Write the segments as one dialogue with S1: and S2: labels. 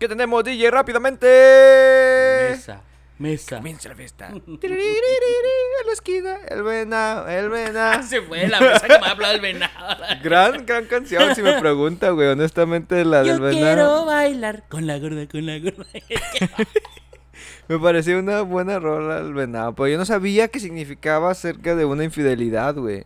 S1: ¿Qué tenemos, DJ? Rápidamente.
S2: Mesa, mesa.
S1: Comienza la fiesta. En la esquina, el venado, el venado.
S2: Se fue la mesa que me ha hablado el venado.
S1: Gran, gran canción, si me pregunta, güey. Honestamente, la
S2: Yo
S1: del venado.
S2: quiero bailar con la gorda, con la gorda.
S1: Me pareció una buena rola el venado. Pero yo no sabía qué significaba acerca de una infidelidad, güey.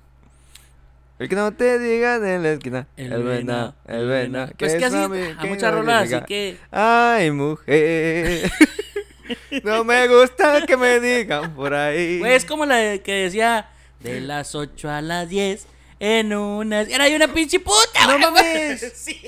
S1: El que no te digan en la esquina. El, venado, el venado.
S2: Pues que así, a
S1: qué
S2: muchas rolas, así que.
S1: Ay, mujer. no me gusta que me digan por ahí.
S2: Güey, es como la que decía de las 8 a las 10 en una. Era de una pinche puta,
S1: No mames.
S2: Sí.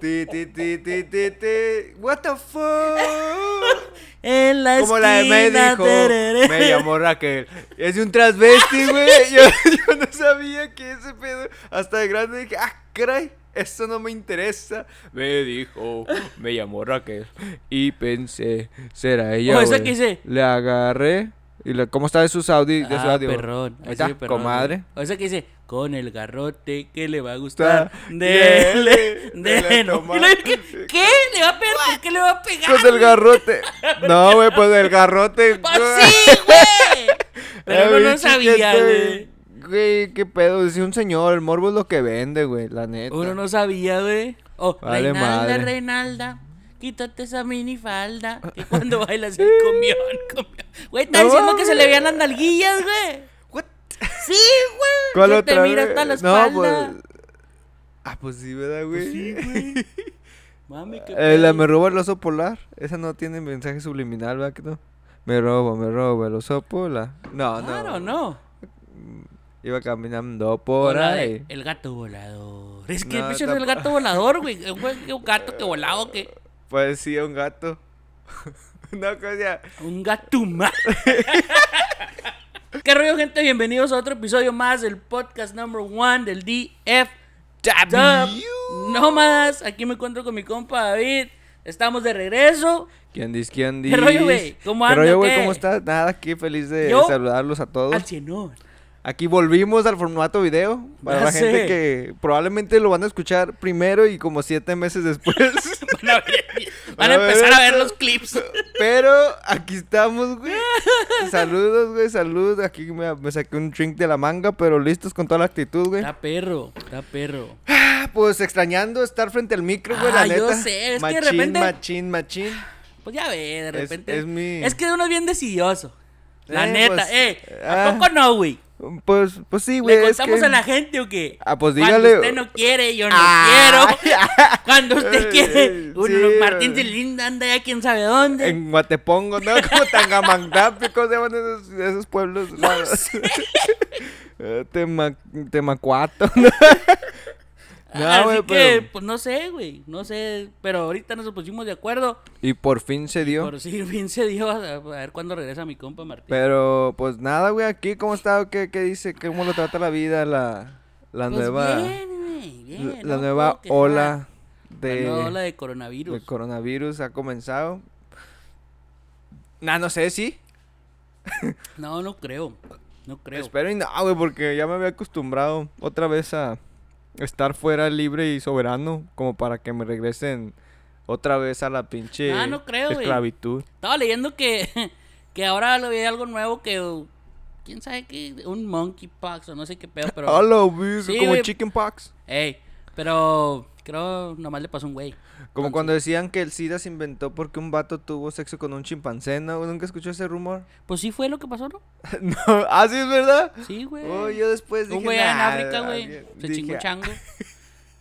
S1: Ti, ti, ti, ti, ti, ti. What the fuck?
S2: En la
S1: Como la de me dijo,
S2: tereré.
S1: me llamó Raquel. Es un transvesti, güey. Yo, yo no sabía que ese pedo. Hasta de grande dije, ah, caray, eso no me interesa. Me dijo, me llamó Raquel. Y pensé, será ella.
S2: Oh, esa que dice.
S1: Le agarré. Y ¿Cómo está de sus audi de su
S2: Ah,
S1: audio?
S2: perrón. Así
S1: está,
S2: de perrón,
S1: comadre.
S2: O sea que dice, con el garrote que le va a gustar. Dele,
S1: dele,
S2: no. ¿Qué? ¿Qué? ¿Le va a pegar? ¿Por qué le va a pegar?
S1: Con el garrote. No, güey, pues el garrote.
S2: Pues sí, güey. Pero no lo
S1: bicho,
S2: sabía, güey.
S1: Güey, qué pedo. Decía un señor, el morbo es lo que vende, güey, la neta.
S2: Uno no sabía, güey. Oh,
S1: Vale
S2: Reinalda,
S1: madre.
S2: Reinalda, quítate esa minifalda. Que cuando bailas el comión, comión. Güey, está
S1: No
S2: diciendo que se le veían las nalguillas, güey.
S1: What?
S2: Sí, güey.
S1: ¿Cuál otra
S2: te mira hasta la
S1: No,
S2: espalda.
S1: pues... Ah, pues sí, ¿verdad, güey?
S2: Pues sí, güey. Mami, qué
S1: Eh, la me roba el oso polar. Esa no tiene mensaje subliminal, ¿verdad que no? Me roba, me roba el oso polar. No,
S2: Claro,
S1: no.
S2: no.
S1: Iba caminando por
S2: la de
S1: ahí.
S2: El gato volador. Es que
S1: No,
S2: el pinche
S1: tampo-
S2: del gato volador, güey. Un gato que volaba o que.
S1: Parecía un gato. no, cosa.
S2: Un gato más. ¿Qué rollo, gente? Bienvenidos a otro episodio más del podcast number one del DF. No más, aquí me encuentro con mi compa David. Estamos de regreso.
S1: ¿Quién dice? ¿Quién
S2: ¿Qué
S1: dice?
S2: rollo, güey? ¿Cómo
S1: ¿Qué
S2: anda,
S1: rollo, güey?
S2: qué?
S1: ¿Cómo estás? Nada, aquí feliz de
S2: Yo-
S1: saludarlos a todos.
S2: Al cienón.
S1: Aquí volvimos al formato video. Para
S2: Ya
S1: la gente que probablemente lo van a escuchar primero y como siete meses después.
S2: Van a, ver- van empezar a ver los clips.
S1: Pero aquí estamos, güey. Saludos, güey, salud. Aquí me, me saqué un drink de la manga, pero listos con toda la actitud, güey.
S2: Está perro, está perro.
S1: Ah, Pues extrañando estar frente al micro, güey, la
S2: Ah, yo
S1: neta.
S2: sé, es que de repente-
S1: Machín, machín.
S2: Pues ya ve, de repente.
S1: es mi-
S2: Es que uno es bien decidioso. La
S1: Eh,
S2: neta,
S1: pues,
S2: eh.
S1: ah.
S2: ¿A poco no, güey?
S1: Pues, pues sí, güey.
S2: ¿Le contamos
S1: que-
S2: a la gente o qué?
S1: Ah, pues
S2: Cuando
S1: dígale.
S2: usted no quiere, yo no
S1: Ah,
S2: quiero. Cuando usted quiere, uno,
S1: Sí,
S2: Martín. Celinda anda ya quién sabe dónde.
S1: En Guatepongo, ¿no? Como Tangamandapio, ¿cómo se llaman esos, esos pueblos? No, Eh, Tema, Temacuato, ¿no?
S2: Así que,
S1: pero-
S2: pues no sé, güey, no sé, pero ahorita nos pusimos de acuerdo.
S1: Y por fin se dio.
S2: Por si bien se dio, a, ver cuándo regresa mi compa Martín.
S1: Pero, pues nada, güey, aquí, ¿cómo está? ¿Qué, qué dice? ¿Cómo lo trata la vida? La, la
S2: Pues
S1: nueva,
S2: bien, güey, bien,
S1: la
S2: no
S1: nueva ola de,
S2: La nueva ola de coronavirus.
S1: de coronavirus ha comenzado. Nah, no sé, sí.
S2: No, no creo, no creo.
S1: Espero y no, güey, porque ya me había acostumbrado otra vez a estar fuera libre y soberano, como para que me regresen otra vez a la pinche
S2: Ah, no creo,
S1: esclavitud.
S2: Estaba leyendo que, que ahora lo veía algo nuevo que quién sabe qué, un monkeypox o no sé qué pedo, pero
S1: Hola,
S2: Sí,
S1: como
S2: güey.
S1: chickenpox.
S2: ey, pero creo nomás le pasó un güey.
S1: Como
S2: Entonces-
S1: cuando decían que el SIDA se inventó porque un vato tuvo sexo con un chimpancé, ¿no? ¿Nunca escuchó ese rumor?
S2: Pues sí fue lo que pasó, ¿no?
S1: no, ¿ah, sí es verdad?
S2: Sí, güey.
S1: Oh, yo después dije,
S2: un güey en
S1: "Nah,
S2: África, güey,
S1: alguien".
S2: se
S1: Dije,
S2: chingó chango.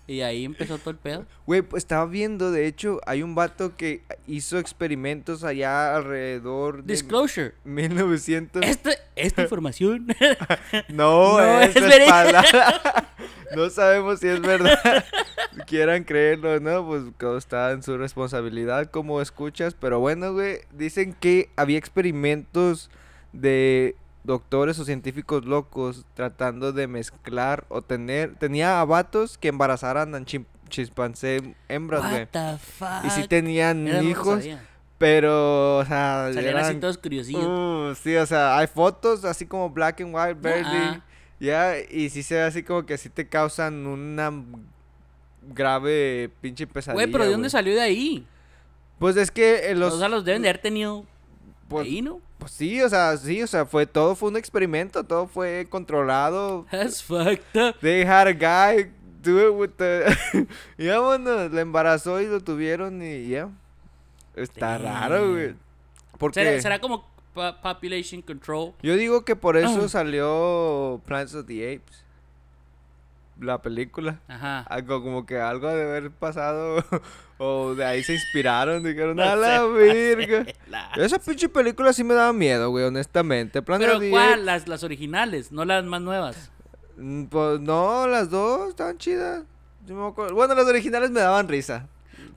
S2: Y ahí empezó todo el pedo.
S1: Güey, pues estaba viendo, de hecho, hay un vato que hizo experimentos allá alrededor de
S2: Disclosure.
S1: 1900.
S2: Esta, esta información.
S1: No,
S2: No,
S1: es,
S2: es
S1: no sabemos si es verdad. Si Quieran creerlo, o ¿no? Pues todo está en su responsabilidad, como escuchas. Pero bueno, güey, dicen que había experimentos de doctores o científicos locos tratando de mezclar o tener. Tenía a vatos que embarazaran a chim- chimpancé hembras, güey. Y sí tenían
S2: Era,
S1: hijos, pero, o sea,
S2: Salían así todos curiosillos.
S1: Uh, sí, o sea, hay fotos así como black and white, verde.
S2: Ah.
S1: Ya, y sí se ve así como que así te causan una grave pinche pesadilla.
S2: Güey, pero ¿de dónde salió de ahí?
S1: Pues es que eh, los...
S2: o sea, los deben de haber tenido
S1: pues,
S2: ahí, ¿no?
S1: Pues sí, o sea, sí, o sea, fue todo fue un experimento, todo fue controlado.
S2: That's fucked up.
S1: They had a guy do it with the... y vámonos, le embarazó y lo tuvieron y ya. Está raro, güey. Porque
S2: ¿Será, será como po- population control?
S1: yo digo que por eso
S2: Ah.
S1: salió Plants of the Apes. La película.
S2: Ajá.
S1: Algo como que algo de haber pasado o de ahí se inspiraron, dijeron,
S2: No
S1: a la
S2: pase la-
S1: Esa pinche película sí me daba miedo, güey, honestamente. Planet
S2: Pero.
S1: Apes,
S2: Las, las originales, no las más nuevas.
S1: mm, Pues no, las dos estaban chidas. Yo me acuerdo- Bueno, las originales me daban risa.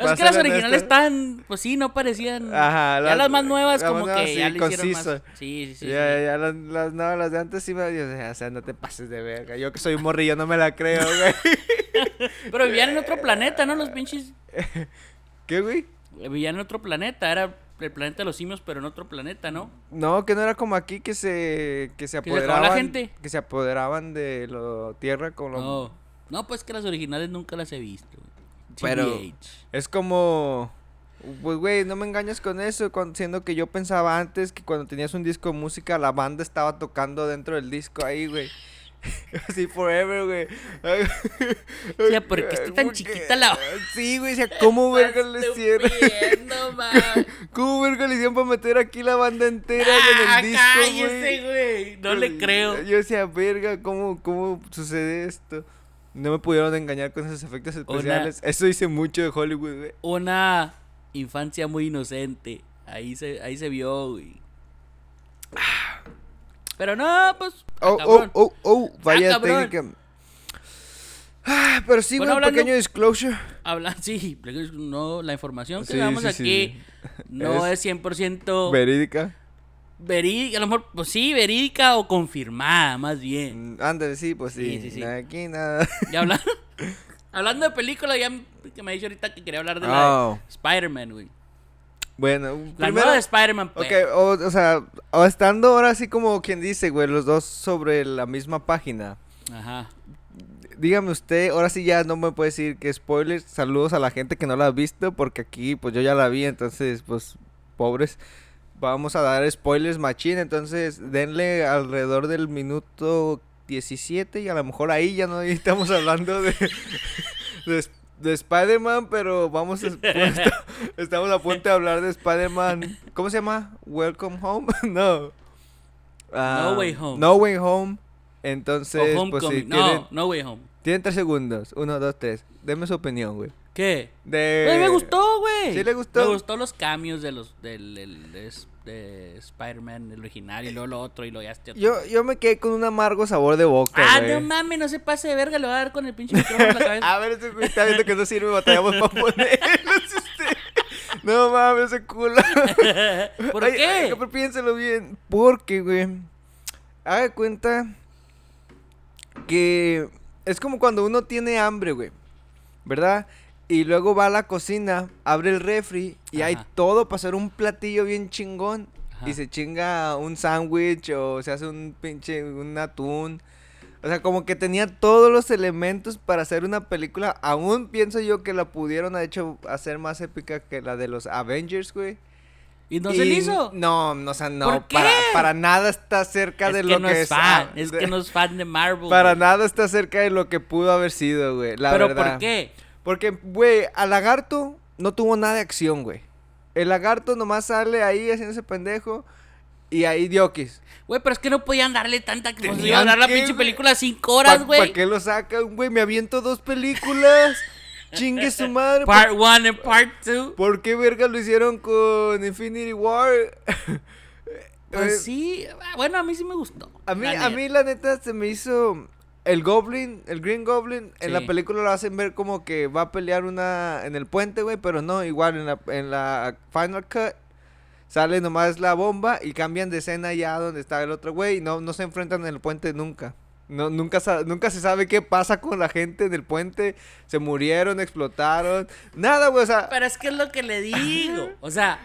S2: Es que las originales están, pues sí, no parecían.
S1: Ajá,
S2: ya
S1: las-
S2: más nuevas
S1: las
S2: como
S1: más
S2: que
S1: nuevas,
S2: ya
S1: sí,
S2: le hicieron
S1: conciso.
S2: más. Sí, sí, sí.
S1: ya,
S2: sí.
S1: ya, las, las, no, las de antes sí me... decía, O sea, no te pases de verga. Yo que soy un morrillo no me la creo, güey.
S2: Pero vivían en otro planeta, ¿no? Los pinches.
S1: ¿Qué, güey?
S2: Vivían en otro planeta. Era el planeta de los simios, pero en otro planeta, ¿no?
S1: No, que no era como aquí que se que se
S2: Que se acabó la
S1: apoderaban
S2: gente.
S1: que se apoderaban de la tierra con lo
S2: No. No, pues que las originales nunca las he visto.
S1: Pero-. Es como pues güey, no me engañas con eso, siendo que yo pensaba antes que cuando tenías un disco de música la banda estaba tocando dentro del disco ahí, güey. Así forever, güey.
S2: O sea, ¿por qué está tan
S1: Porque-
S2: chiquita la-
S1: Sí, güey, o sea, ¿cómo verga le hicieron? ¿Cómo verga le hicieron para meter aquí la banda entera
S2: Ah,
S1: en el disco,
S2: cállese,
S1: güey?
S2: güey. No le creo.
S1: Yo decía, verga, ¿cómo, ¿cómo sucede esto? No me pudieron engañar con esos efectos especiales. Eso dice mucho de Hollywood, güey.
S2: Una infancia muy inocente. Ahí se, ahí se vio, güey. Pero no, pues. ah,
S1: Oh, oh,
S2: cabrón.
S1: oh, oh, vaya
S2: cabrón.
S1: técnica. Ah, pero sí,
S2: Bueno,
S1: un
S2: hablando-
S1: pequeño disclosure.
S2: Habla, sí, no, la información que
S1: Sí,
S2: damos
S1: sí,
S2: aquí
S1: sí.
S2: no
S1: Es
S2: es 100%
S1: Verídica.
S2: Verídica. A lo mejor, pues sí, verídica o confirmada, más bien.
S1: Mm, Ándale, sí, pues sí.
S2: Sí, sí, sí.
S1: Aquí nada.
S2: Y hablando, hablando de película, ya que me ha dicho ahorita que quería hablar de la
S1: Oh.
S2: de Spider-Man, güey.
S1: Bueno,
S2: La
S1: primero.
S2: nueva de Spider-Man, pues.
S1: Ok, o, o sea, o estando ahora así como quien dice, güey, los dos sobre la misma página.
S2: Ajá.
S1: Dígame usted, ahora sí ya no me puede decir que spoilers. Saludos a la gente que no la ha visto, porque aquí pues yo ya la vi, entonces pues pobres. Vamos a dar spoilers machín, entonces denle alrededor del minuto 17 y a lo mejor ahí ya no estamos hablando de, de, de Spider-Man, pero vamos a, pues, estamos a punto de hablar de Spider-Man. ¿Cómo se llama? Welcome Home? no. Ah,
S2: Way Home.
S1: No Way Home. Entonces, pues
S2: Homecoming.
S1: si
S2: no,
S1: tienen,
S2: no Way Home.
S1: tienen tres segundos. Uno, dos, tres. Deme su opinión, güey.
S2: ¿Qué?
S1: De...
S2: Güey, me gustó, güey.
S1: ¿Sí le gustó?
S2: Me gustó los cambios de los del, del- de, de Spider-Man, el original, y luego lo otro, y lo ya este otro.
S1: Yo, yo me quedé con un amargo sabor de boca,
S2: Ah, no mames, no se pase de verga, le voy a dar con el pinche micrófono en la cabeza.
S1: A ver, ese güey está viendo que no sirve, batallamos para ponerlo. No mames, ese culo.
S2: ¿Por
S1: Ay,
S2: qué?
S1: ay, pero piénselo bien. Porque, güey. Haga cuenta que es como cuando uno tiene hambre, güey. ¿Verdad? Y luego va a la cocina, abre el refri y hay todo para hacer un platillo bien chingón.
S2: Ajá.
S1: Y se chinga un sándwich o se hace un pinche, un atún. O sea, como que tenía todos los elementos para hacer una película. Aún pienso yo que la pudieron haber hecho hacer más épica que la de los Avengers, güey.
S2: ¿Y no se le hizo?
S1: No, no, o sea, no.
S2: ¿Por qué?
S1: Para, para nada está cerca
S2: es
S1: de
S2: que
S1: lo
S2: no
S1: que
S2: es fan,
S1: ah,
S2: es
S1: de-
S2: que no es fan de Marvel.
S1: Para
S2: güey.
S1: nada está cerca de lo que pudo haber sido, güey. La
S2: ¿Pero
S1: verdad.
S2: por qué?
S1: Porque, güey, al lagarto no tuvo nada de acción, güey. El lagarto nomás sale ahí haciéndose pendejo y ahí diokis.
S2: Güey, pero es que no podían darle tanta... Pues iban a dar la pinche película cinco horas,
S1: ¿Para
S2: güey.
S1: qué lo sacan, güey? Me aviento dos películas. Chingue su madre. ¿por-
S2: Part 1 y Part 2.
S1: ¿Por qué verga lo hicieron con Infinity War? Eh,
S2: Pues sí, bueno, a mí sí me gustó.
S1: A mí,
S2: la
S1: a mí la neta se me hizo el Goblin, el Green Goblin, en la película lo hacen ver como que va a pelear una en el puente, güey, pero no, igual en la, en la Final Cut sale nomás la bomba y cambian de escena ya donde está el otro güey y no, no se enfrentan en el puente nunca. No, nunca, nunca se sabe qué pasa con la gente en el puente. Se murieron, explotaron. Nada, güey. O sea,
S2: Pero es que es lo que le digo. O sea,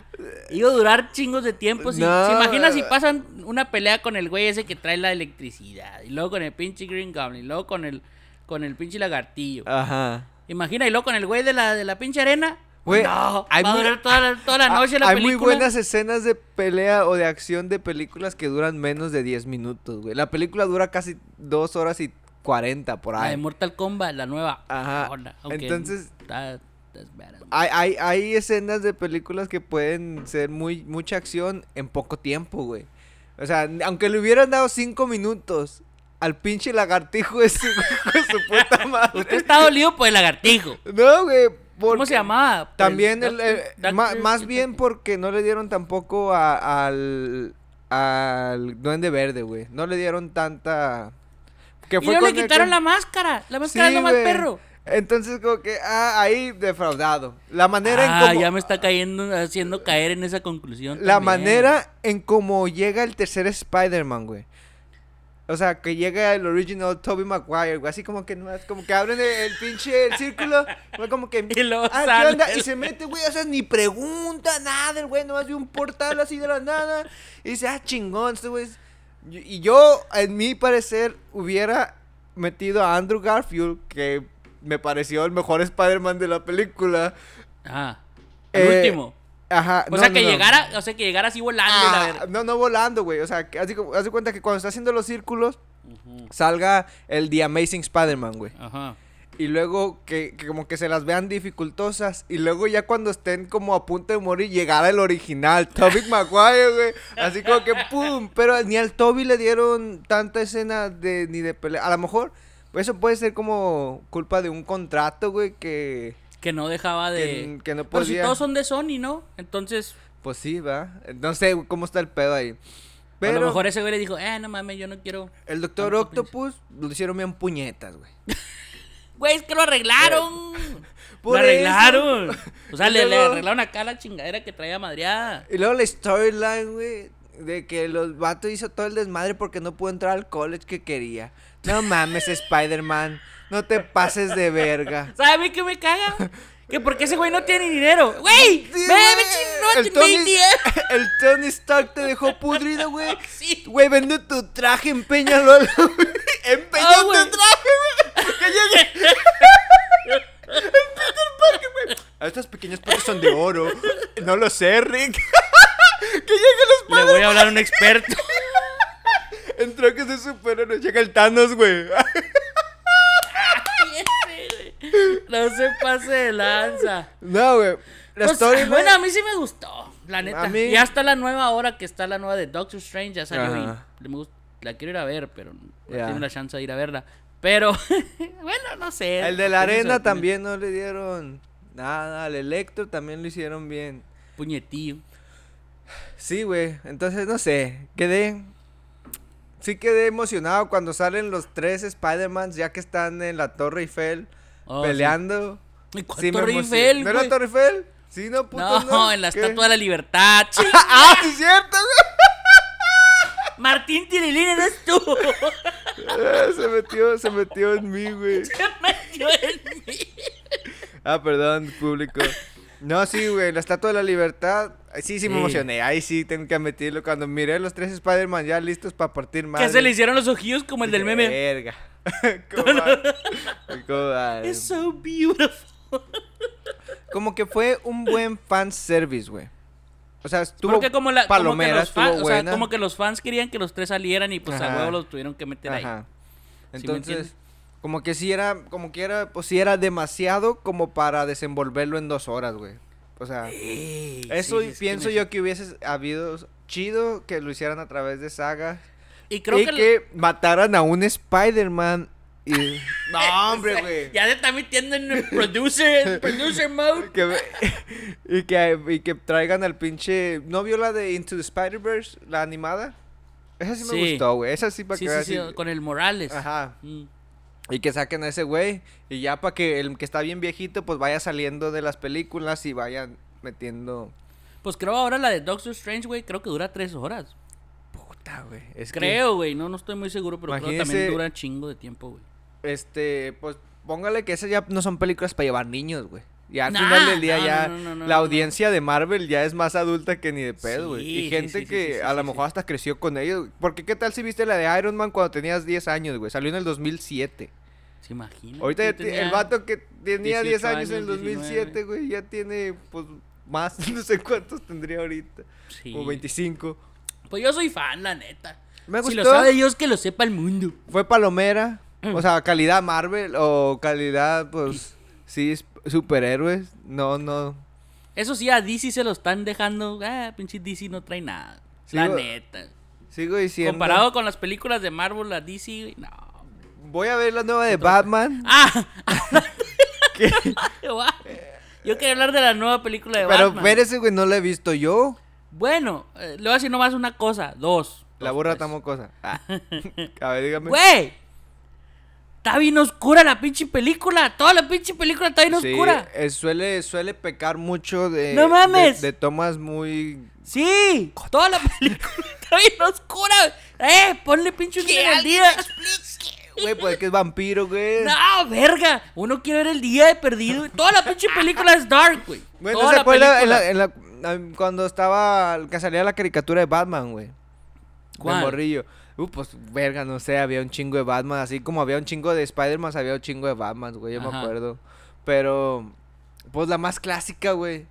S2: iba a durar chingos de tiempo. Si,
S1: No.
S2: ¿Se imagina si pasan una pelea con el güey ese que trae la electricidad? Y luego con el pinche Green Goblin. Y luego con el, con el pinche lagartillo.
S1: Ajá.
S2: Imagina, y luego con el güey de la, de la pinche arena.
S1: Güey,
S2: no,
S1: hay
S2: va a
S1: muy-
S2: durar toda la, toda la
S1: Ah,
S2: noche la
S1: Hay
S2: película.
S1: muy buenas escenas de pelea o de acción de películas que duran menos de 10 minutos, güey. La película dura casi 2 horas y 40 por
S2: La de
S1: ahí.
S2: Mortal Kombat, la nueva.
S1: Ajá.
S2: Hola,
S1: Entonces-. Hay, hay, hay escenas de películas que pueden ser muy mucha acción en poco tiempo, güey. O sea, aunque le hubieran dado 5 minutos al pinche lagartijo ese, güey, su puta madre.
S2: Usted está dolido por el lagartijo.
S1: No, güey.
S2: ¿Cómo se llamaba? Pues,
S1: También, el, el-
S2: Doctor-
S1: ma- más bien porque no le dieron tampoco a- al, al Duende Verde, güey. No le dieron tanta... Que
S2: Y luego le quitaron la máscara. La máscara
S1: Sí,
S2: es lo más perro.
S1: Entonces, como que, ah, ahí defraudado. La manera
S2: Ah,
S1: en cómo...
S2: ya me está cayendo, haciendo caer en esa conclusión.
S1: La
S2: también.
S1: manera en cómo llega el tercer Spider-Man, güey. O sea, que llega el original Tobey Maguire, güey. Así como que no como que abren el, el pinche el círculo. güey, como que.
S2: Y
S1: ah, ¿qué
S2: sale
S1: onda? Y se mete, güey. O sea, ni pregunta nada, el güey. Nomás ve un portal así de la nada. Y dice, ah, chingón, este güey. es-". Y y yo, en mi parecer, hubiera metido a Andrew Garfield, que me pareció el mejor Spider-Man de la película.
S2: Ah, el
S1: Eh,
S2: último.
S1: Ajá.
S2: O
S1: no,
S2: sea, que
S1: no.
S2: llegara, o sea, que llegara así volando la
S1: Ah, no, no volando, güey. O sea, que de, haz de cuenta que cuando está haciendo los círculos, salga el The Amazing Spider-Man, güey.
S2: Ajá.
S1: Y luego que, que como que se las vean dificultosas. Y luego ya cuando estén como a punto de morir, llegara el original, Tobey Maguire, güey. Así como que pum. Pero ni al Toby le dieron tanta escena de ni de pelea. A lo mejor pues eso puede ser como culpa de un contrato, güey, que,
S2: Que no dejaba de.
S1: que, que no
S2: Pero si
S1: podía.
S2: todos son de Sony, ¿no? Entonces,
S1: Pues sí, va. No sé cómo está el pedo ahí. Pero
S2: a lo mejor ese güey le dijo, eh, no mames, yo no quiero.
S1: el Doctor Octopus lo hicieron bien puñetas, güey.
S2: Güey, es que lo arreglaron. Lo arreglaron.
S1: eso.
S2: O sea, le, le arreglaron acá la chingadera que traía madreada.
S1: Y luego la storyline, güey, de que los vatos hizo todo el desmadre porque no pudo entrar al college que quería. No mames, Spider-Man, no te pases de verga.
S2: ¿Sabes a mí qué me caga? Que porque ese güey no tiene dinero. Güey,
S1: Sí,
S2: chingón,
S1: el, Tony,
S2: 20.
S1: el Tony Stark te dejó pudrido, güey.
S2: Sí.
S1: Güey, vende tu traje, empeñalo. al- Empeña
S2: Ah,
S1: tu traje, güey. Que llegue. El Peter Parker, güey. Estas pequeñas partes son de oro. No lo sé, Rick. que llegue los
S2: Le voy a hablar a un experto.
S1: En trajes de superhéroes llega el Thanos, güey.
S2: No se pase de lanza.
S1: No, güey. La
S2: Pues,
S1: storyline-
S2: bueno, a mí sí me gustó, la neta.
S1: A mí-
S2: Ya está la nueva ahora que está la nueva de Doctor Strange, ya salió
S1: Ajá.
S2: y me la quiero ir a ver, pero no
S1: Ya.
S2: tengo la chance de ir a verla. Pero, bueno, no sé.
S1: El de la arena también no le dieron nada. Al Electro también lo hicieron bien.
S2: Puñetillo.
S1: Sí, güey. Entonces, no sé. Quedé. Sí quedé emocionado cuando salen los tres Spider-Mans ya que están en la Torre Eiffel
S2: Oh,
S1: peleando.
S2: sí. ¿Y cuál
S1: Sí,
S2: Torre. Eiffel,
S1: ¿No
S2: güey?
S1: Torre Eiffel? Sí, no, puto.
S2: No, en la
S1: ¿Qué?
S2: Estatua de la Libertad.
S1: Ah, sí, cierto, güey.
S2: Martín Tirilín eres tú.
S1: Ah, Se metió, se metió en mí, güey.
S2: Se metió en mí.
S1: Ah, perdón, público. No, sí, güey, la Estatua de la Libertad. Sí, sí, me
S2: Sí.
S1: emocioné. Ahí sí tengo que admitirlo. Cuando miré los tres Spider-Man ya listos para partir más.
S2: Que se le hicieron los ojillos como el del meme.
S1: Verga.
S2: It's so beautiful.
S1: Como que fue un buen fan service, güey. O sea, estuvo
S2: Porque como la, como que los o sea, como que los fans querían que los tres salieran y pues a
S1: Ajá.
S2: huevo los tuvieron que meter ahí.
S1: Ajá.
S2: ¿Sí me
S1: Entonces, como que sí era, como que era, pues sí era demasiado como para desenvolverlo en dos horas, güey. O sea,
S2: Ey,
S1: eso
S2: sí, es que
S1: pienso
S2: me-
S1: yo que hubiese habido chido que lo hicieran a través de sagas.
S2: Y creo
S1: y
S2: que,
S1: que, mataran a un Spider-Man y... No, hombre, güey.
S2: Ya se está metiendo en el producer, en producer mode.
S1: Que y, que, y que traigan al pinche... ¿No vio la de Into the Spider-Verse, la animada? Esa sí, me gustó, güey. Esa sí para
S2: Sí,
S1: que
S2: sí,
S1: veas
S2: sí,
S1: si-
S2: con el Morales.
S1: Ajá.
S2: Mm.
S1: Y que saquen a ese güey. Y ya para que el que está bien viejito, pues vaya saliendo de las películas y vayan metiendo...
S2: Pues creo ahora la de Doctor Strange, güey, creo que dura tres horas.
S1: Puta, güey. Es que,
S2: Creo, güey, no, no estoy muy seguro, pero creo que también dura chingo de tiempo, güey.
S1: este, pues póngale que esas ya no son películas para llevar niños, güey. Ya al
S2: Nah,
S1: final del día
S2: no,
S1: ya
S2: no, no, no,
S1: la audiencia de Marvel ya es más adulta que ni de pedo, güey.
S2: Sí,
S1: y gente
S2: sí, sí,
S1: que a lo mejor hasta creció con ellos. Porque qué tal si viste la de Iron Man cuando tenías 10 años, güey. Salió en el 2007.
S2: ¿Se imagina?
S1: Ahorita ya el vato que tenía 10
S2: 18
S1: años en el
S2: años,
S1: 2007, güey, ya tiene, pues, más, no sé cuántos tendría ahorita.
S2: Sí.
S1: Como 25.
S2: Pues yo soy fan, la neta.
S1: Me
S2: Si lo sabe Dios, que lo sepa el mundo.
S1: Fue palomera,
S2: Mm.
S1: o sea, calidad Marvel o calidad, pues, sí, es- superhéroes. No, no.
S2: Eso sí, a DC se lo están dejando. Ah, pinche DC no trae nada. La neta.
S1: Sigo diciendo.
S2: Comparado con las películas de Marvel, la DC, no.
S1: Voy a ver la nueva de Batman.
S2: ¡Ah!
S1: que-
S2: Yo quería hablar de la nueva película de
S1: Pero
S2: Batman.
S1: espérese, güey, no la he visto yo.
S2: Bueno, eh, le voy a decir nomás una cosa. Dos.
S1: La
S2: Dos,
S1: burra
S2: pues.
S1: tamocosa. Ah. A ver, dígame.
S2: Güey. Está bien oscura la pinche película. Toda la pinche película está bien
S1: Sí,
S2: oscura.
S1: eh, suele, suele pecar mucho de.
S2: ¡No mames!
S1: De, de tomas muy.
S2: Sí. Toda la película está bien oscura. Eh, ponle pinche un día en el día.
S1: Güey, pues que es vampiro, güey.
S2: No, verga. Uno quiere ver el día de perdido. Toda la pinche película es dark, güey.
S1: Bueno,
S2: Toda
S1: ¿se
S2: la
S1: acuerda en
S2: película.
S1: la- en la- en- cuando estaba. que salía la caricatura de Batman, güey?
S2: ¿Cuál?
S1: De morrillo. Uh, pues, verga, no sé, había un chingo de Batman. Así como había un chingo de Spider-Man, había un chingo de Batman, güey, yo me acuerdo. Pero, pues la más clásica, güey.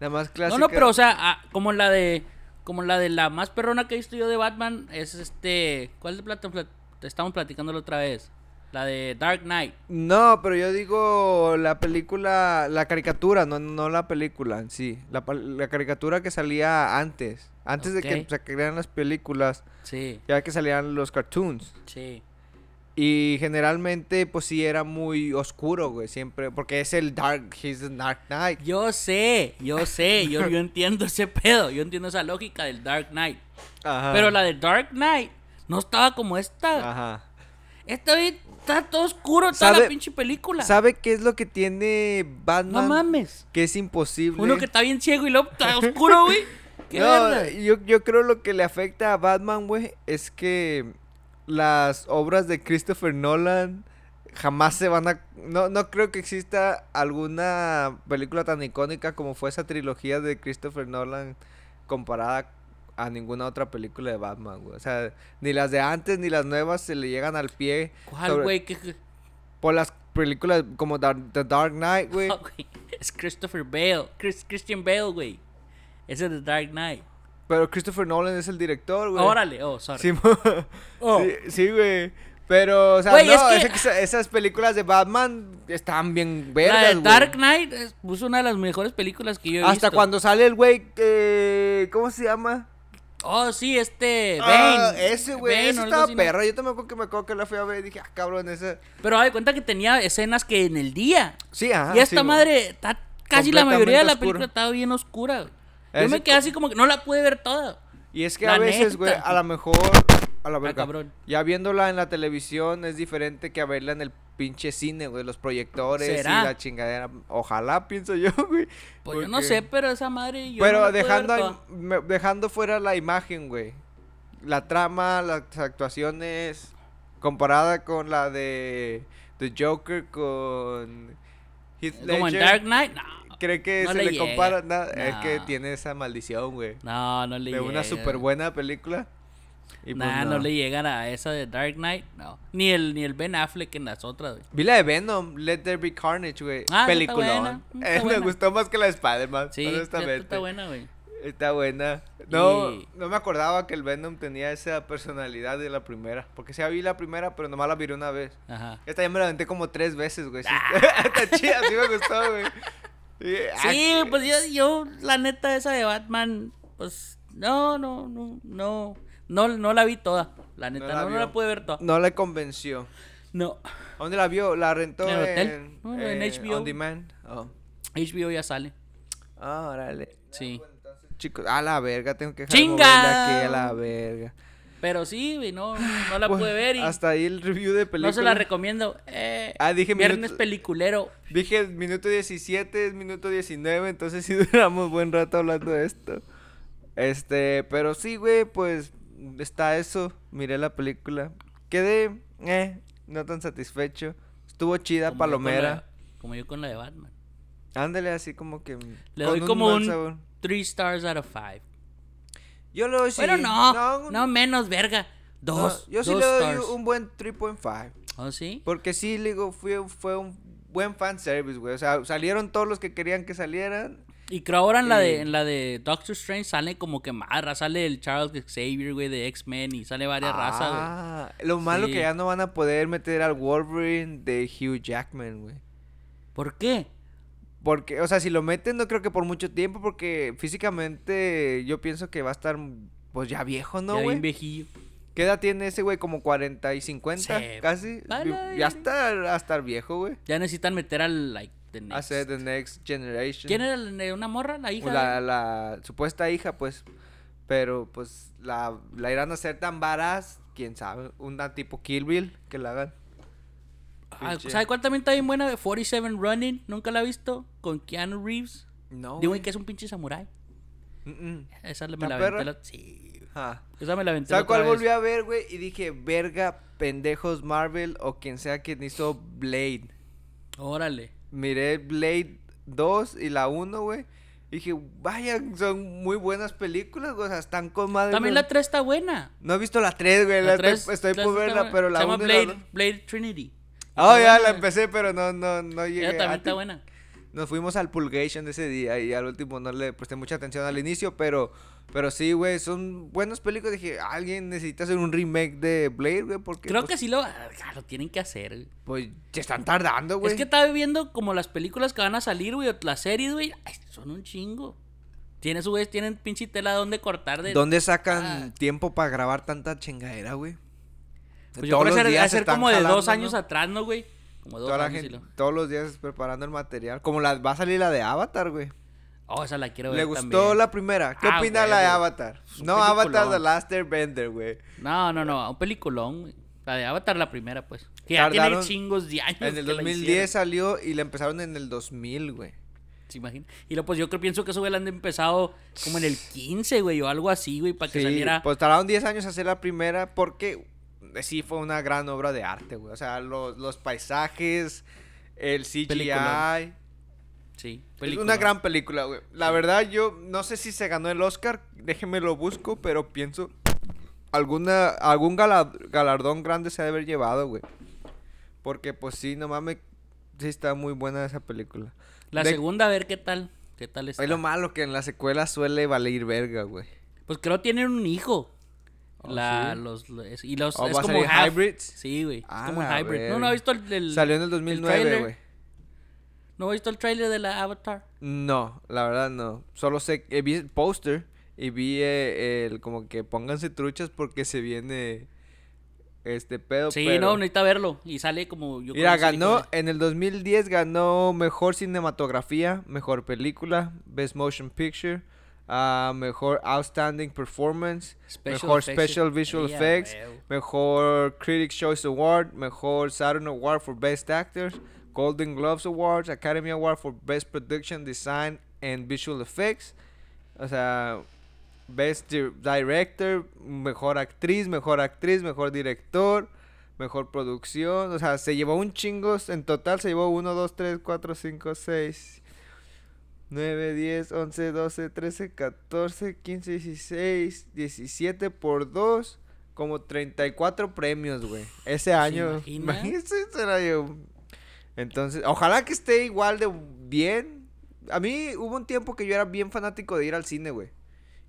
S1: La más clásica.
S2: No, no, pero o sea, ah, como la de como la de la más perrona que he visto yo de Batman es este, ¿cuál de plata plat- estamos platicándolo otra vez? La de Dark Knight.
S1: No, pero yo digo la película, la caricatura, no, no la película en sí. La, la caricatura que salía antes. Antes de que se crearan las películas,
S2: Sí,
S1: ya que salían los cartoons.
S2: sí.
S1: Y generalmente, pues sí, era muy oscuro, güey, siempre. Porque es el Dark, he's the Dark Knight.
S2: Yo sé, yo sé, yo, yo entiendo ese pedo, yo entiendo esa lógica del Dark Knight.
S1: Ajá.
S2: Pero la de Dark Knight no estaba como esta.
S1: Ajá.
S2: Esta vez está todo oscuro toda
S1: ¿Sabe-
S2: la pinche película.
S1: ¿Sabe qué es lo que tiene
S2: no
S1: Batman?
S2: mames.
S1: Que es imposible.
S2: Uno que está bien ciego y luego está oscuro, güey. ¿Qué
S1: No, yo, yo creo lo que le afecta a Batman, güey, es que las obras de Christopher Nolan jamás se van a... No, no creo que exista alguna película tan icónica como fue esa trilogía de Christopher Nolan comparada a ninguna otra película de Batman, güey. O sea, ni las de antes ni las nuevas se le llegan al pie
S2: ¿Cuál, güey? ¿Qué- qué-
S1: por las películas como Dar- The Dark Knight, güey.
S2: Oh, güey, Es Christopher Bale. Chris- Christian Bale, güey. Ese es The Dark Knight.
S1: Pero Christopher Nolan es el director, güey.
S2: Órale, oh, sorry.
S1: Sí,
S2: Oh.
S1: sí, sí, güey. Pero, o sea, no,
S2: es que-
S1: es que esa- esas películas de Batman están bien
S2: La de
S1: güey.
S2: Dark Knight es una de las mejores películas que yo he visto.
S1: Hasta cuando sale el güey, eh, ¿cómo se llama?
S2: Oh, sí, este.
S1: Ah, ese güey,
S2: Bane
S1: ese estaba
S2: así, ¿no?
S1: perro. Yo también me acuerdo que me acuerdo que la fui a ver y dije, ah, cabrón, ese.
S2: Pero hay cuenta que tenía escenas que en el día.
S1: Sí, ajá.
S2: y esta
S1: sí,
S2: madre está casi la mayoría de la película estaba bien oscura. Yo
S1: Ese
S2: me quedé así como que no la pude ver toda.
S1: Y es que
S2: La
S1: a veces, güey, a lo mejor. A la verga.
S2: cabrón.
S1: Ya viéndola en la televisión es diferente que a verla en el pinche cine, güey. Los proyectores
S2: ¿Será?
S1: y la chingadera. Ojalá, pienso yo, güey.
S2: Pues yo no sé, pero esa madre. Yo
S1: Pero
S2: no
S1: dejando, me- dejando fuera la imagen, güey. La trama, las actuaciones, comparada con la de The Joker con Heath
S2: Como en
S1: Ledger,
S2: Dark Knight, no.
S1: ¿Cree que
S2: no
S1: se
S2: le
S1: le, compara? Nada, Es que
S2: No.
S1: tiene esa maldición, güey.
S2: No, no le
S1: De una súper buena película. Y pues
S2: Nah, no.
S1: no.
S2: le llegan a esa de Dark Knight, no. Ni el, ni el Ben Affleck en las otras, güey.
S1: Vi la de Venom, Let There Be Carnage, güey.
S2: Ah,
S1: Peliculón. Eh, me gustó más que la de Spider-Man,
S2: Sí, esta
S1: honestamente.
S2: está buena, güey.
S1: Está buena. No,
S2: Y-
S1: no me acordaba que el Venom tenía esa personalidad de la primera. Porque sí vi la primera, pero nomás la vi una vez.
S2: Ajá.
S1: Esta ya me la aventé como tres veces, güey.
S2: Ah.
S1: está chida, sí me gustó, güey. Sí,
S2: Sí,
S1: ah,
S2: pues yo, yo, la neta, esa de Batman, pues, no, no, no, no. No, no la vi toda. La neta,
S1: la
S2: no, no
S1: vio.
S2: la pude ver toda.
S1: No le convenció.
S2: No.
S1: ¿Dónde la vio? La rentó
S2: En el hotel.
S1: en,
S2: No, en
S1: eh,
S2: HBO.
S1: On Demand. Oh.
S2: HBO ya sale.
S1: Ah, órale.
S2: Sí.
S1: Chicos, a la verga, tengo que dejar de
S2: ¡Chinga!
S1: aquí a la verga.
S2: Pero sí, güey, no, no la
S1: Pues,
S2: pude ver y
S1: Hasta ahí el review de película.
S2: no se la recomiendo. Eh,
S1: Ah, dije
S2: Viernes
S1: minuto-
S2: peliculero.
S1: Dije minuto 17, es minuto 19, entonces sí duramos buen rato hablando de esto. Este, pero sí, güey, pues está eso. Miré la película. Quedé, eh, no tan satisfecho. Estuvo chida,
S2: como yo con
S1: palomera.
S2: la- Como yo con la de Batman.
S1: Ándale así como que.
S2: Le doy como un
S1: sabor.
S2: 3 stars out of 5.
S1: Yo lo sí.
S2: Bueno, no, no, menos, verga. Dos.
S1: No, yo sí le doy
S2: stars.
S1: un buen 3.5.
S2: ¿Oh, sí?
S1: Porque sí, le digo, fue, fue un buen fan service, güey. O sea, salieron todos los que querían que salieran.
S2: Y creo ahora en la de en la de Doctor Strange sale como que raza, sale el Charles Xavier, güey, de X-Men y sale varias razas, güey.
S1: Ah, lo malo
S2: Sí.
S1: que ya no van a poder meter al Wolverine de Hugh Jackman, güey.
S2: ¿Por qué?
S1: Porque, o sea, si lo meten, no creo que por mucho tiempo, porque físicamente yo pienso que va a estar, pues ya viejo, ¿no,
S2: ya
S1: güey?
S2: bien viejillo.
S1: ¿Qué edad tiene ese güey? Como 40 y 50,
S2: Sí.
S1: casi.
S2: Vale,
S1: ya está va a estar viejo, güey.
S2: Ya necesitan meter al like the next.
S1: Hacer The Next Generation.
S2: ¿Quién era una morra? La hija.
S1: La,
S2: de-
S1: la supuesta hija, pues. Pero, pues, la, la irán a hacer tan varas, quién sabe. Una tipo Kill Bill que la hagan.
S2: Ah, ¿Sabe cuál también está bien buena? 47 Running, nunca la he visto. Con Keanu Reeves.
S1: No. Güey.
S2: que es un pinche samurái.
S1: Mm, mm.
S2: Esa me
S1: ¿Está
S2: la aventé. La... Sí.
S1: Ah.
S2: Esa me la aventé.
S1: ¿Sabes
S2: la
S1: cuál
S2: vez.
S1: volví a ver, güey? Y dije, verga, pendejos Marvel o quien sea quien hizo Blade.
S2: Órale.
S1: Miré Blade 2 y la 1, güey. Y dije, vaya, son muy buenas películas, güey. O sea, están con madre.
S2: También
S1: güey.
S2: la 3 está buena.
S1: No he visto la 3, güey.
S2: La
S1: la
S2: tres-
S1: estoy, estoy
S2: la
S1: por
S2: está
S1: verla,
S2: buena.
S1: pero la
S2: Se llama
S1: 1 y la
S2: Blade, Blade Trinity.
S1: Oh,
S2: Está
S1: ya
S2: buena.
S1: la empecé, pero no, no, no llegué.
S2: Ella
S1: a
S2: también está buena.
S1: Nos fuimos al Pulgation ese día y al último no le presté mucha atención al inicio, pero, pero sí, güey, son buenas películas. Dije, alguien necesita hacer un remake de Blade, güey, porque
S2: Creo
S1: pues,
S2: que sí lo, ah, lo tienen que hacer. güey.
S1: pues se están tardando, güey.
S2: Es que estaba viendo como las películas que van a salir, güey, o las series, güey. ay, Son un chingo. Tienes, güey, tienen pinche tela donde cortar de.
S1: ¿Dónde sacan
S2: Ah.
S1: tiempo para grabar tanta chingadera, güey?
S2: Pues yo creo que ser
S1: están
S2: como de
S1: jalando,
S2: dos
S1: ¿no?
S2: años atrás, ¿no, güey? Como dos
S1: Toda la
S2: años y
S1: gente-
S2: lo-
S1: todos los días preparando el material. Como la va a salir la de Avatar, güey.
S2: Oh, esa la quiero ver
S1: ¿Le gustó
S2: también.
S1: la primera? ¿Qué
S2: Ah,
S1: opina la de. Avatar? No, Avatar. The Last Airbender, güey.
S2: No, no, no, un peliculón. La de Avatar, la primera, pues. Que ya tiene chingos de años.
S1: En el
S2: que la
S1: 2010
S2: hicieron.
S1: salió y la empezaron en el 2000, güey.
S2: ¿Se imagina? Y luego, pues yo creo, pienso que eso, güey, la han empezado como en el 15, güey, o algo así, güey, para que
S1: Sí,
S2: saliera.
S1: pues tardaron 10 años hacer la primera porque eh, sí fue una gran obra de arte, güey. O sea, los, los paisajes, el CGI.
S2: Peliculón. Sí,
S1: Es
S2: película.
S1: una gran película, güey. La verdad, yo no sé si se ganó el Oscar, déjenme lo busco, pero pienso alguna algún gala- galardón grande se ha de haber llevado, güey. Porque pues sí, no mames, sí está muy buena esa película.
S2: La
S1: De-
S2: segunda, a ver qué tal. ¿Qué tal está?
S1: Es lo malo que en la secuela suele valer verga, güey.
S2: Pues creo tienen un hijo.
S1: Oh,
S2: la,
S1: ¿sí?
S2: los, los- y los,
S1: ¿O
S2: es
S1: va a
S2: como
S1: salir
S2: half.
S1: hybrids?
S2: Sí, güey. Es
S1: Ah,
S2: como un
S1: la
S2: hybrid. No,
S1: verga.
S2: no ha visto el, el-
S1: Salió en el 2009,
S2: tráiler.
S1: güey.
S2: ¿No ha visto el trailer de la Avatar?
S1: No, la verdad no. Solo sé que vi el póster y vi eh, el como que pónganse truchas porque se viene este pedo.
S2: Sí,
S1: pero-
S2: no, necesita verlo. Y sale como. Yo
S1: Mira,
S2: que
S1: ganó en el 2010 ganó mejor cinematografía, mejor película, best motion picture, ah, mejor outstanding performance,
S2: Special
S1: mejor
S2: effects.
S1: special visual effects, mejor Critics Choice Award, mejor Saturn Award for Best Actors, Golden Gloves Awards, Academy Award for Best Production Design and Visual Effects. O sea, Best Di- Director, mejor actriz, mejor actriz, mejor director, mejor producción. O sea, se llevó un chingo. En total se llevó 1, 2, 3, 4, 5, 6, 9, 10, 11, 12, 13, 14, 15, 16, 17 por 2. Como 34 premios, güey. Ese año.
S2: imagina?
S1: Imagínense ese año. Entonces, ojalá que esté igual de bien. A mí hubo un tiempo que yo era bien fanático de ir al cine, güey.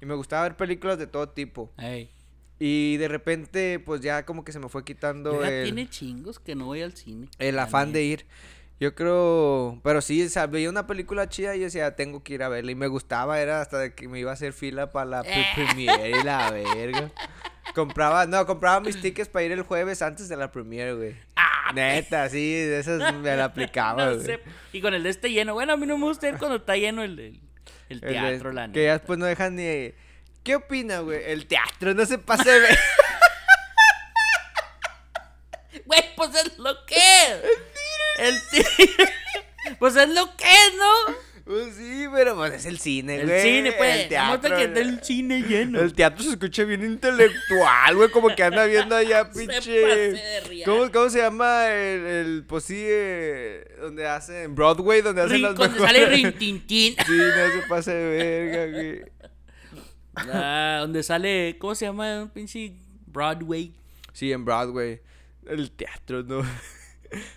S1: Y me gustaba ver películas de todo tipo.
S2: Ey.
S1: Y de repente, pues ya como que se me fue quitando
S2: Ya
S1: el,
S2: tiene chingos que no voy al cine.
S1: el afán de ir. Yo creo, pero sí, o sea, veía una película chida y yo decía, tengo que ir a verla. Y me gustaba, era hasta de que me iba a hacer fila para la pre- premiere y la verga. Compraba, no, compraba mis tickets para ir el jueves antes de la premiere, güey. Neta, sí, de esas me la aplicaba,
S2: No
S1: güey.
S2: sé. Y con el de este lleno. Bueno, a mí no me gusta ir cuando está lleno el, el, el
S1: El de-
S2: teatro, la
S1: Que ya
S2: neta.
S1: después no dejan ni... ¿Qué opina, güey? El teatro, no se pase de.
S2: Güey, pues es lo que es. El tiro. Pues es lo que es, ¿no?
S1: Pues sí, pero pues es el cine,
S2: El
S1: güey.
S2: cine, pues.
S1: El teatro.
S2: que está el cine lleno.
S1: El teatro se escucha bien intelectual, güey, como que anda viendo allá, pinche. ¿Cómo, ¿Cómo se llama el, el pues sí, eh, donde hacen Broadway, donde hacen
S2: Rin-
S1: las mejores?
S2: sale Rintintín.
S1: Sí, no se pase de verga, güey.
S2: Ah, donde sale, ¿cómo se llama? Pinche Broadway.
S1: Sí, en Broadway. El teatro, ¿no?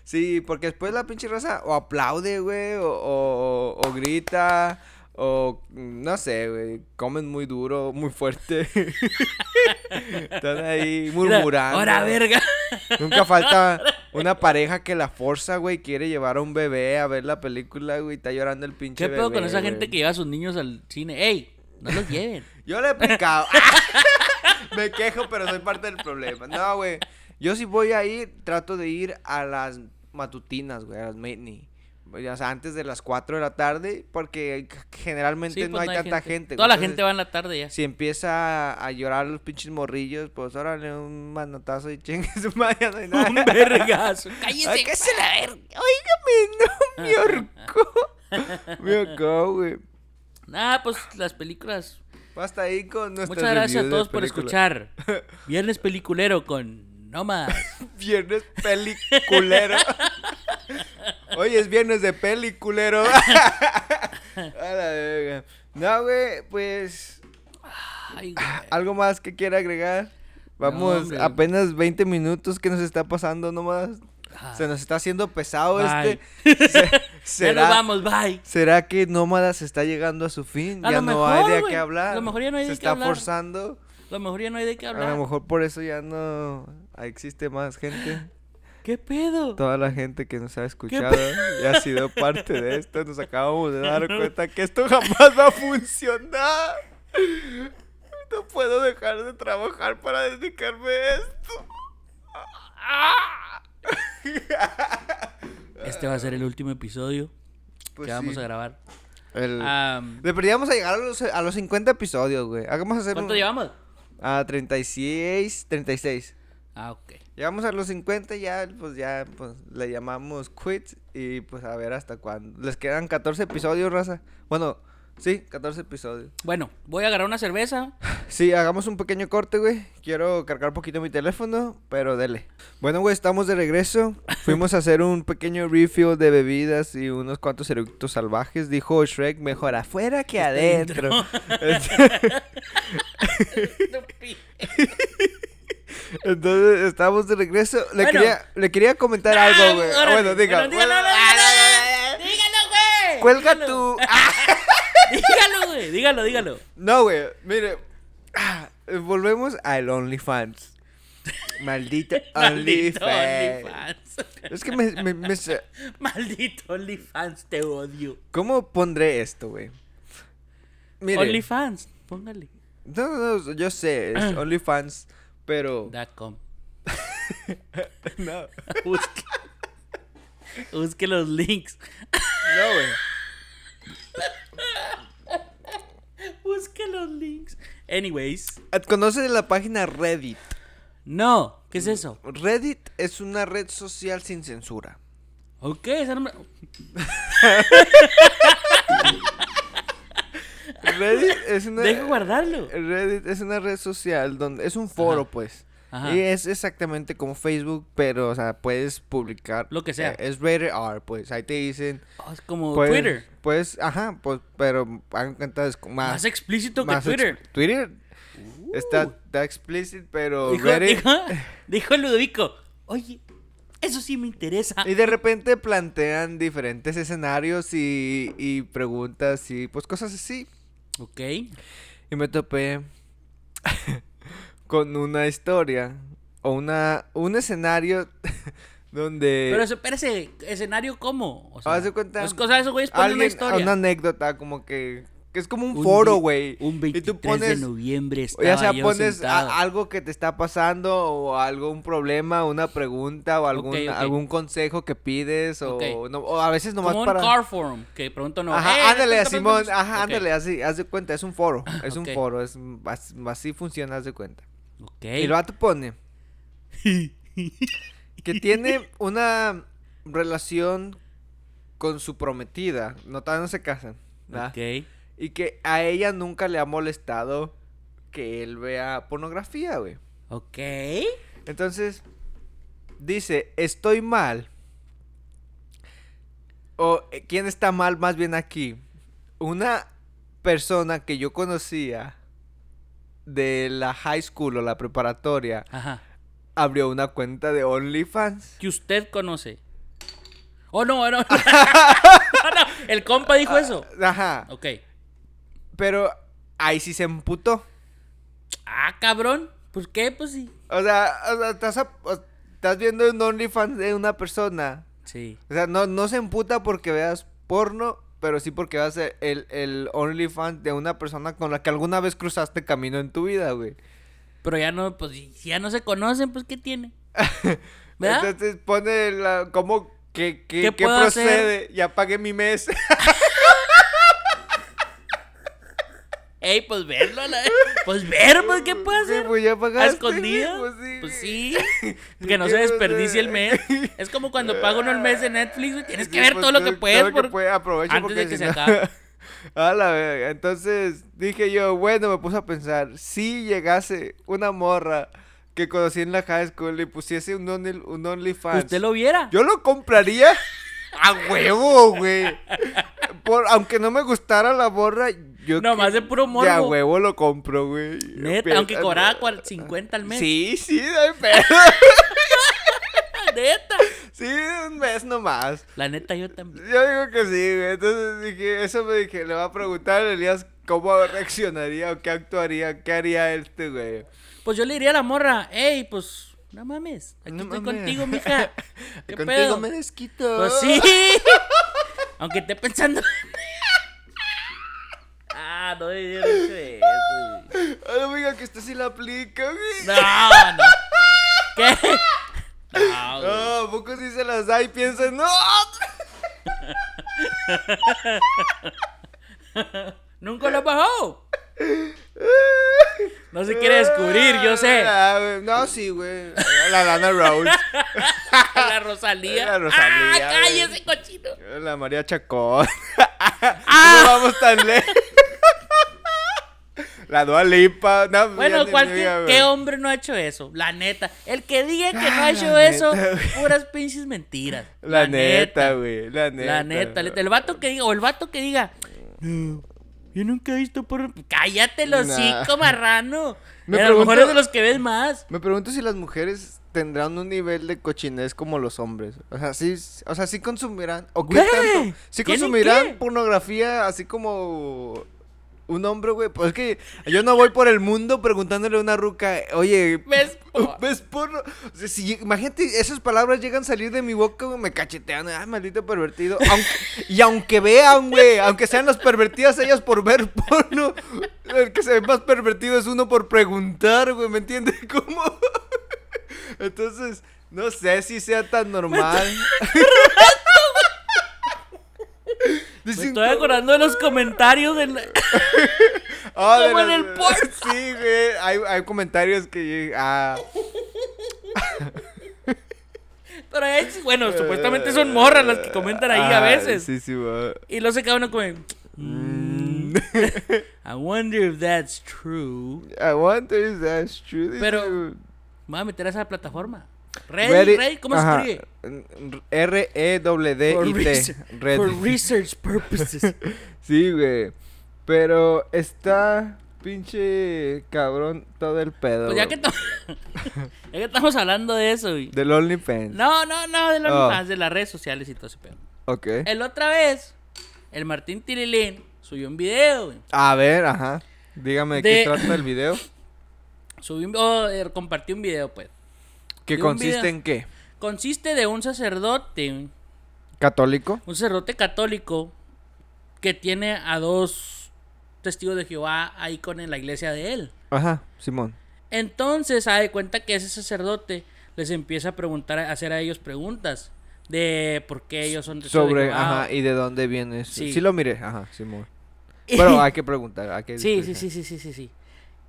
S1: Sí, porque después la pinche raza o aplaude, güey, o, o, o grita, o no sé, güey, comen muy duro, muy fuerte. Están ahí murmurando.
S2: ¡Hora verga!
S1: Nunca falta una pareja que la forza, güey, quiere llevar a un bebé a ver la película, güey, está llorando el pinche
S2: ¿Qué pedo
S1: bebé,
S2: con esa gente que lleva a sus niños al cine? ¡Ey! No los lleven.
S1: Yo le he picado. Me quejo, pero soy parte del problema. No, güey. Yo si voy a ir, trato de ir a las matutinas, güey, a las matinee. O sea, antes de las 4 de la tarde, porque generalmente
S2: Sí,
S1: no
S2: pues,
S1: hay tanta gente.
S2: Toda la gente va en la tarde ya.
S1: Si empieza a llorar los pinches morrillos, pues órale, un manotazo y chingue su madre, no hay nada.
S2: Un vergazo. ¡Cállese!
S1: Se la verga. Óigame, no, me ahorcó. Me ahorcó, güey.
S2: Nada, pues las películas.
S1: Basta ahí con
S2: Muchas gracias a todos por escuchar. Viernes Peliculero con Nomad.
S1: Viernes peliculero. Hoy es viernes de peliculero. A. No, güey, pues.
S2: Ay, güey.
S1: ¿Algo más que quiera agregar? Vamos, apenas 20 minutos que nos está pasando nomás.
S2: Ah,
S1: Se nos está haciendo pesado
S2: Bye.
S1: este. Se-
S2: ya
S1: ¿Será,
S2: nos vamos, bye.
S1: ¿Será que Nómadas está llegando a su fin?
S2: A
S1: ya no
S2: mejor,
S1: hay de qué hablar.
S2: A lo mejor ya no hay
S1: Se
S2: de qué
S1: está
S2: hablar.
S1: forzando.
S2: A lo mejor ya no hay de qué
S1: A
S2: hablar.
S1: lo mejor por eso ya no existe más gente.
S2: ¿Qué pedo?
S1: Toda la gente que nos ha escuchado y ha sido parte de esto, nos acabamos de dar cuenta que esto jamás va a funcionar. No puedo dejar de trabajar para dedicarme a esto.
S2: Este va a ser el último episodio
S1: Pues
S2: que vamos
S1: sí.
S2: a grabar.
S1: El-
S2: Am,
S1: Deberíamos a llegar a los, a los 50 episodios, güey. Hagamos hacer
S2: ¿Cuánto
S1: un-
S2: llevamos?
S1: A 36, 36.
S2: Ah, ok.
S1: Llegamos a los 50 ya, pues ya, pues le llamamos quit y pues a ver hasta cuándo. Les quedan 14 episodios, raza. Bueno, sí, 14 episodios.
S2: Bueno, voy a agarrar una cerveza.
S1: Sí, hagamos un pequeño corte, güey. Quiero cargar un poquito mi teléfono, pero dele. Bueno, güey, estamos de regreso. Fuimos a hacer un pequeño refill de bebidas y unos cuantos eructos salvajes. Dijo Shrek, mejor afuera que adentro. Entonces, estamos de regreso. Le,
S2: Bueno.
S1: quería, le quería comentar
S2: Ah,
S1: algo, güey.
S2: órale.
S1: Bueno, diga.
S2: Bueno, dígalo,
S1: bueno,
S2: dígalo, dígalo, güey.
S1: Cuelga
S2: Dígalo.
S1: tu... Ah,
S2: Dígalo, güey. Dígalo, dígalo.
S1: No, güey, mire. ah, volvemos al OnlyFans. Maldito OnlyFans.
S2: OnlyFans.
S1: Es que me, me-
S2: Maldito OnlyFans, te odio.
S1: ¿Cómo pondré esto, güey?
S2: OnlyFans, póngale.
S1: No, no, no, yo sé, es OnlyFans, pero...
S2: Com.
S1: No,
S2: Busque. Busque los links.
S1: no, güey.
S2: Busque los links. Anyways.
S1: ¿Conoces la página Reddit?
S2: No. ¿Qué es eso?
S1: Reddit es una red social sin censura.
S2: Ok, esa no me...
S1: Reddit es una...
S2: Deja guardarlo.
S1: Reddit es una red social donde es un foro,
S2: Ajá.
S1: pues.
S2: Ajá.
S1: Y es exactamente como Facebook, pero, o sea, puedes publicar.
S2: Lo que sea.
S1: eh, es rated R, pues. Ahí te dicen.
S2: Oh, es como
S1: Pues,
S2: Twitter.
S1: Pues, ajá, pues, pero como
S2: Más,
S1: más.
S2: explícito que
S1: más
S2: Twitter.
S1: ex- Twitter está,
S2: Uh.
S1: está explícito, pero
S2: Dijo,
S1: Reddit.
S2: dijo, dijo Ludovico. Oye, eso sí me interesa.
S1: Y de repente plantean diferentes escenarios y, y preguntas y pues cosas así.
S2: Ok.
S1: Y me topé con una historia o una un escenario donde
S2: Pero eso, espérese, ¿escenario cómo? O sea,
S1: Haz de cuenta,
S2: pues, cosa, esos güeyes ponen una historia.
S1: una anécdota como que que es como un,
S2: Un
S1: foro, güey.
S2: Un
S1: Y
S2: 23
S1: tú pones
S2: de noviembre
S1: ya
S2: estaba
S1: sea
S2: yo
S1: pones a- algo que te está pasando o algún problema, una pregunta o algún algún consejo que pides o,
S2: Ok.
S1: no- o a veces nomás
S2: Como un
S1: para
S2: car forum, que pronto no.
S1: Ajá,
S2: "Eh,
S1: ándale,
S2: está
S1: Simón,
S2: pasando".
S1: ajá, ándale, así, haz de cuenta, es un foro, es un foro, es as- así funciona, haz de cuenta. Y el vato pone que tiene una relación con su prometida, no todavía no se casan, ¿verdad?
S2: Ok.
S1: Y que a ella nunca le ha molestado que él vea pornografía, güey.
S2: Ok.
S1: Entonces, dice, estoy mal. O, eh, ¿quién está mal más bien aquí? Una persona que yo conocía de la high school o la preparatoria
S2: Ajá.
S1: abrió una cuenta de OnlyFans.
S2: Que usted conoce. Oh, no, no. no, no, El compa dijo eso.
S1: Ajá.
S2: Ok.
S1: Pero ahí sí se emputó.
S2: Ah, cabrón. Pues qué, pues sí.
S1: O sea, o sea, estás, a- estás viendo un OnlyFans de una persona.
S2: Sí.
S1: O sea, no, no se emputa porque veas porno, pero sí porque veas el, el, el OnlyFans de una persona con la que alguna vez cruzaste camino en tu vida, güey.
S2: Pero ya no, pues si ya no se conocen, pues ¿qué tiene? ¿Verdad?
S1: Entonces pone la, cómo, qué, qué,
S2: ¿Qué
S1: qué
S2: puedo hacer?
S1: procede. Ya pagué mi mes.
S2: Ey, pues verlo. la- Pues ver, pues ¿qué puede
S1: Sí,
S2: hacer?
S1: pues ya
S2: ¿A
S1: pagaste.
S2: escondidas?
S1: güey, Pues sí.
S2: Pues sí. Que no se
S1: ¿Qué vas a
S2: desperdicie el mes. Es como cuando pago uno el mes de Netflix, güey. Tienes que ver
S1: pues,
S2: todo lo que puedes.
S1: todo lo que
S2: por-
S1: puede, aprovecha
S2: antes de que
S1: si
S2: se
S1: no-
S2: acabe.
S1: A la verga. Entonces dije yo, bueno, me puse a pensar, si llegase una morra que conocí en la high school y pusiese un, only, un OnlyFans,
S2: Usted lo viera.
S1: yo lo compraría a huevo, güey. Por, aunque no me gustara la morra, yo
S2: Nomás
S1: que-
S2: de puro
S1: De a
S2: morbo.
S1: huevo lo compro, güey.
S2: Neta, aunque cobraba cuar- 50 al mes.
S1: Sí, sí, no hay pedo.
S2: Neta.
S1: Sí, un mes nomás.
S2: La neta, yo también.
S1: Yo digo que sí, güey. Entonces dije, eso me dije, le va a preguntar a Elías cómo reaccionaría o qué actuaría, qué haría este, güey.
S2: Pues yo le diría a la morra, ey, pues, no mames. Aquí
S1: No
S2: estoy
S1: mames.
S2: contigo, mija. ¿Qué
S1: Contigo
S2: pedo?
S1: me desquito.
S2: Pues sí. Aunque esté pensando. Ah, no debieron hecho eso. güey.
S1: Ay, amiga, que esta sí la aplica, güey.
S2: No, no. ¿Qué? No, güey.
S1: No, ¿a poco sí se las da y piensan, no?
S2: Nunca lo bajó. No se quiere descubrir, yo sé.
S1: Ah, No, sí, güey. La Lana Rose.
S2: La Rosalía.
S1: La Rosalía,
S2: Ah, cállese, cochino.
S1: La María Chacón.
S2: Ah.
S1: No vamos tan lejos. La Dua Lipa. No,
S2: Bueno,
S1: ni
S2: ¿cuál
S1: me
S2: que-
S1: diga, güey.
S2: ¿qué hombre no ha hecho eso? La neta. El que diga que no
S1: Ah,
S2: ha hecho eso,
S1: neta,
S2: puras pinches mentiras.
S1: La, neta, güey. La neta.
S2: La neta. El vato que diga, o el vato que diga, no, yo nunca he visto por. Cállate, los
S1: Nah.
S2: marrano.
S1: Me
S2: a lo mejor es de los que ves más.
S1: Me pregunto si las mujeres tendrán un nivel de cochinez como los hombres. O sea, sí, o sea, sí consumirán. ¿O qué tanto? ¿Sí
S2: ¿tienen
S1: consumirán pornografía así como un hombre, güey? Pues es que yo no voy por el mundo preguntándole a una ruca, oye,
S2: ¿Ves porno?
S1: ¿ves porno? Sea, si, imagínate, esas palabras llegan a salir de mi boca, güey, me cachetean. Ay, maldito pervertido. Aunque- y aunque vean, güey, aunque sean las pervertidas ellas por ver porno, el que se ve más pervertido es uno por preguntar, güey, ¿me entiendes? ¿Cómo? Entonces, no sé si sea tan normal.
S2: Me estoy acordando de los comentarios del.
S1: Ah, de
S2: como en el porno.
S1: Sí, güey, hay, hay comentarios que... Ah,
S2: Pero es, bueno, supuestamente son morras las que comentan ahí a
S1: ah,
S2: veces.
S1: Sí, sí, güey.
S2: Y luego se queda uno como.
S1: Mm.
S2: I wonder if that's true.
S1: I wonder if that's true.
S2: Pero-. Me voy a meter a esa plataforma. Ready,
S1: Ready-
S2: Ready, ¿cómo se escribe?
S1: Ready.
S2: for research purposes.
S1: Sí, güey. Pero está pinche cabrón todo el pedo.
S2: pues ya que, ya estamos hablando de eso, güey.
S1: Del OnlyFans.
S2: No, no, no, de los
S1: Oh.
S2: fans, de las redes sociales y todo ese pedo.
S1: Ok.
S2: El otra vez, el Martín Tirilín subió un video, güey.
S1: A ver, ajá. Dígame de qué trata el video.
S2: Subió un, oh, eh, compartió un video, pues.
S1: ¿Que
S2: De
S1: consiste en qué?
S2: Consiste de un sacerdote,
S1: ¿Católico?
S2: un sacerdote católico que tiene a dos testigos de Jehová ahí con en la iglesia de él.
S1: Ajá, Simón.
S2: Entonces, se de cuenta que ese sacerdote les empieza a preguntar, a hacer a ellos preguntas de por qué ellos son testigos de
S1: Sobre,
S2: Jehová.
S1: ajá, y de dónde vienes.
S2: Sí.
S1: Sí, lo miré, ajá, Simón. Pero hay que preguntar, hay que
S2: Sí, sí, sí, sí, sí, sí, sí.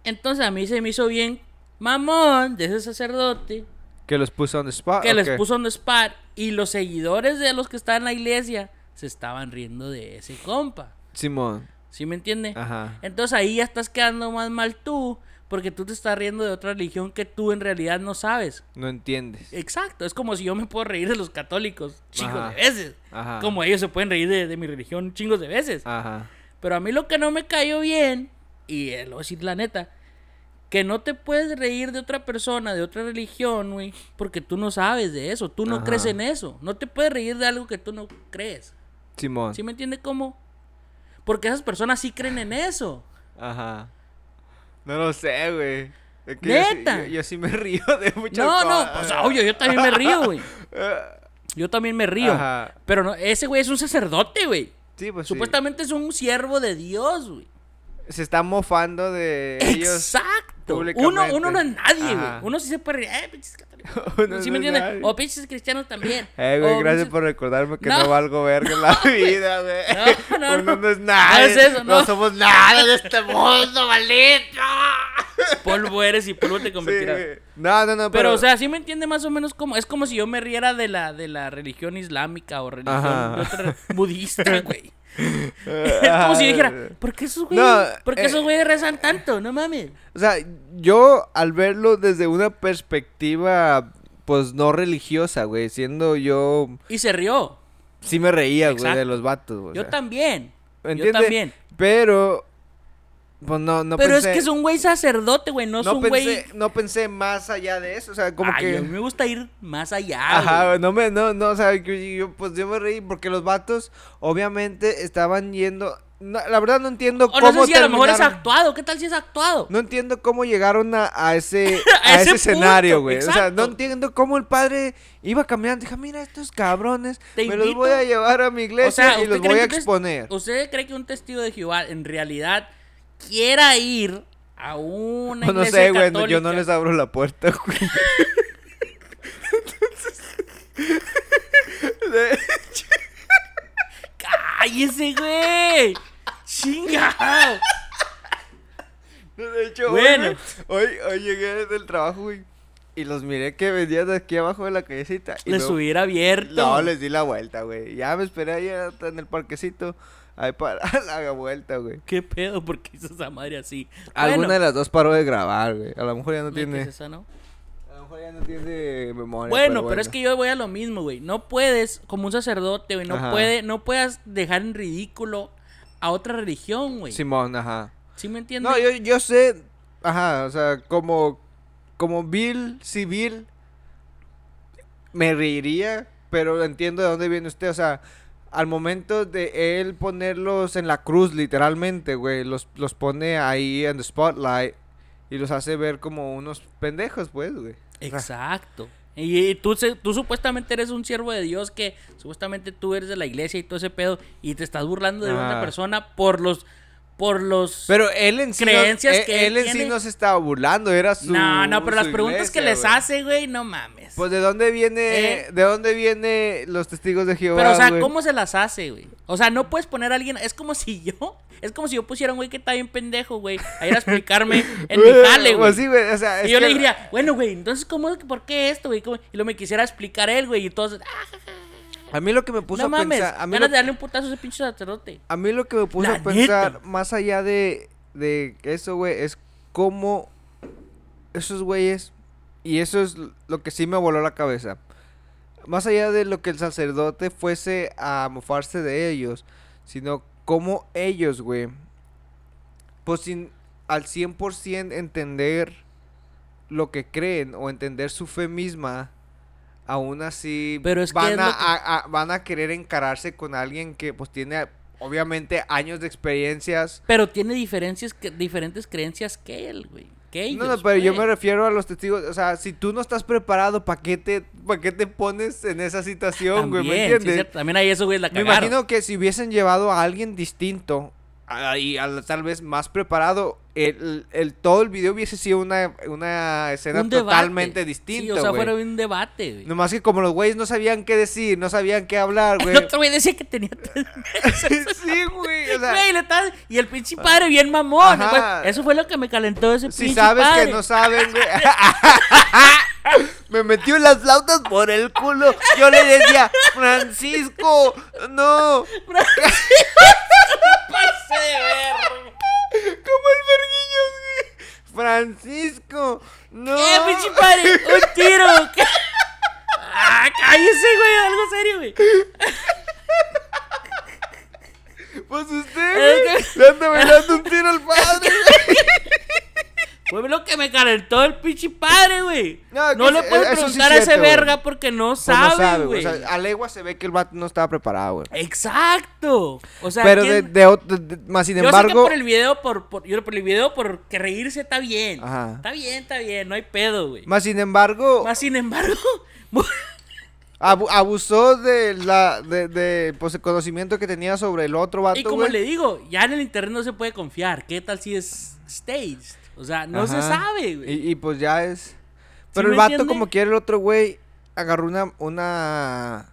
S2: Entonces a mí se me hizo bien mamón de ese sacerdote
S1: Que los puso on the spot.
S2: que
S1: ¿o
S2: les
S1: qué?
S2: puso en spot y los seguidores de los que estaban en la iglesia se estaban riendo de ese compa.
S1: Simón.
S2: ¿Sí me entiende?
S1: Ajá.
S2: Entonces ahí ya estás quedando más mal tú porque tú te estás riendo de otra religión que tú en realidad no sabes.
S1: No entiendes.
S2: Exacto, es como si yo me puedo reír de los católicos chingos
S1: Ajá.
S2: de veces.
S1: Ajá.
S2: Como ellos se pueden reír de, de mi religión chingos de veces.
S1: Ajá.
S2: Pero a mí lo que no me cayó bien, y eh, lo voy a decir la neta, Que no te puedes reír de otra persona, de otra religión, güey, porque tú no sabes de eso, tú no
S1: Ajá.
S2: crees en eso. No te puedes reír de algo que tú no crees.
S1: Simón.
S2: ¿Sí me entiende cómo? Porque esas personas sí creen en eso.
S1: Ajá. No lo sé, güey. Es que yo sí-
S2: ¿Neta?
S1: Yo, yo sí me río de muchas
S2: No, no,
S1: cosas.
S2: pues obvio, yo también me río, güey. Yo también me río.
S1: Ajá.
S2: Pero no, ese güey es un sacerdote, güey.
S1: Sí, pues sí.
S2: Supuestamente es un siervo de Dios, güey.
S1: Se está mofando de ellos.
S2: Exacto. Uno, uno no es nadie, güey. Uno sí se puede reír. Eh, pinches católicos.
S1: Uno
S2: ¿Sí
S1: no
S2: me
S1: es
S2: entiendes? O pinches cristianos también.
S1: Eh, güey, gracias
S2: pinches-
S1: por recordarme que
S2: No.
S1: no, valgo verga en la vida, güey.
S2: No, no,
S1: Uno
S2: no.
S1: no es nada.
S2: No es eso, no.
S1: somos nada de este mundo, maldito.
S2: Polvo eres y polvo te convertirás.
S1: no, no, no,
S2: pero,
S1: pero,
S2: o sea, sí me entiende más o menos como. Es como si yo me riera de la, de la religión islámica o religión budista, güey. Es como si
S1: ah,
S2: yo dijera, ¿por qué esos güeyes,
S1: No,
S2: ¿por qué
S1: eh,
S2: esos güeyes rezan tanto? No mames.
S1: O sea, yo al verlo desde una perspectiva, pues no religiosa, güey, siendo yo,
S2: Y se rió.
S1: sí me reía, güey, de los vatos, güey. o
S2: Yo
S1: sea,
S2: también.
S1: ¿me
S2: Yo también.
S1: Pero, pues no, no
S2: Pero
S1: pensé,
S2: es que es un güey sacerdote, güey. No es
S1: no
S2: un güey.
S1: pensé, no pensé más allá de eso, o sea, como
S2: Ay,
S1: que...
S2: a mí me gusta ir más allá.
S1: Ajá,
S2: güey.
S1: no me, no, no, o sea, yo, pues yo me reí porque los vatos obviamente estaban yendo, no, la verdad no entiendo
S2: O
S1: cómo
S2: no sé si a lo mejor es actuado. ¿Qué tal si es actuado?
S1: No entiendo cómo llegaron a, a ese,
S2: A
S1: a
S2: ese
S1: ese escenario, güey. O sea, no entiendo cómo el padre iba caminando. Dije, mira, estos cabrones,
S2: Te
S1: me los voy a llevar a mi iglesia y
S2: ¿usted
S1: los voy a exponer.
S2: ¿Usted cree que un testigo de Jehová en realidad quiera ir a una
S1: No,
S2: iglesia
S1: sé, güey,
S2: católica?
S1: yo no les abro la puerta, güey. De-
S2: ¡Cállese, güey! ¡Chingao!
S1: De hecho,
S2: Bueno.
S1: hoy, güey, hoy, hoy llegué del trabajo, güey. Y los miré que vendían de aquí abajo de la callecita. Y
S2: Les
S1: luego-
S2: hubiera abierto.
S1: No, les di la vuelta, güey. Ya me esperé ahí en el parquecito. Ahí para la vuelta, güey.
S2: ¿Qué pedo? ¿Por qué hizo esa madre así?
S1: Alguna
S2: Bueno,
S1: de las dos paró de grabar, güey. A lo mejor ya no
S2: ¿qué es
S1: tiene.
S2: esa, no?
S1: A lo mejor ya no tiene memoria.
S2: Bueno, pero, es que yo voy a lo mismo, güey. No puedes, como un sacerdote, güey, no
S1: Ajá.
S2: puede, no puedas dejar en ridículo a otra religión, güey.
S1: Simón, ajá.
S2: ¿Sí me entiendes?
S1: No, yo, yo sé. Ajá, o sea, como. Como Bill civil. Me reiría. Pero entiendo de dónde viene usted. O sea, al momento de él ponerlos en la cruz, literalmente, güey. Los, los pone ahí en the spotlight. Y los hace ver como unos pendejos, pues, güey.
S2: Exacto. Y, y tú, se- tú supuestamente eres un siervo de Dios que supuestamente tú eres de la iglesia y todo ese pedo y te estás burlando de otra persona por los por los
S1: Pero él en sí.
S2: creencias
S1: él,
S2: que
S1: él en sí no se estaba burlando, era su.
S2: No, no, pero las preguntas que les
S1: güey.
S2: hace, güey, no mames.
S1: Pues de dónde viene,
S2: Eh.
S1: de dónde viene los testigos de Jehová.
S2: pero o sea,
S1: güey?
S2: ¿cómo se las hace, güey? O sea, no puedes poner a alguien, es como si yo, es como si yo pusiera un güey que está bien pendejo, güey, a ir a explicarme en mi jale, güey.
S1: Pues sí, güey, o sea, es
S2: Y yo le diría, bueno, güey, entonces, ¿cómo, ¿por qué esto, güey? Y lo me quisiera explicar él, güey, y todos, ah,
S1: A mí lo que me puso
S2: no
S1: a
S2: mames,
S1: pensar, a mí,
S2: ganas
S1: lo,
S2: de darle un putazo a ese pinche sacerdote.
S1: a mí lo que me puso
S2: La
S1: a pensar
S2: neta.
S1: más allá de, de eso, güey, es cómo esos güeyes y eso es lo que sí me voló la cabeza. Más allá de lo que el sacerdote fuese a mofarse de ellos, sino cómo ellos, güey, pues sin al 100% entender lo que creen o entender su fe misma, aún así
S2: Pero es que
S1: van, a, van a querer encararse con alguien que pues tiene obviamente años de experiencias.
S2: Pero tiene diferencias, que- diferentes creencias que él, güey. Que ellos,
S1: No, no, pero yo me refiero a los testigos, o sea, si tú no estás preparado, ¿para qué te, pa' qué te pones en esa situación, güey? ¿Me
S2: También, sí,
S1: entiendes?
S2: También ahí eso, güey, la
S1: Me
S2: cagaron.
S1: imagino que si hubiesen llevado a alguien distinto y al- tal vez más preparado, el, el- todo el video hubiese sido una, una escena
S2: Un
S1: totalmente
S2: Sí,
S1: distinta,
S2: o sea, fuera un debate, güey.
S1: Nomás que como los güeyes no sabían qué decir, no sabían qué hablar, güey.
S2: El otro güey decía que tenía tres
S1: sí, güey, o sea,
S2: y el pinche padre bien mamón. Eso fue lo que me calentó ese
S1: si
S2: pinche
S1: sabes
S2: padre.
S1: que no saben, güey. Me metió las flautas por el culo. Yo le decía, Francisco, no.
S2: Verga.
S1: Como el verguillo, güey. Francisco, no.
S2: ¡Eh, pinche padre! ¡Un tiro! ¡Ah, cállese, güey! Algo serio, güey.
S1: Pues usted, güey, le anda velando un tiro al padre.
S2: Mueve lo que me calentó el pinche padre, güey.
S1: No,
S2: No, le puedes
S1: sí
S2: preguntar a ese
S1: cierto,
S2: verga porque no
S1: Pues no
S2: sabe,
S1: güey.
S2: güey.
S1: O sea, a legua se ve que el vato no estaba preparado, güey.
S2: Exacto. O sea,
S1: Pero de,
S2: ¿quién-
S1: de, más sin
S2: yo sé que
S1: embargo,
S2: por el video, por, por, yo por el video, porque reírse está bien.
S1: Ajá.
S2: Está bien, está bien, no hay pedo, güey.
S1: más sin embargo,
S2: Más sin embargo,
S1: abu- abusó de la de, de, pues el conocimiento que tenía sobre el otro vato,
S2: y como le digo, ya en el internet no se puede confiar. ¿Qué tal si es staged? O sea, no se sabe, güey.
S1: Y, y pues ya es. Pero el vato,
S2: entiende?
S1: como quiere el otro güey, agarró una, una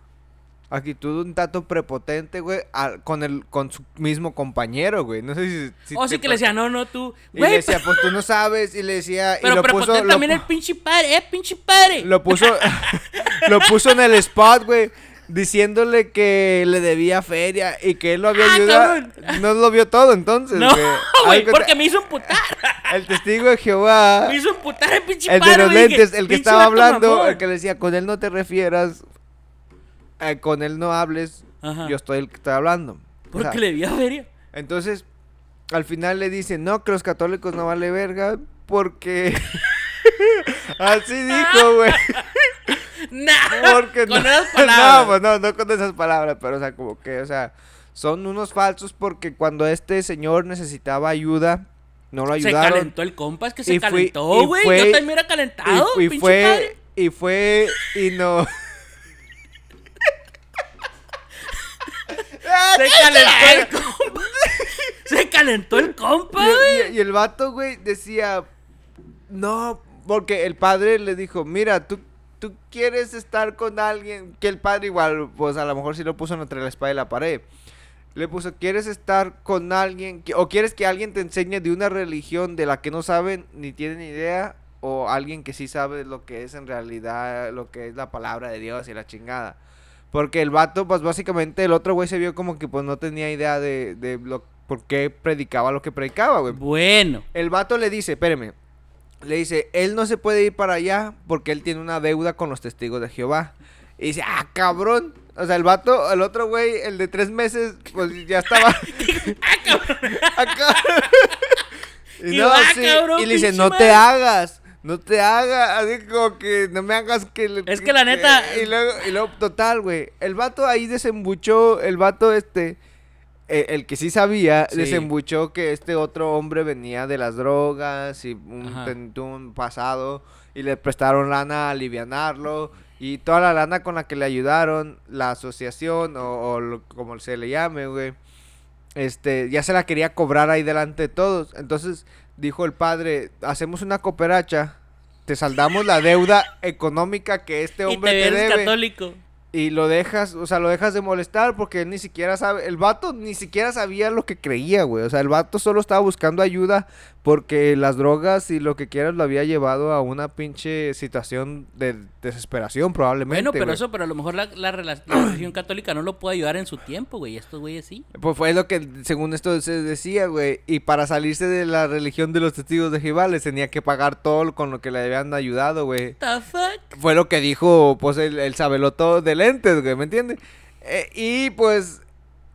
S1: actitud un tanto prepotente, güey, al- con el, con su mismo compañero, güey. No sé si. si
S2: o sí que le decía, no, no, tú.
S1: Y le decía, pues tú no sabes. Y le decía. y
S2: pero
S1: lo
S2: prepotente
S1: puso. Lo,
S2: también el pinche padre, eh, pinche padre.
S1: lo puso. lo puso en el spot, güey. Diciéndole que le debía feria y que él lo había
S2: Ah,
S1: ayudado.
S2: cabrón.
S1: No lo vio todo entonces,
S2: no,
S1: güey. te-
S2: porque me hizo emputar.
S1: El testigo de Jehová.
S2: Me hizo emputar el pinche
S1: El de los lentes, el que
S2: "Pinche
S1: estaba hablando,
S2: mamón".
S1: el que le decía, con él no te refieras, eh, con él no hables,
S2: Ajá.
S1: yo estoy el que está hablando. O
S2: Porque
S1: sea,
S2: le dio feria.
S1: Entonces, al final le dice, no, que los católicos no vale verga, porque... Así dijo, güey.
S2: Nah,
S1: Porque
S2: con
S1: no,
S2: esas palabras.
S1: no, pues no, no con esas palabras, pero o sea, como que, o sea, son unos falsos porque cuando este señor necesitaba ayuda, no lo
S2: Se
S1: ayudaron.
S2: calentó el compa, es que se
S1: Y
S2: calentó, güey. Yo también hubiera calentado,
S1: y, y
S2: pinche
S1: fue
S2: padre.
S1: y fue y no
S2: Se calentó el compa. Se calentó el compa, güey.
S1: y- y el vato güey decía no porque el padre le dijo mira tú tú quieres estar con alguien que el padre igual pues a lo mejor sí lo puso entre la espada y la pared le puso quieres estar con alguien que- o quieres que alguien te enseñe de una religión de la que no saben ni tienen idea o alguien que sí sabe lo que es en realidad lo que es la palabra de Dios y la chingada Porque el vato, pues básicamente el otro güey se vio como que pues no tenía idea de, de lo, por qué predicaba lo que predicaba, güey.
S2: Bueno.
S1: El vato le dice, espéreme, le dice, él no se puede ir para allá porque él tiene una deuda con los testigos de Jehová. Y dice, ah, cabrón. O sea, el vato, el otro güey, el de tres meses, pues ya estaba acá. Y,
S2: Y
S1: no,
S2: va,
S1: sí,
S2: cabrón,
S1: y le dice, no te
S2: madre".
S1: hagas. No te hagas, así como que no me hagas que... le-
S2: Es que la neta-
S1: Y luego, y luego total, güey. El vato ahí desembuchó, el vato este, eh, el que sí sabía,
S2: Sí.
S1: desembuchó que este otro hombre venía de las drogas y un, un pasado y le prestaron lana a alivianarlo y toda la lana con la que le ayudaron, la asociación o, o lo- como se le llame, güey, este, ya se la quería cobrar ahí delante de todos. Entonces dijo el padre, hacemos una cooperacha, te saldamos la deuda económica que este
S2: Y
S1: hombre
S2: te
S1: te, debe.
S2: católico.
S1: Y lo dejas, o sea, lo dejas de molestar porque él ni siquiera sabe, el vato ni siquiera sabía lo que creía, güey. O sea, el vato solo estaba buscando ayuda porque las drogas y lo que quieras lo había llevado a una pinche situación de desesperación probablemente.
S2: Bueno, pero
S1: güey.
S2: eso, pero a lo mejor la, la, religión católica no lo puede ayudar en su tiempo, güey. Estos güeyes sí.
S1: Pues fue lo que según esto se decía, güey. Y para salirse de la religión de los testigos de Jehová les tenía que pagar todo con lo que le habían ayudado, güey.
S2: The fuck?
S1: Fue lo que dijo, pues, el, el sabeloto de güey, ¿me entiendes? y, pues,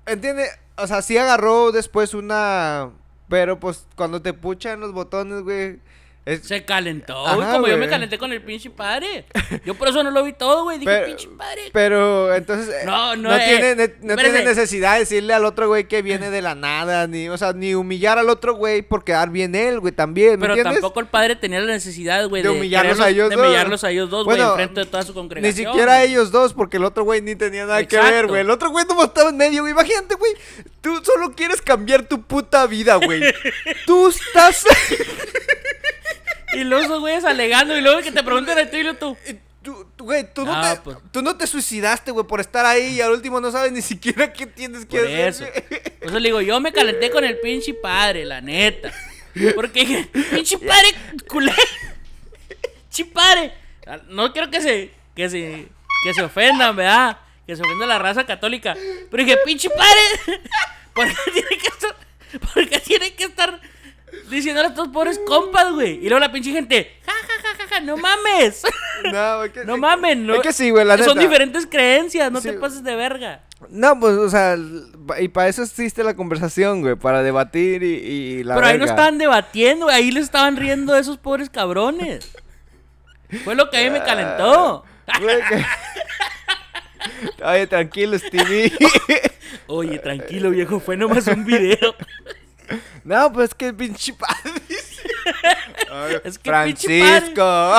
S1: ¿entiende? O sea, sí agarró después una... Pero, pues, cuando te puchan los botones, güey... Es...
S2: Se calentó,
S1: Ajá,
S2: güey. Como yo me
S1: güey.
S2: calenté con el pinche padre. Yo por eso no lo vi todo, güey. Dije,
S1: Pero-
S2: pinche padre.
S1: Pero, entonces... eh,
S2: No, no,
S1: no,
S2: eh,
S1: tiene, ne- no tiene necesidad de decirle al otro güey que viene de la nada, ni... O sea, ni humillar al otro güey por quedar bien él, güey, también, ¿me
S2: Pero
S1: entiendes?
S2: tampoco el padre tenía la necesidad, güey,
S1: De
S2: de,
S1: humillarlos
S2: quererlos-
S1: a ellos
S2: de
S1: dos.
S2: humillarlos a ellos dos, güey,
S1: Bueno,
S2: enfrente de toda su
S1: Ni
S2: congregación.
S1: siquiera
S2: güey.
S1: ellos dos, porque el otro güey ni tenía nada que ver, güey. El otro güey no estaba en medio, güey. Imagínate, güey. Tú solo quieres cambiar tu puta vida, güey. Tú estás.
S2: Y luego esos güeyes alegando y luego que te pregunten a ti y luego tú.
S1: Tú, tú, güey, tú, no
S2: No,
S1: te,
S2: pues.
S1: tú no te suicidaste, güey, por estar ahí y al último no sabes ni siquiera qué tienes que
S2: Por
S1: hacer.
S2: eso. Por eso le digo, yo me calenté con el pinche padre, la neta. Porque dije, pinche padre culé. Pinche padre. No quiero que se, que se, que se ofendan, ¿verdad? Que se ofenda la raza católica. Pero dije, pinche padre. ¿Por qué tiene que estar, por qué tiene que estar diciendo a estos pobres compas, güey? Y luego la pinche gente, ja, ja, ja, ja, ja, no mames.
S1: No, güey, que-
S2: No mames, no.
S1: Es que sí, güey, la neta.
S2: Son diferentes creencias, no
S1: Sí.
S2: te pases de verga.
S1: No, pues, o sea, y para eso existe la conversación, güey, para debatir y, y la
S2: Pero ahí no
S1: verga.
S2: estaban debatiendo, güey, ahí les estaban riendo de esos pobres cabrones. Fue lo que a mí me calentó.
S1: Güey, que- Oye, tranquilo, Stevie.
S2: Oye, tranquilo, viejo, fue nomás un video.
S1: no, pues es que pinche padre. Ay,
S2: Es que
S1: Francisco.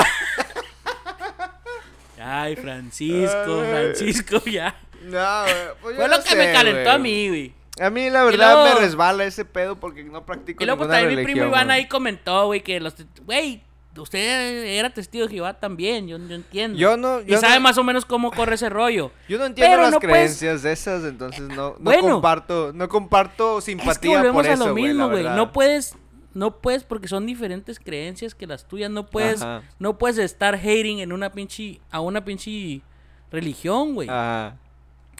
S2: Ay, Francisco. Francisco, ya.
S1: No. Pues
S2: Fue lo
S1: no
S2: que
S1: sé,
S2: me calentó
S1: güey.
S2: a mí, güey.
S1: A mí la verdad
S2: luego-
S1: me resbala ese pedo porque no practico
S2: Y luego pues,
S1: ninguna
S2: también mi
S1: religión.
S2: primo Iván
S1: güey.
S2: ahí comentó, güey, que los... Güey, usted era testigo de Jehová también, yo, yo entiendo.
S1: Yo no-
S2: Y sabe
S1: no-
S2: más o menos cómo corre ese rollo.
S1: Yo no entiendo
S2: Pero
S1: las
S2: no puedes-
S1: creencias de esas, entonces no, no
S2: Bueno.
S1: comparto, no comparto
S2: Es que
S1: simpatía
S2: volvemos
S1: por
S2: a
S1: eso,
S2: lo
S1: güey, la
S2: mismo, güey. No puedes, no puedes porque son diferentes creencias que las tuyas. No puedes,
S1: Ajá.
S2: no puedes estar hating en una pinche, a una pinche religión, güey.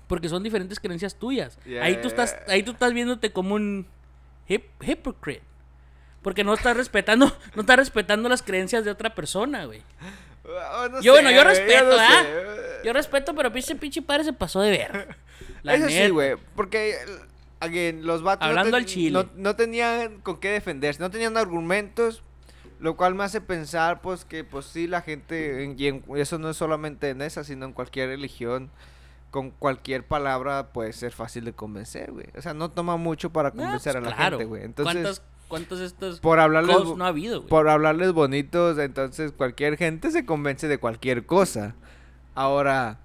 S2: Porque son diferentes creencias tuyas.
S1: Yeah,
S2: ahí tú estás, ahí tú estás viéndote como un hip, hypocrite. Porque no estás respetando, no estás respetando las creencias de otra persona, güey.
S1: Ah, no
S2: Yo, bueno, yo respeto,
S1: no
S2: ¿ah?
S1: sé.
S2: Yo respeto, pero pinche pinche padre se pasó de ver. La
S1: Eso sí, güey, porque again, los vatos no
S2: Hablando
S1: ten-
S2: al chile.
S1: No, no tenían con qué defenderse, no tenían argumentos, lo cual me hace pensar pues que pues sí la gente en- y en- eso no es solamente en esa, sino en cualquier religión con cualquier palabra puede ser fácil de convencer, güey. O sea, no toma mucho para
S2: No,
S1: convencer
S2: pues,
S1: a la
S2: claro.
S1: gente, güey. Entonces,
S2: ¿Cuántas, cuántos estos
S1: por hablarles
S2: no ha habido, güey?
S1: por hablarles bonitos, entonces cualquier gente se convence de cualquier cosa. Ahora,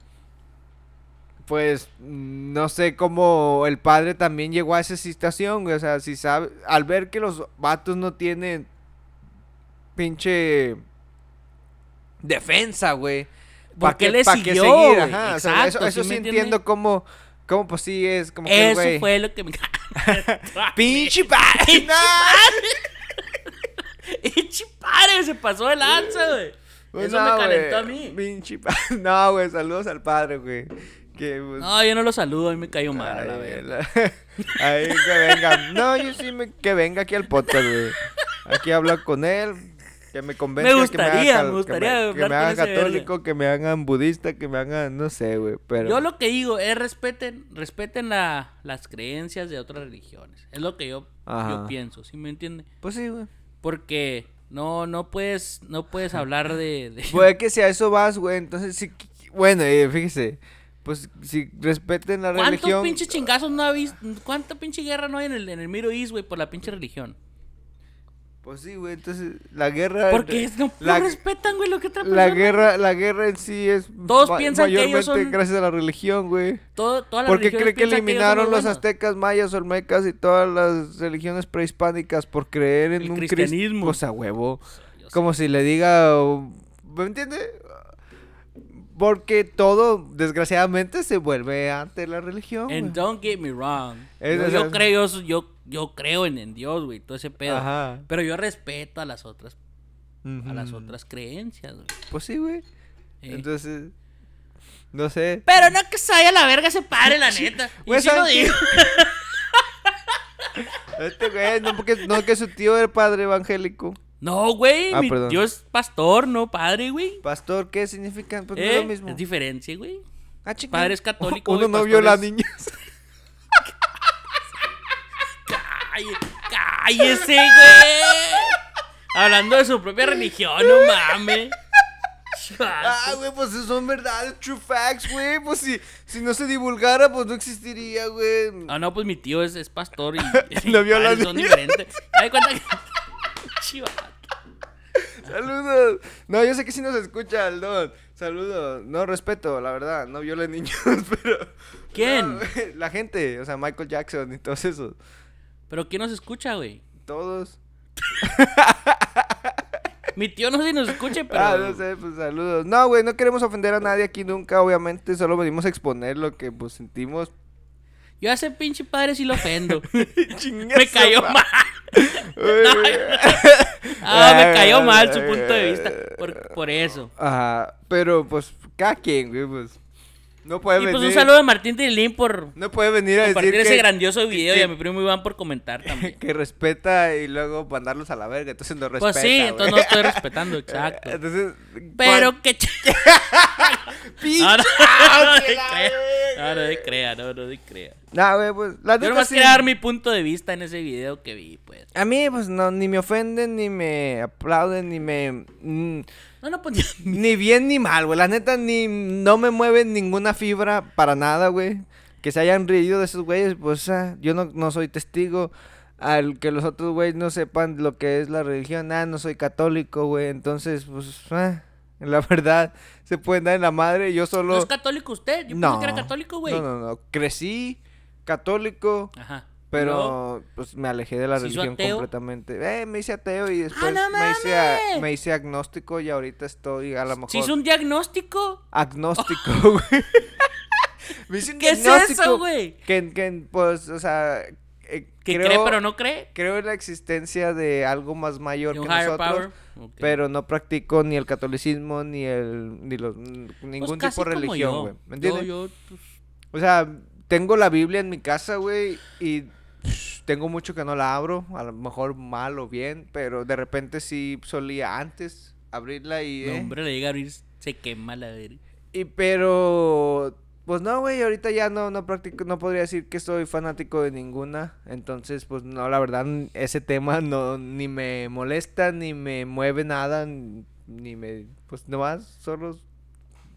S1: pues no sé cómo el padre también llegó a esa situación, güey. O sea, si sabe, al ver que los vatos no tienen pinche defensa, güey.
S2: ¿Por qué le
S1: pa'
S2: siguió,
S1: seguir?
S2: güey?
S1: Ajá, o sea, eso,
S2: Exacto,
S1: eso
S2: ¿sí
S1: entiendo cómo, cómo pues sí es, como que
S2: Eso
S1: güey-
S2: fue lo que me...
S1: Pinche padre.
S2: Pinche padre, se pasó de lanza, güey.
S1: Pues
S2: Eso
S1: no,
S2: me calentó a mí.
S1: pinche pa- No, güey, saludos al padre, güey. Que, pues,
S2: No, yo no lo saludo, a mí me cayó mal, a la
S1: ay,
S2: verga.
S1: la- Ahí que venga. No, yo sí me, que venga aquí al podcast, güey. Aquí habla con él. Que me convenza.
S2: Me
S1: que me, haga
S2: gustaría,
S1: cal-
S2: me gustaría
S1: que me, que me hagan católico, que me hagan budista, que me hagan, no sé, güey. Pero.
S2: Yo lo que digo es respeten, respeten la, las creencias de otras religiones. Es lo que yo, yo pienso, ¿sí me entiende?
S1: Pues sí, güey.
S2: Porque no, no puedes, no puedes hablar de, de-
S1: Puede que si a eso vas, güey. Entonces sí. Bueno, eh, fíjese. Pues si respeten la
S2: ¿Cuántos
S1: religión.
S2: pinches chingazos no ha visto? ¿Cuánta pinche guerra no hay en el, en el Middle East, güey, por la pinche religión?
S1: Pues sí, güey. Entonces la guerra.
S2: Porque no, no
S1: la-
S2: respetan, güey, lo que otra
S1: La guerra, la guerra en sí es
S2: Todos
S1: ma-
S2: piensan que ellos
S1: mayormente
S2: son-
S1: gracias a la religión, güey.
S2: Todo, todas las
S1: ¿Por qué
S2: religiones
S1: cree que eliminaron los aztecas, mayas, olmecas y todas las religiones prehispánicas por creer en
S2: El
S1: un
S2: cristianismo.
S1: Pues a huevo.
S2: Yo sé.
S1: Como si le diga, ¿me entiende? Porque todo, desgraciadamente, se vuelve ante la religión.
S2: And don't get me wrong.
S1: Es-
S2: yo,
S1: es-
S2: yo creo, yo, yo creo en, en Dios, güey, todo ese pedo.
S1: Ajá.
S2: Pero yo respeto a las otras, a las otras creencias, güey.
S1: Pues sí, güey.
S2: Eh.
S1: Entonces, no sé.
S2: Pero no que se vaya a la verga ese padre, la neta. Y
S1: Güey,
S2: sí lo digo.
S1: Este güey, no, porque, no que su tío era padre evangélico.
S2: No, güey,
S1: Ah,
S2: mi
S1: perdón.
S2: Dios es pastor, no padre, güey.
S1: Pastor, ¿qué significa? Pues no
S2: Eh,
S1: es lo mismo.
S2: Es diferencia, güey.
S1: Ah.
S2: Padre es católico,
S1: Uno no viola a niños.
S2: Calle- cállese, güey. Hablando de su propia religión, no mames.
S1: Ah, güey, pues eso son verdades, true facts, güey. Pues si, si no se divulgara, pues no existiría, güey.
S2: Ah, no, pues mi tío es, es pastor y,
S1: Lo
S2: padres son diferentes. Me doy cuenta que. Chivato.
S1: Saludos. No, yo sé que sí nos escucha, Aldón. Saludos. No, respeto, la verdad. No viola niños, pero.
S2: ¿Quién?
S1: No, la gente, o sea, Michael Jackson y todos esos.
S2: Pero ¿quién nos escucha, güey?
S1: Todos.
S2: Mi tío no sé si nos escuche, pero.
S1: Ah, no sé, pues saludos. No, güey, no queremos ofender a nadie aquí nunca, obviamente. Solo venimos a exponer lo que, pues, sentimos.
S2: Yo a ese pinche padre sí lo ofendo. Me cayó
S1: ma-
S2: mal. Ah, me cayó mal su punto de vista. Por, por eso.
S1: Ajá, pero pues cada quien, güey, pues no puede
S2: Y
S1: venir.
S2: pues un saludo a Martín Tilín por
S1: No puede venir a decir
S2: compartir
S1: que,
S2: ese grandioso video y a mi primo Iván por comentar también.
S1: que respeta y luego mandarlos a la verga, entonces no respeta.
S2: Pues sí, entonces no estoy respetando, exacto.
S1: Entonces,
S2: Pero
S1: ¿cuál-
S2: que... no,
S1: ¡Ah,
S2: no. No, no crea, no, no te crea.
S1: Nah, güey, pues la
S2: Yo nomás
S1: sí.
S2: quería dar mi punto de vista en ese video que vi, pues.
S1: A mí, pues no, ni me ofenden, ni me aplauden, ni me. mm,
S2: No, no, pues
S1: ni bien ni mal, güey. La neta, ni no me mueve ninguna fibra para nada, güey. Que se hayan reído de esos güeyes, pues ah, yo no, no soy testigo. Al que los otros güeyes no sepan lo que es la religión, ah, no soy católico, güey. Entonces, pues, ah, la verdad, se pueden dar en la madre. Yo solo.
S2: ¿No es católico usted? Yo pensé que era católico, güey.
S1: No, no, no. Crecí católico.
S2: Ajá.
S1: Pero pues me alejé de la
S2: ¿Se hizo
S1: religión
S2: ateo?
S1: completamente. Eh, me hice ateo y después
S2: no
S1: me, hice a-
S2: mames!
S1: me hice agnóstico y ahorita estoy a lo mejor
S2: ¿Se hizo un diagnóstico?
S1: agnóstico, güey. me hice un
S2: ¿Qué es eso, güey?
S1: Que, que, pues, o sea, eh,
S2: Que
S1: creo,
S2: cree pero no cree.
S1: creo en la existencia de algo más mayor que nosotros. Pero no practico ni el catolicismo ni el ni los
S2: Pues
S1: ningún tipo de religión, güey. ¿Me
S2: Yo,
S1: entiendes?
S2: yo, pues,
S1: O sea, tengo la Biblia en mi casa, güey, y tengo mucho que no la abro, a lo mejor mal o bien, pero de repente sí solía antes abrirla y...
S2: no,
S1: eh,
S2: hombre, le llega a abrir, se quema la.
S1: Y pero... Pues no, güey, ahorita ya no, no practico, no podría decir que soy fanático de ninguna, entonces pues no, la verdad ese tema no, ni me molesta, ni me mueve nada, ni me, pues nomás solo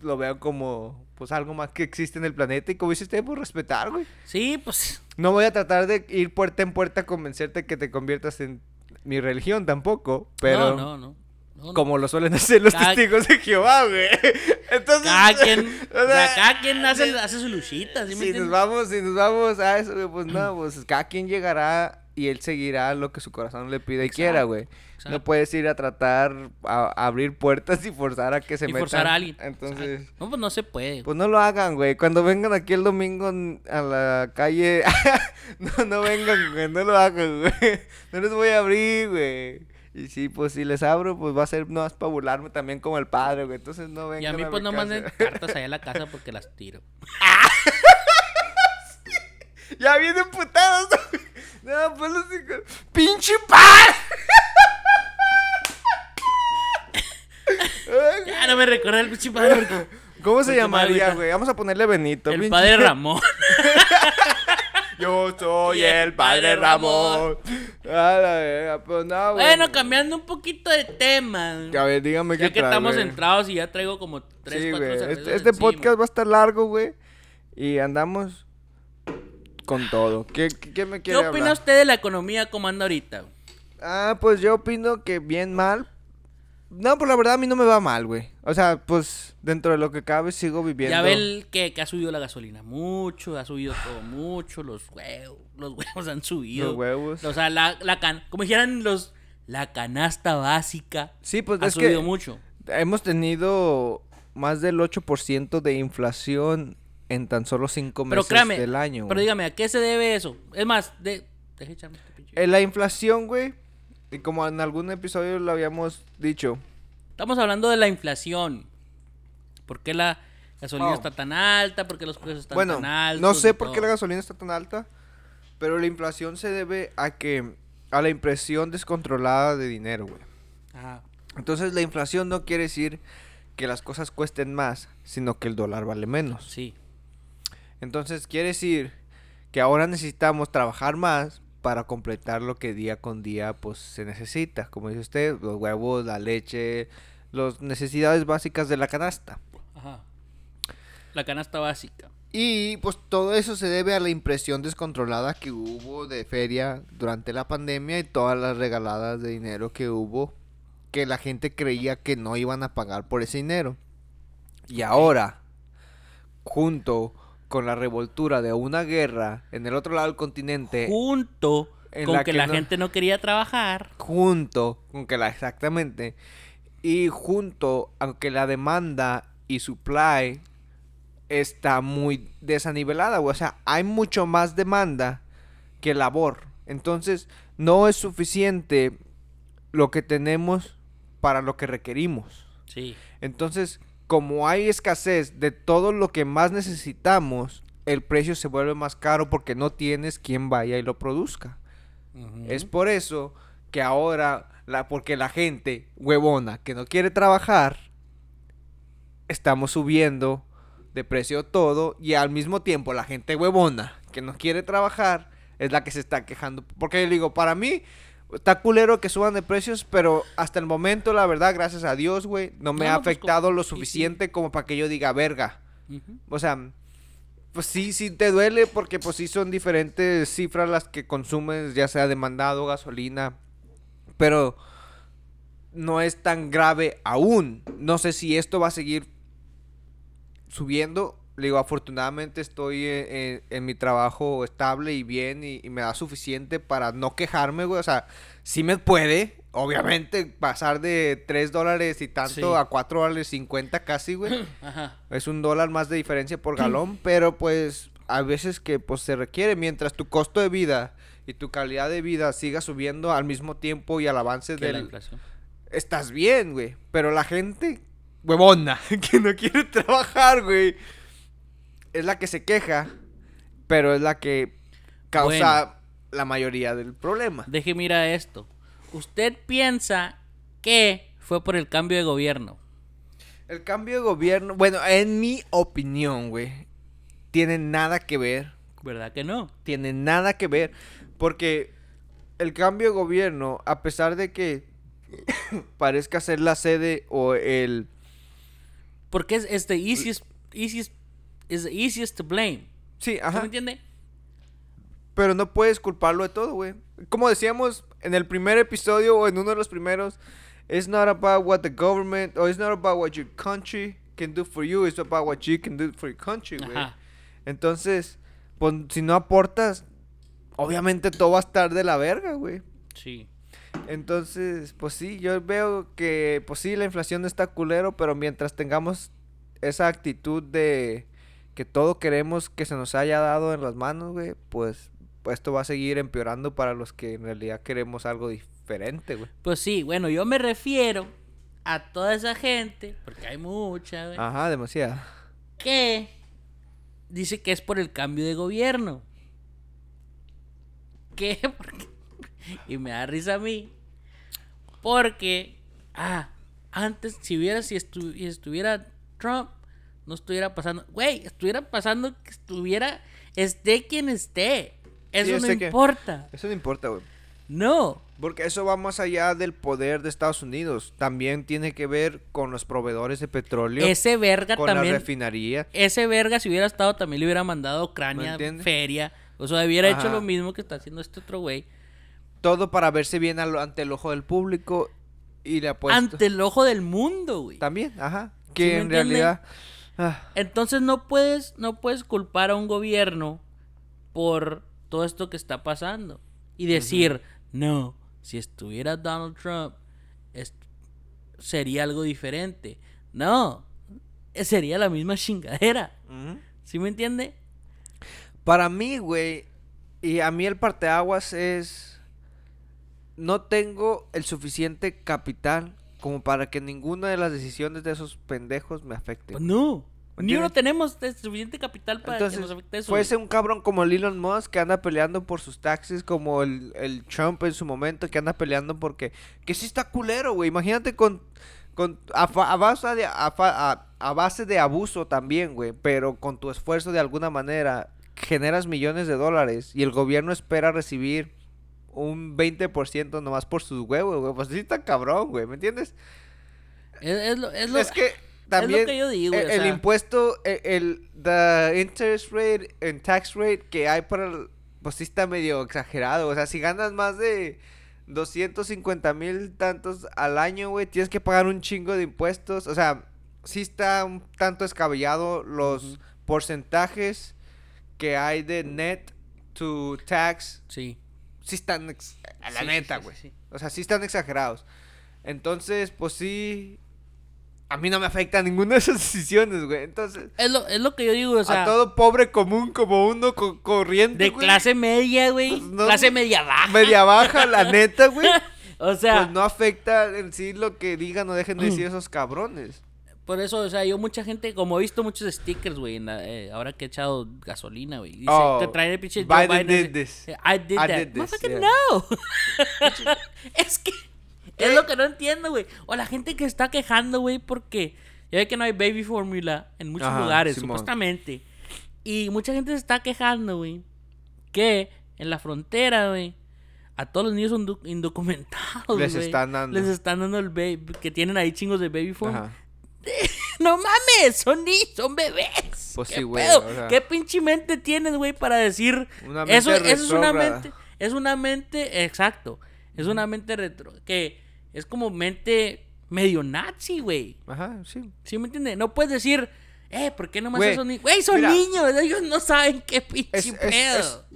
S1: lo veo como pues algo más que existe en el planeta y como dice usted, pues respetar, güey.
S2: Sí, pues.
S1: No voy a tratar de ir puerta en puerta a convencerte que te conviertas en mi religión tampoco, pero
S2: No, no, no. No, no.
S1: como lo suelen hacer los
S2: Cada-
S1: testigos de Jehová, güey. Entonces,
S2: Cada quien,
S1: o
S2: sea, cada quien hace, hace su luchita, ¿sí me
S1: si nos vamos, si nos vamos a eso, güey, pues no, pues cada quien llegará y él seguirá lo que su corazón le pida y
S2: Exacto,
S1: quiera, güey. No puedes ir a tratar a, a abrir puertas y forzar a que se
S2: y
S1: metan.
S2: forzar a alguien.
S1: Entonces,
S2: Exacto. No, pues no se puede.
S1: Pues no lo hagan, güey. Cuando vengan aquí el domingo a la calle, no, no vengan, güey. No lo hagan, güey. No les voy a abrir, güey. Y sí, pues si les abro, pues va a ser no más para burlarme también como el padre, güey. Entonces no vengan
S2: y a mí, pues
S1: mi
S2: no
S1: casa.
S2: manden cartas allá a la casa porque las tiro.
S1: Ya vienen putados. No, pues los hijos. ¡Pinche padre! Ay,
S2: Ya no me recuerda el pinche padre. porque-
S1: ¿Cómo se
S2: Porque
S1: llamaría, güey? Vamos a ponerle Benito.
S2: El
S1: pinche-
S2: padre Ramón.
S1: Yo soy
S2: Y el
S1: el padre
S2: padre
S1: Ramón. A la verga, pues no, güey.
S2: bueno, cambiando un poquito de tema.
S1: A ver, dígame qué
S2: Ya que
S1: trae,
S2: estamos
S1: güey.
S2: centrados y ya traigo como 3,
S1: Sí,
S2: 4
S1: güey.
S2: cervezas
S1: Este, este
S2: encima.
S1: podcast va a estar largo, güey. Y andamos con todo. ¿Qué, qué, qué me
S2: ¿Qué
S1: quiere
S2: opina
S1: hablar?
S2: usted de la economía como anda ahorita?
S1: Ah, pues yo opino que bien mal. No, pues la verdad a mí no me va mal, güey. O sea, pues dentro de lo que cabe sigo viviendo.
S2: Ya ve el que, que ha subido la gasolina mucho, ha subido todo mucho, los huevos, los huevos han subido.
S1: Los huevos.
S2: O sea, la, la can, como dijeran los, la canasta básica
S1: Sí, pues
S2: ha
S1: es
S2: subido
S1: que
S2: mucho.
S1: hemos tenido más del 8% de inflación en tan solo 5
S2: Pero
S1: meses
S2: créame,
S1: del año.
S2: pero dígame, ¿a qué se debe eso? Es más, de, deje echarme este pinche.
S1: Eh, la inflación, güey, y como en algún episodio lo habíamos dicho,
S2: Estamos hablando de la inflación. ¿Por qué la gasolina
S1: Oh.
S2: está tan alta? ¿Por qué los precios están
S1: bueno,
S2: tan altos?
S1: no sé por qué la gasolina está tan alta, pero la inflación se debe a que a la impresión descontrolada de dinero, güey.
S2: Ajá.
S1: Entonces la inflación no quiere decir que las cosas cuesten más, sino que el dólar vale menos.
S2: Sí.
S1: Entonces quiere decir que ahora necesitamos trabajar más para completar lo que día con día pues se necesita, como dice usted, los huevos, la leche, las necesidades básicas de la canasta.
S2: Ajá. La canasta básica.
S1: Y pues todo eso se debe a la impresión descontrolada que hubo de feria durante la pandemia y todas las regaladas de dinero que hubo que la gente creía que no iban a pagar por ese dinero. Y ahora, junto con la revoltura de una guerra en el otro lado del continente,
S2: Junto
S1: en
S2: con
S1: la
S2: que,
S1: que
S2: la
S1: no-
S2: gente no quería trabajar.
S1: junto con que la exactamente y junto aunque la demanda y supply está muy desanivelada, o sea, hay mucho más demanda que labor. Entonces, no es suficiente lo que tenemos para lo que requerimos.
S2: Sí.
S1: Entonces, como hay escasez de todo lo que más necesitamos, el precio se vuelve más caro porque no tienes quien vaya y lo produzca. Es por eso que ahora, la, porque la gente huevona que no quiere trabajar, estamos subiendo de precio todo y al mismo tiempo la gente huevona que no quiere trabajar es la que se está quejando. Porque yo digo, para mí está culero que suban de precios, pero hasta el momento, la verdad, gracias a Dios, güey, no me
S2: No,
S1: ha
S2: pues,
S1: afectado lo
S2: sí.
S1: suficiente como para que yo diga, verga. O sea, pues sí, sí te duele porque pues sí son diferentes cifras las que consumes, ya sea demandado, gasolina, pero no es tan grave aún. No sé si esto va a seguir subiendo. Le digo, afortunadamente estoy en, en- en mi trabajo estable y bien y, y me da suficiente para no quejarme, güey. O sea, sí me puede, obviamente, pasar de 3 dólares y tanto
S2: Sí.
S1: a 4 dólares 50 casi, güey.
S2: Ajá.
S1: Es un dólar más de diferencia por galón, pero pues a veces que pues se requiere mientras tu costo de vida y tu calidad de vida siga subiendo al mismo tiempo y al avance
S2: Que la
S1: del
S2: inflación.
S1: estás bien, güey, pero la gente huevona que no quiere trabajar, güey, es la que se queja, pero es la que causa la mayoría del problema.
S2: Deje mira esto. Usted piensa que fue por el cambio de gobierno.
S1: El cambio de gobierno, bueno, en mi opinión, güey, tiene nada que ver
S2: ¿Verdad que no?
S1: tiene nada que ver porque el cambio de gobierno, a pesar de que parezca ser la sede o el
S2: Porque es, es the easiest, easiest, is the easiest to blame.
S1: sí,
S2: ¿Sí
S1: ajá,
S2: me entiende?
S1: pero no puedes culparlo de todo, güey. Como decíamos en el primer episodio o en uno de los primeros, it's not about what the government or it's not about what your country can do for you, it's about what you can do for your country, güey. Entonces, pues si no aportas, obviamente todo va a estar de la verga, güey.
S2: Sí.
S1: Entonces, pues sí, yo veo que, pues sí, la inflación está culero, pero mientras tengamos esa actitud de que todo queremos que se nos haya dado en las manos, güey, pues, esto va a seguir empeorando para los que en realidad queremos algo diferente, güey.
S2: Pues sí, bueno, yo me refiero a toda esa gente, porque hay mucha, güey,
S1: Ajá, demasiado.
S2: que dice que es por el cambio de gobierno. ¿Qué? Porque- Y me da risa a mí. Porque, ah, antes, si hubiera, si estu- si estuviera Trump, no estuviera pasando. Güey, estuviera pasando que estuviera, esté quien esté. Eso no
S1: que-
S2: importa.
S1: Eso no importa, güey.
S2: No.
S1: Porque eso va más allá del poder de Estados Unidos. También tiene que ver con los proveedores de petróleo,
S2: Ese verga
S1: con
S2: también.
S1: la refinería.
S2: ese verga, si hubiera estado, también le hubiera mandado a Ucrania feria. O sea, hubiera hecho lo mismo que está haciendo este otro güey.
S1: Todo para verse bien al- ante el ojo del público y le apuesto.
S2: Ante el ojo del mundo, güey.
S1: También, ajá.
S2: ¿Sí
S1: Que en realidad. Ah,
S2: Entonces no puedes, no puedes culpar a un gobierno por todo esto que está pasando. Y decir, no, si estuviera Donald Trump, sería algo diferente. No, eh, sería la misma chingadera.
S1: ujú.
S2: ¿Sí me entiende?
S1: Para mí, güey, y a mí el parteaguas es. No tengo el suficiente capital como para que ninguna de las decisiones de esos pendejos me afecte.
S2: Pues no.
S1: ¿Me
S2: Ni uno tenemos suficiente capital para que nos
S1: Entonces,
S2: afecte eso.
S1: fuese un cabrón como el Elon Musk que anda peleando por sus taxes, como el, el Trump en su momento que anda peleando porque... Que sí está culero, güey. Imagínate con... con a, a base de, a, fa- a- a base de abuso también, güey. Pero con tu esfuerzo de alguna manera generas millones de dólares y el gobierno espera recibir un 20% nomás por sus huevos, güey. Pues sí está cabrón, güey. ¿Me entiendes?
S2: Es, es lo, es lo-
S1: es que también
S2: que yo digo,
S1: el,
S2: o
S1: el impuesto, el, el the interest rate and tax rate que hay para, el- pues sí está medio exagerado. O sea, si ganas más de 250 mil tantos al año, güey, tienes que pagar un chingo de impuestos. O sea, sí está un tanto escabellado los porcentajes que hay de net to tax
S2: Sí.
S1: Sí están ex- a la
S2: Sí,
S1: neta, güey.
S2: sí, sí.
S1: O sea, sí están exagerados. Entonces, pues sí. A mí no me afecta ninguna de esas decisiones, güey. Entonces,
S2: Es lo, es lo que yo digo, o sea,
S1: a todo pobre común como uno co- corriente,
S2: de
S1: güey,
S2: clase media, güey.
S1: Pues no,
S2: clase media baja.
S1: media baja, la neta, güey.
S2: O sea,
S1: pues no afecta en sí lo que digan o dejen de decir esos cabrones.
S2: Por eso, o sea, yo mucha gente, como he visto muchos stickers, güey, eh, ahora que he echado gasolina, güey. Dice,
S1: Oh,
S2: te trae el pinche
S1: Biden
S2: Biden,
S1: did this.
S2: I did
S1: I
S2: that.
S1: did this, yeah.
S2: no. es que
S1: ¿Qué?
S2: es lo que no entiendo, güey. O la gente que está quejando, güey, porque Ya ve que no hay baby formula en muchos
S1: Ajá,
S2: lugares,
S1: Simón.
S2: supuestamente. Y mucha gente se está quejando, güey. Que en la frontera, güey. A todos los niños indu- indocumentados,
S1: Les están dando.
S2: Les están dando el baby. Que tienen ahí chingos de baby formula.
S1: Ajá.
S2: No mames, son niños, son bebés.
S1: Pues
S2: ¿Qué
S1: sí, güey,
S2: pedo?
S1: o sea.
S2: ¿Qué pinche mente tienes, güey, para decir
S1: Una mente
S2: eso, eso es una mente, es una mente, exacto, es una mente retro, que es como mente medio nazi, güey.
S1: Ajá, sí.
S2: ¿Sí me entiendes? No puedes decir, eh, ¿por qué nomás esos niños? Güey, son
S1: mira.
S2: niños, ellos no saben qué pinche
S1: Es- es-
S2: pedo.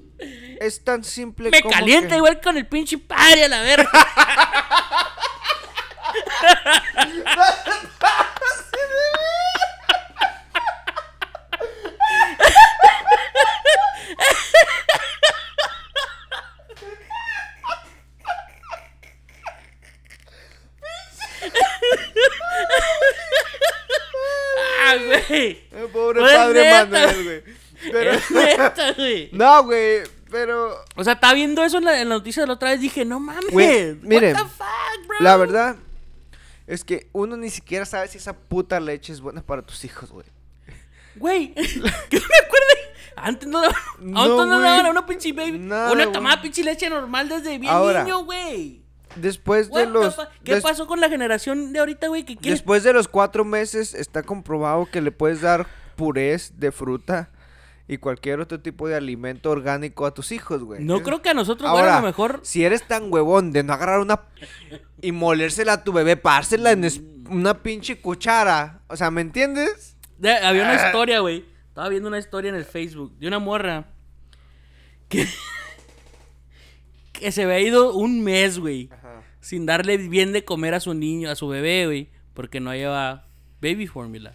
S1: Es tan simple
S2: Me
S1: como
S2: calienta
S1: que-
S2: igual con el pinche padre a la verga. ah, güey.
S1: Pobre
S2: No es
S1: padre
S2: neta.
S1: Manuel, güey. Pero...
S2: Es neta, güey.
S1: no, güey, pero...
S2: O sea, estaba viendo eso en la, en la noticia de la otra vez. Dije, no mames.
S1: Güey, miren,
S2: What the fuck, bro?
S1: La verdad es que uno ni siquiera sabe si esa puta leche es buena para tus hijos, güey.
S2: Güey, que me acuerde. Antes no, daban-
S1: No,
S2: antes no daban a una pinche baby.
S1: Nada,
S2: una
S1: güey.
S2: tomaba pinche leche normal desde bien
S1: Ahora,
S2: niño, güey.
S1: Después de los...
S2: ¿Qué
S1: des-
S2: pasó con la generación de ahorita, güey? Que.
S1: Después de los cuatro meses está comprobado que le puedes dar purés de fruta y cualquier otro tipo de alimento orgánico a tus hijos, güey.
S2: No creo que a nosotros, güey,
S1: Ahora,
S2: a lo mejor.
S1: si eres tan huevón de no agarrar una y molérsela a tu bebé, pársela en una pinche cuchara, o sea, ¿me entiendes?
S2: de- había una
S1: Ah.
S2: historia, güey. Estaba viendo una historia en el Facebook de una morra que. que se había ido un mes, güey. sin darle bien de comer a su niño, a su bebé, güey, porque no lleva baby formula.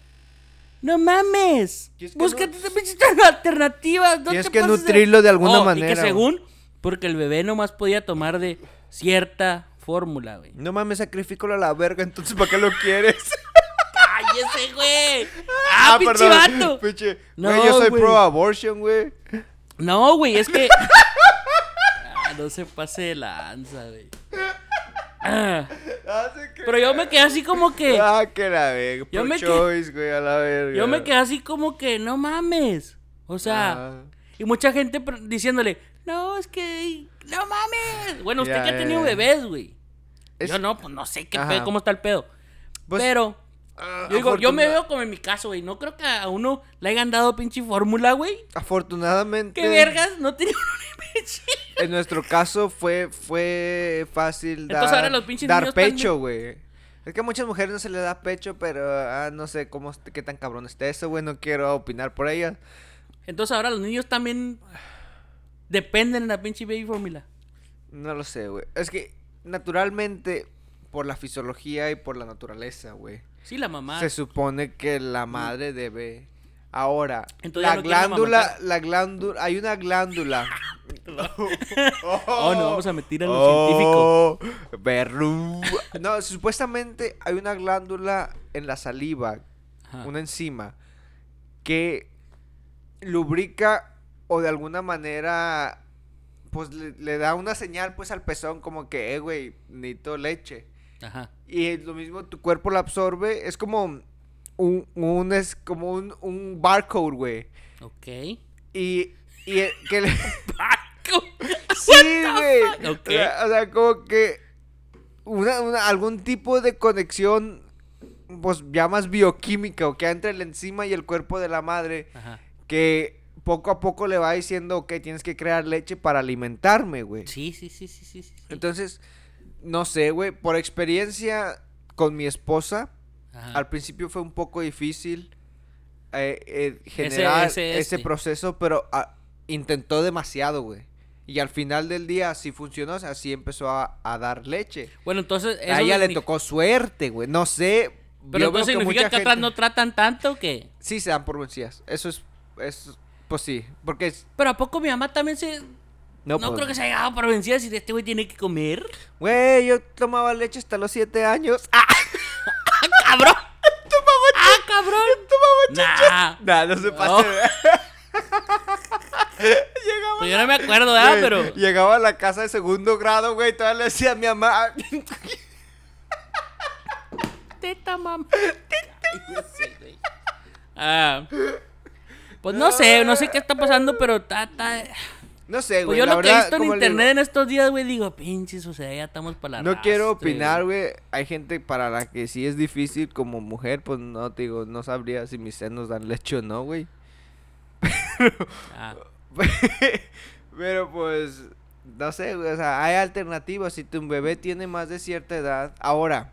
S2: No mames.
S1: Y es que
S2: Búscate
S1: no-
S2: esa pinche alternativa. No
S1: Tienes
S2: te
S1: que
S2: de-
S1: nutrirlo de alguna
S2: Oh, Y
S1: manera,
S2: que según, porque el bebé nomás podía tomar de cierta fórmula, güey.
S1: No mames, sacrifícalo a la verga, entonces ¿para qué lo quieres?
S2: ¡Cállese, güey! ¡Ah, pinche
S1: perdón,
S2: vato!
S1: Pinche,
S2: No,
S1: güey, yo soy
S2: güey.
S1: pro abortion, güey.
S2: No, güey, es que. Ah, no se pase de lanza, güey. Ah, pero yo me quedé así como que.
S1: Ah, que la verga.
S2: Yo me
S1: choice, güey, a la verga.
S2: Yo me quedé así como que, no mames. O sea,
S1: Ah.
S2: y mucha gente diciéndole, no, es que, no mames. Bueno, usted
S1: Ya,
S2: que ha tenido
S1: ya.
S2: bebés, güey.
S1: Es-
S2: Yo no, pues no sé qué pedo, cómo está el pedo.
S1: Pues,
S2: Pero,
S1: ah,
S2: yo digo, yo me veo como en mi caso, güey. No creo que a uno le hayan dado pinche fórmula, güey.
S1: Afortunadamente.
S2: ¿Qué vergas? No tenía una pinche.
S1: En nuestro caso fue, fue fácil dar,
S2: Entonces ahora los pinches
S1: dar
S2: niños
S1: pecho, güey. Es que a muchas mujeres no se les da pecho, pero ah, no sé cómo qué tan cabrón está eso, güey. No quiero opinar por ellas.
S2: Entonces ahora los niños también dependen de la pinche baby fórmula.
S1: No lo sé, güey. Es que naturalmente, por la fisiología y por la naturaleza, güey.
S2: Sí, la mamá.
S1: Se supone que la madre debe. Ahora,
S2: Entonces
S1: la
S2: no
S1: glándula, la glándula, hay una glándula.
S2: Oh, no, vamos a meter a lo científico.
S1: científico. Berru. No, supuestamente hay una glándula en la saliva,
S2: Ajá.
S1: una enzima, que lubrica o de alguna manera, pues le, le da una señal pues al pezón como que, eh, güey, necesito leche.
S2: Ajá.
S1: Y es lo mismo tu cuerpo la absorbe, es como un, un es como un, un barcode, güey.
S2: Ok.
S1: Y, y el- que le... Sí, güey.
S2: fuck? Ok.
S1: O, sea, o sea, como que una, una- algún tipo de conexión, pues ya más bioquímica, o que entre la enzima y el cuerpo de la madre,
S2: Ajá.
S1: que poco a poco le va diciendo que tienes que crear leche para alimentarme, güey.
S2: Sí, sí, sí, sí, sí. sí.
S1: Entonces, no sé, güey, por experiencia con mi esposa,
S2: Ajá.
S1: al principio fue un poco difícil eh, eh, generar
S2: ese,
S1: ese,
S2: este.
S1: proceso, pero ah, intentó demasiado, güey. Y al final del día sí funcionó, o sea, sí empezó a, a dar leche.
S2: Bueno, entonces.
S1: a ella le tocó suerte, güey. No sé.
S2: Pero entonces significa que atrás
S1: gente-
S2: no tratan tanto o qué?
S1: Sí se dan por vencidas. Eso es, es pues sí. Porque es-
S2: Pero ¿a poco mi mamá también se.? No,
S1: no, pues,
S2: creo que se haya dado por vencida si este güey tiene que comer.
S1: Güey, yo tomaba leche hasta los siete años. ¡Ah!
S2: ¡Cabrón! ¡Ah, cabrón! Nah.
S1: Nah, no se
S2: No.
S1: pase.
S2: Pues yo no me acuerdo, ¿verdad?
S1: Güey,
S2: Pero.
S1: Llegaba a la casa de segundo grado, güey, y todavía le decía a mi mamá.
S2: Teta, mamá. Cállese, güey. Ah, pues no sé, no sé qué está pasando, pero está, está-
S1: No sé,
S2: Pues
S1: güey.
S2: yo
S1: la
S2: lo que he visto en internet en estos días, güey, digo, pinches, o sea, ya estamos para la
S1: No quiero opinar, güey. Hay gente para la que sí es difícil como mujer, pues no te digo, no sabría si mis senos dan leche o no, güey.
S2: Ah,
S1: Pero pues, no sé, güey. O sea, hay alternativas. Si tu bebé tiene más de cierta edad. Ahora,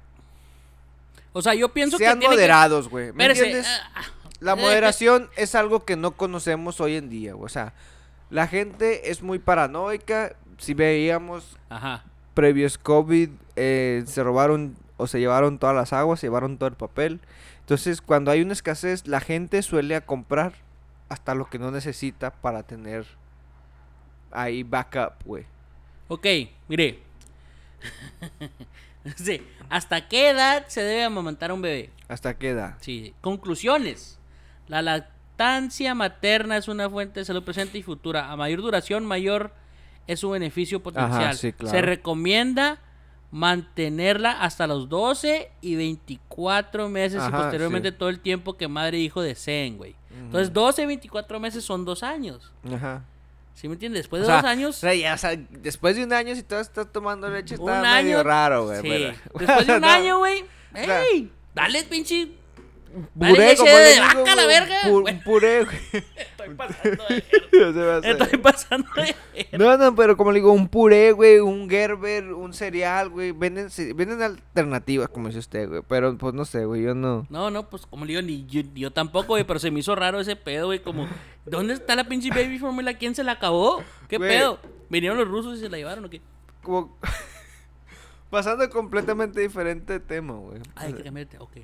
S2: O sea, yo pienso
S1: sean
S2: que tiene
S1: moderados, güey.
S2: que...
S1: ¿Me entiendes?
S2: ah,
S1: La
S2: eh,
S1: moderación es algo que no conocemos hoy en día, güey. O sea, la gente es muy paranoica. Si veíamos
S2: Ajá.
S1: previos COVID, eh, se robaron o se llevaron todas las aguas, se llevaron todo el papel. Entonces, cuando hay una escasez, la gente suele a comprar hasta lo que no necesita para tener ahí backup, güey.
S2: Ok, mire. sí, ¿hasta qué edad se debe amamantar a un bebé?
S1: ¿Hasta qué edad?
S2: Sí, conclusiones. La lactancia materna es una fuente de salud presente y futura. A mayor duración, mayor es su beneficio potencial.
S1: sí, claro.
S2: Se recomienda mantenerla hasta los 12 y 24 meses y posteriormente
S1: sí.
S2: todo el tiempo que madre e hijo deseen, güey. Entonces, 12 y 24 meses son dos años.
S1: Ajá.
S2: ¿Sí me entiendes? Después
S1: O
S2: de
S1: sea,
S2: dos años...
S1: o sea, ya, o sea, después de un año, si todavía estás tomando leche,
S2: Un
S1: está medio
S2: año.
S1: raro, güey.
S2: Sí. Después de un
S1: No,
S2: año, güey. ¡Ey! Dale, pinche.
S1: Puré, como
S2: de vaca la verga.
S1: puré, güey.
S2: Estoy pasando de. Estoy pasando de
S1: No, no, pero como le digo, un puré, güey, un Gerber, un cereal, güey. Venden, venden alternativas, como dice usted, güey. Pero pues no sé, güey, yo no.
S2: No, no, pues como le digo, ni yo, yo tampoco, güey, pero se me hizo raro ese pedo, güey, como, ¿dónde está la pinche baby formula? ¿Quién se la acabó? ¿Qué
S1: Güey.
S2: pedo? ¿Vinieron los rusos y se la llevaron o qué?
S1: Como. Pasando completamente diferente tema, güey.
S2: Ay, hay que cambiarte, ok.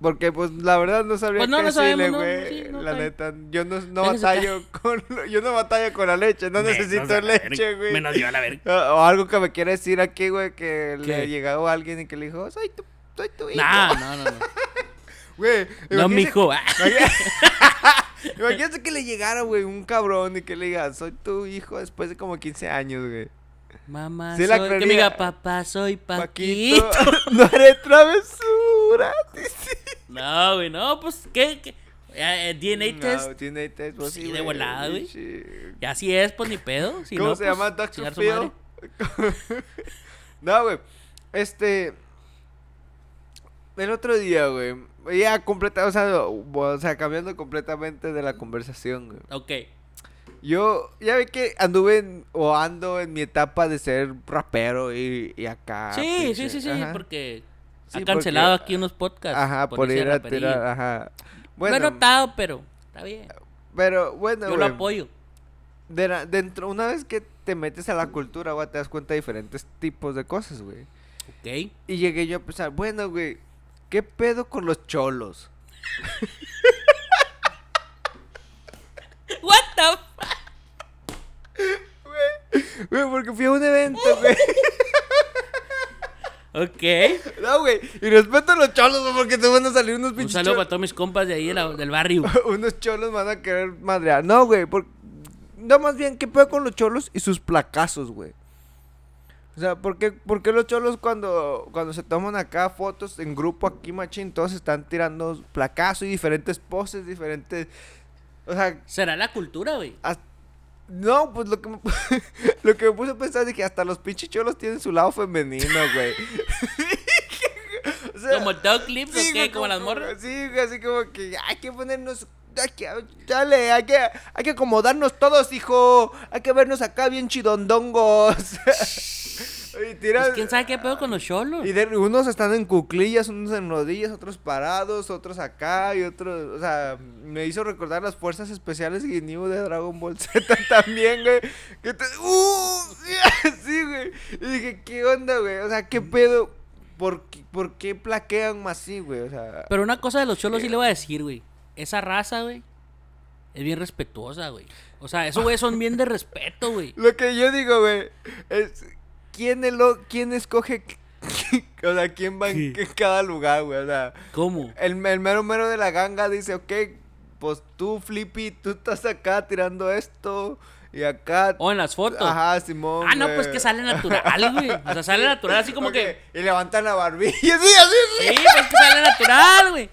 S1: Porque, pues, la verdad no sabría
S2: Pues no,
S1: qué
S2: no
S1: decirle,
S2: sabemos, no,
S1: güey.
S2: sí, no,
S1: la neta, yo no, batallo con... Yo no batallo con la leche, no necesito leche, güey.
S2: Menos yo a la verga.
S1: Ah, O algo que me quiere decir aquí, güey, que
S2: ¿Qué?
S1: le llegó alguien y que le dijo, soy tu, soy tu hijo.
S2: Nah, no, no, no.
S1: Güey,
S2: No, mijo.
S1: Imagínate que le llegara, güey, un cabrón y que le diga, soy tu hijo después de como 15 años, güey.
S2: Mamá,
S1: Sí la
S2: soy... Que me diga, papá, soy Paquito.
S1: Paquito, no haré travesura.
S2: No, güey, no, pues, ¿qué? qué? Eh, eh, DNA test.
S1: No, test, pues,
S2: Sí,
S1: sí,
S2: de volada, güey. Y así es, pues, ni pedo. Si
S1: ¿Cómo
S2: no,
S1: se
S2: pues,
S1: llama
S2: su
S1: Phil? no, güey. Este. El otro día, güey. Ya completa, o sea, o sea, cambiando completamente de la conversación, güey.
S2: Ok.
S1: Yo, ya ve que anduve en- o ando en mi etapa de ser rapero y, y acá.
S2: sí,
S1: pinche-
S2: sí, sí, sí,
S1: ajá.
S2: porque
S1: Sí,
S2: ha cancelado
S1: porque-
S2: aquí unos podcasts.
S1: Ajá, por
S2: ese
S1: ir a tirar, ajá.
S2: No he
S1: Bueno,
S2: notado, pero está bien.
S1: pero bueno,
S2: Yo lo apoyo.
S1: de la- dentro, una vez que te metes a la cultura, güey, te das cuenta de diferentes tipos de cosas, güey.
S2: Ok.
S1: Y llegué yo a pensar, bueno, güey, ¿qué pedo con los cholos?
S2: What the fuck?
S1: Güey, porque fui a un evento, güey.
S2: Ok.
S1: No, güey, y respeto a los cholos, güey, porque te van a salir unos
S2: Un
S1: pinches
S2: saludo para todos mis compas de ahí de la- del barrio.
S1: unos cholos van a querer madrear. No, güey, por... no, más bien, ¿qué pedo con los cholos y sus placazos, güey? O sea, ¿por qué, por qué los cholos cuando, cuando se toman acá fotos en grupo aquí, machín, todos están tirando placazos y diferentes poses, diferentes... O sea,
S2: Será la cultura, güey.
S1: Haz- No, pues lo que me, lo que me puse a pensar es que hasta los pinches cholos tienen su lado femenino, güey. O sea,
S2: Como dog clips o
S1: sí,
S2: qué,
S1: güey,
S2: como las morras.
S1: Sí, güey, así como que hay que ponernos. Hay que, dale, hay que, hay que acomodarnos todos, hijo. Hay que vernos acá bien chidondongos. Y tiran-
S2: Pues, ¿Quién sabe qué pedo con los cholos?
S1: y de- unos están en cuclillas, unos en rodillas, otros parados, otros acá y otros, o sea, me hizo recordar las fuerzas especiales Ginyu de Dragon Ball Z también, güey. Que te, ¡Uh! sí, güey. Y dije, ¿qué onda, güey? O sea, ¿qué pedo? ¿Por qué, por qué plaquean más así, güey? O sea,
S2: Pero una cosa de los cholos sí le voy a decir, güey. Esa raza, güey, es bien respetuosa, güey. O sea, esos güeyes son bien de respeto, güey.
S1: lo que yo digo, güey, es quién es lo, quién escoge, o sea, quién va en,
S2: Sí.
S1: en cada lugar, güey, o sea.
S2: ¿Cómo?
S1: El, el mero mero de la ganga dice, ok, pues tú, Flippy, tú estás acá tirando esto y acá...
S2: O en las fotos.
S1: Ajá, Simón.
S2: Ah, no,
S1: güey.
S2: pues que sale natural, güey. O sea, sale natural así como que...
S1: Y levantan la barbilla, sí, así,
S2: Sí, pues que sale natural, güey.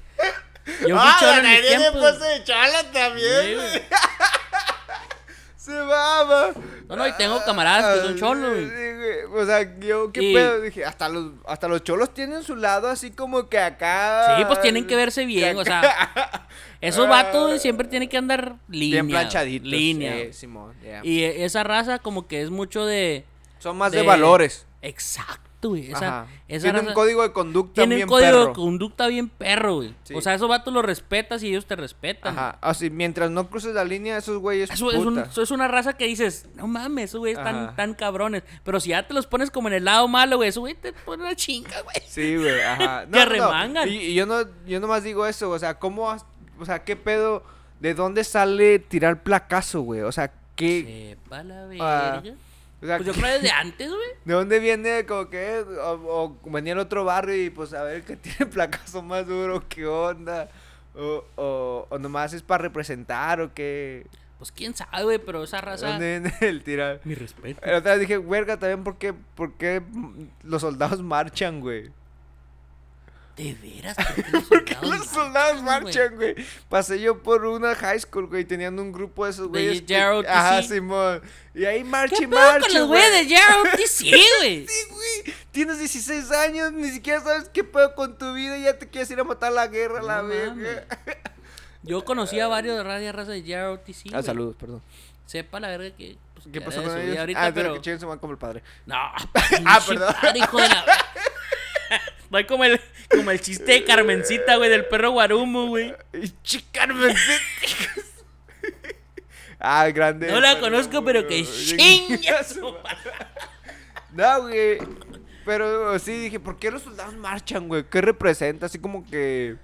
S2: Yo fui
S1: Ah, la
S2: en mis
S1: nariz de
S2: tiempos.
S1: pose de chala
S2: Sí,
S1: también,
S2: güey.
S1: Se mama.
S2: No, no, y tengo camaradas que son
S1: Ah,
S2: cholos.
S1: O sea, yo qué
S2: Y-
S1: pedo. Dije, hasta los, hasta los cholos tienen su lado así como que acá.
S2: Sí, pues tienen que verse bien, o sea, Esos vatos güey, siempre tienen que andar línea.
S1: Bien planchaditos.
S2: Línea.
S1: Sí, Simón, ya.
S2: Y eh, esa raza como que es mucho de...
S1: Son más de,
S2: de-
S1: valores.
S2: Exacto, güey. Esa,
S1: Tienen un código de conducta bien
S2: código
S1: perro.
S2: de conducta bien perro, güey.
S1: Sí.
S2: O sea, esos vatos los respetas y ellos te respetan.
S1: Ajá. Así, mientras no cruces la línea, esos güeyes.
S2: Eso es, un-
S1: puta.
S2: eso es una raza que dices, no mames, esos güeyes están tan cabrones. Pero si ya te los pones como en el lado malo, güey, esos güey te ponen una chinga, güey.
S1: Sí, güey, ajá.
S2: Te arremangan.
S1: Y, y yo no, yo nomás digo eso, o sea, ¿cómo, has- o sea, qué pedo, de dónde sale tirar placazo, güey? O sea, ¿qué,
S2: Sepa la
S1: Ah,
S2: verga.
S1: O sea,
S2: Pues yo creo desde antes, güey.
S1: ¿de dónde viene como que, o, o venía el otro barrio y pues a ver qué tiene placazo más duro, qué onda? O, o, o nomás es para representar o qué,
S2: Pues quién sabe, güey, pero esa raza...
S1: ¿dónde viene el tirar?
S2: Mi respeto.
S1: La otra vez dije, verga, también, ¿por qué, por qué los soldados marchan, güey?
S2: De veras, ¿por
S1: ¿Por qué los soldados marchan, güey? Pasé yo por una high school, güey, tenían un grupo de esos
S2: De
S1: güeyes. que-
S2: JROTC.
S1: Ajá, Simón. Y ahí marcha
S2: ¿Qué
S1: y marcha,
S2: con los
S1: güey.
S2: güeyes de JROTC, güey?
S1: Sí, güey. Tienes 16 años, ni siquiera sabes qué pedo con tu vida y ya te quieres ir a matar la guerra, la
S2: No
S1: verga.
S2: mames. Yo conocí a varios de radio raza de JROTC,
S1: Ah,
S2: güey.
S1: saludos, perdón.
S2: Sepa la verga que... pues,
S1: ¿Qué
S2: que
S1: pasó
S2: de
S1: con ellos?
S2: ahorita,
S1: ah,
S2: pero...
S1: que chinguen su madre como el padre.
S2: No,
S1: Ah, perdón.
S2: padre, hijo de la... No como el, como el chiste de Carmencita, güey, del perro guarumo, güey.
S1: Y chicarme. ah, grande.
S2: No la conozco, pero que
S1: güey.
S2: chinga su madre.
S1: No, güey. Pero sí dije, ¿por qué los soldados marchan, güey? ¿Qué representa? Así como que.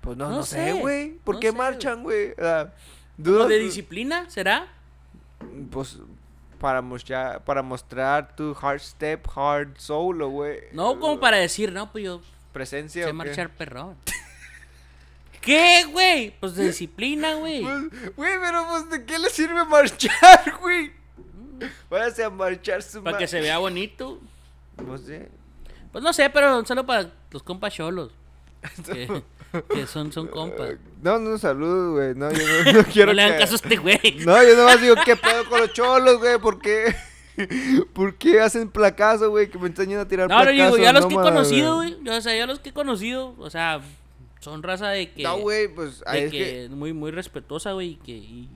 S1: Pues no, no,
S2: No
S1: sé, güey. ¿Por
S2: no
S1: qué
S2: sé,
S1: marchan, güey? O sea,
S2: ¿Como
S1: dudas-
S2: de disciplina, será?
S1: Pues para mostrar, para mostrar tu hard step, hard solo, güey.
S2: No como para decir, no, pues yo
S1: Presencia.
S2: sé marchar perrón. ¿Qué, güey? Pues de disciplina, güey.
S1: Pues, güey, pero pues, ¿de qué le sirve marchar, güey? Váyase a marchar su
S2: Para que se vea bonito.
S1: No sé.
S2: Pues no sé, pero solo para los compas cholos. Que, son, son compas.
S1: No, no, saludos, güey. No, yo no, no quiero
S2: No le hagan
S1: que-
S2: caso a este güey.
S1: No, yo nomás digo, ¿qué pedo con los cholos, güey? ¿Por qué? ¿Por qué hacen placazo, güey? Que me enseñan a tirar
S2: No, no,
S1: placazo.
S2: digo, ya los que he conocido, güey. O sea, ya los que he conocido, o sea, son raza de que.
S1: No, güey, pues
S2: de
S1: es
S2: que,
S1: que
S2: muy, muy respetuosa, güey. Y que. Y,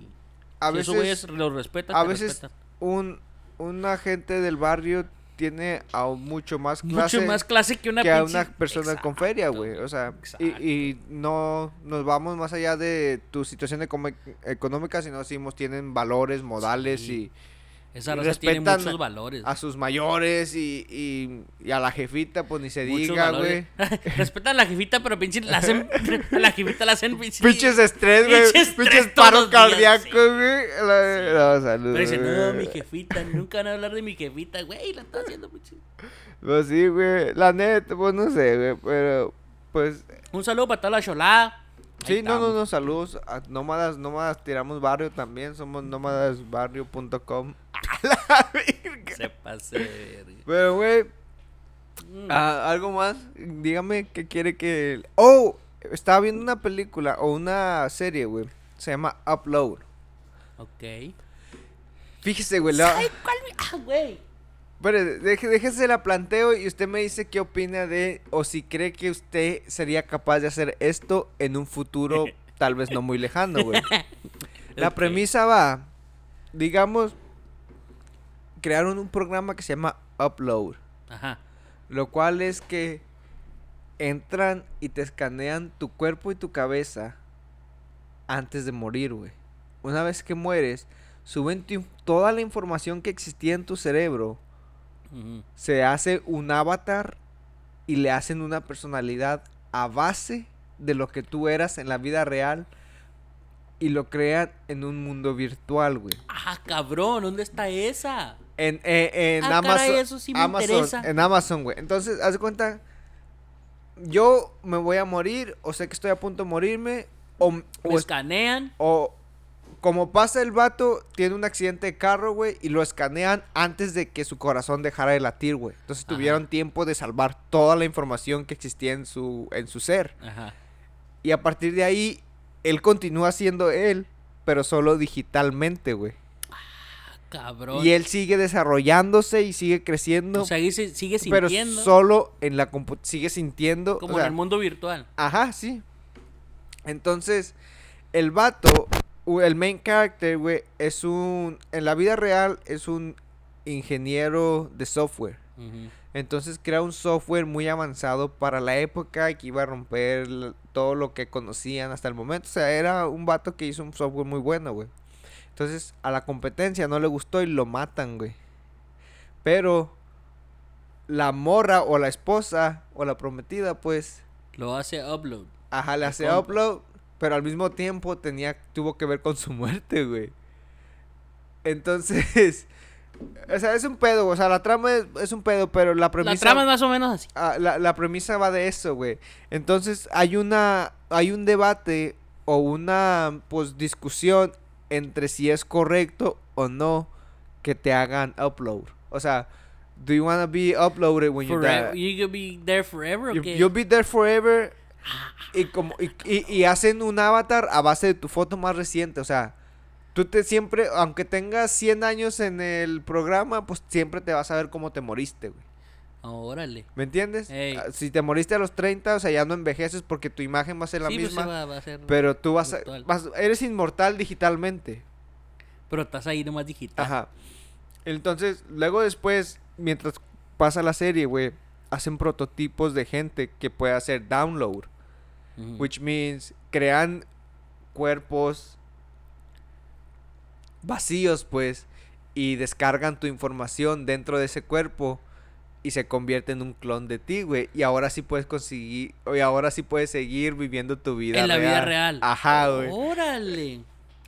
S1: a
S2: si
S1: veces,
S2: los respetan,
S1: a veces
S2: respetan.
S1: un, un agente del barrio tiene aún mucho más clase
S2: Mucho más clase que una
S1: que a
S2: pinche-
S1: una persona con feria, güey. O sea, y, y no nos vamos más allá de tu situación económica, sino decimos tienen valores, modales
S2: Sí.
S1: y
S2: Esa raza tiene muchos valores.
S1: a sus mayores y, y, y a la jefita, pues ni se
S2: muchos
S1: diga, güey.
S2: Respetan a la jefita, pero pinche la hacen. a la jefita la hacen pinche.
S1: Pinches estrés, güey.
S2: Pinches
S1: paro cardíaco,
S2: sí.
S1: güey. La- No, salud.
S2: Pero dice, no, mi jefita, nunca van a hablar de mi jefita, güey, la está haciendo pinche.
S1: Pues sí, güey. La neta, pues no sé, güey. Pero, pues.
S2: Un saludo para toda la cholada.
S1: Sí, no, no, no, saludos. A nómadas, nómadas, tiramos barrio también. Somos nómadasbarrio.com. A la verga.
S2: Se pase de verga.
S1: Pero, güey.
S2: Mm.
S1: ah, algo más. Dígame qué quiere que. Oh, estaba viendo una película o una serie, güey. Se llama Upload.
S2: Ok.
S1: Fíjese, güey. la-
S2: ¿cuál? Ah, güey.
S1: Deje, déjese la planteo y usted me dice qué opina de o si cree que usted sería capaz de hacer esto en un futuro tal vez no muy lejano, güey. La premisa va, digamos, crearon un programa que se llama Upload,
S2: Ajá.
S1: lo cual es que entran y te escanean tu cuerpo y tu cabeza antes de morir, güey. Una vez que mueres, suben toda la información que existía en tu cerebro Se hace un avatar y le hacen una personalidad a base de lo que tú eras en la vida real y lo crean en un mundo virtual, güey.
S2: Ah, cabrón, ¿dónde está esa?
S1: En, eh, en
S2: Ah,
S1: Amazon.
S2: caray, eso sí me
S1: Amazon,
S2: interesa.
S1: En Amazon, güey. Entonces, haz de cuenta, yo me voy a morir o sé que estoy a punto de morirme o,
S2: Me
S1: o,
S2: escanean.
S1: o como pasa el vato, tiene un accidente de carro, güey, y lo escanean antes de que su corazón dejara de latir, güey. Entonces
S2: Ajá.
S1: tuvieron tiempo de salvar toda la información que existía en su, en su ser.
S2: Ajá.
S1: Y a partir de ahí, él continúa siendo él, pero solo digitalmente, güey.
S2: Cabrón.
S1: Y él sigue desarrollándose y sigue creciendo.
S2: o sea, sigue, sigue
S1: pero
S2: sintiendo.
S1: solo en la sigue sintiendo.
S2: como
S1: o sea,
S2: en el mundo virtual.
S1: Ajá, sí. Entonces, el vato, el main character, güey, es un. En la vida real es un ingeniero de software. Entonces crea un software muy avanzado para la época que iba a romper todo lo que conocían hasta el momento. O sea, era un vato que hizo un software muy bueno, güey. Entonces a la competencia no le gustó y lo matan, güey. Pero la morra o la esposa o la prometida, pues,
S2: Lo hace upload.
S1: ajá, le hace upload, pero al mismo tiempo tenía, tuvo que ver con su muerte, güey. Entonces, o sea, es un pedo, o sea, la trama es, es un pedo, pero la premisa...
S2: La trama es más o menos así.
S1: Ah, la, la premisa va de eso, güey. Entonces hay una, hay un debate o una, pues, discusión entre si es correcto o no que te hagan upload. O sea, do you wanna be uploaded when you
S2: Forever.
S1: die?
S2: You could be there forever. ¿o
S1: You,
S2: qué?
S1: you'll be there forever. Y como y, y- y hacen un avatar a base de tu foto más reciente, o sea, tú te siempre, aunque tengas 100 años en el programa, pues siempre te vas a ver cómo te moriste, güey.
S2: Órale.
S1: ¿Me entiendes?
S2: Ey.
S1: Ah, Si te moriste a los 30, o sea, ya no envejeces porque tu imagen va a ser la
S2: sí, pues
S1: misma.
S2: sí va, va a ser.
S1: pero tú vas a, vas- Eres inmortal digitalmente.
S2: Pero estás ahí nomás digital.
S1: Ajá. Entonces, luego después, mientras pasa la serie, güey, hacen prototipos de gente que puede hacer download. Which means crean cuerpos vacíos, pues, y descargan tu información dentro de ese cuerpo y se convierte en un clon de ti, güey. Y ahora sí puedes conseguir, y ahora sí puedes seguir viviendo tu vida
S2: en la vida real.
S1: Ajá, güey.
S2: Órale.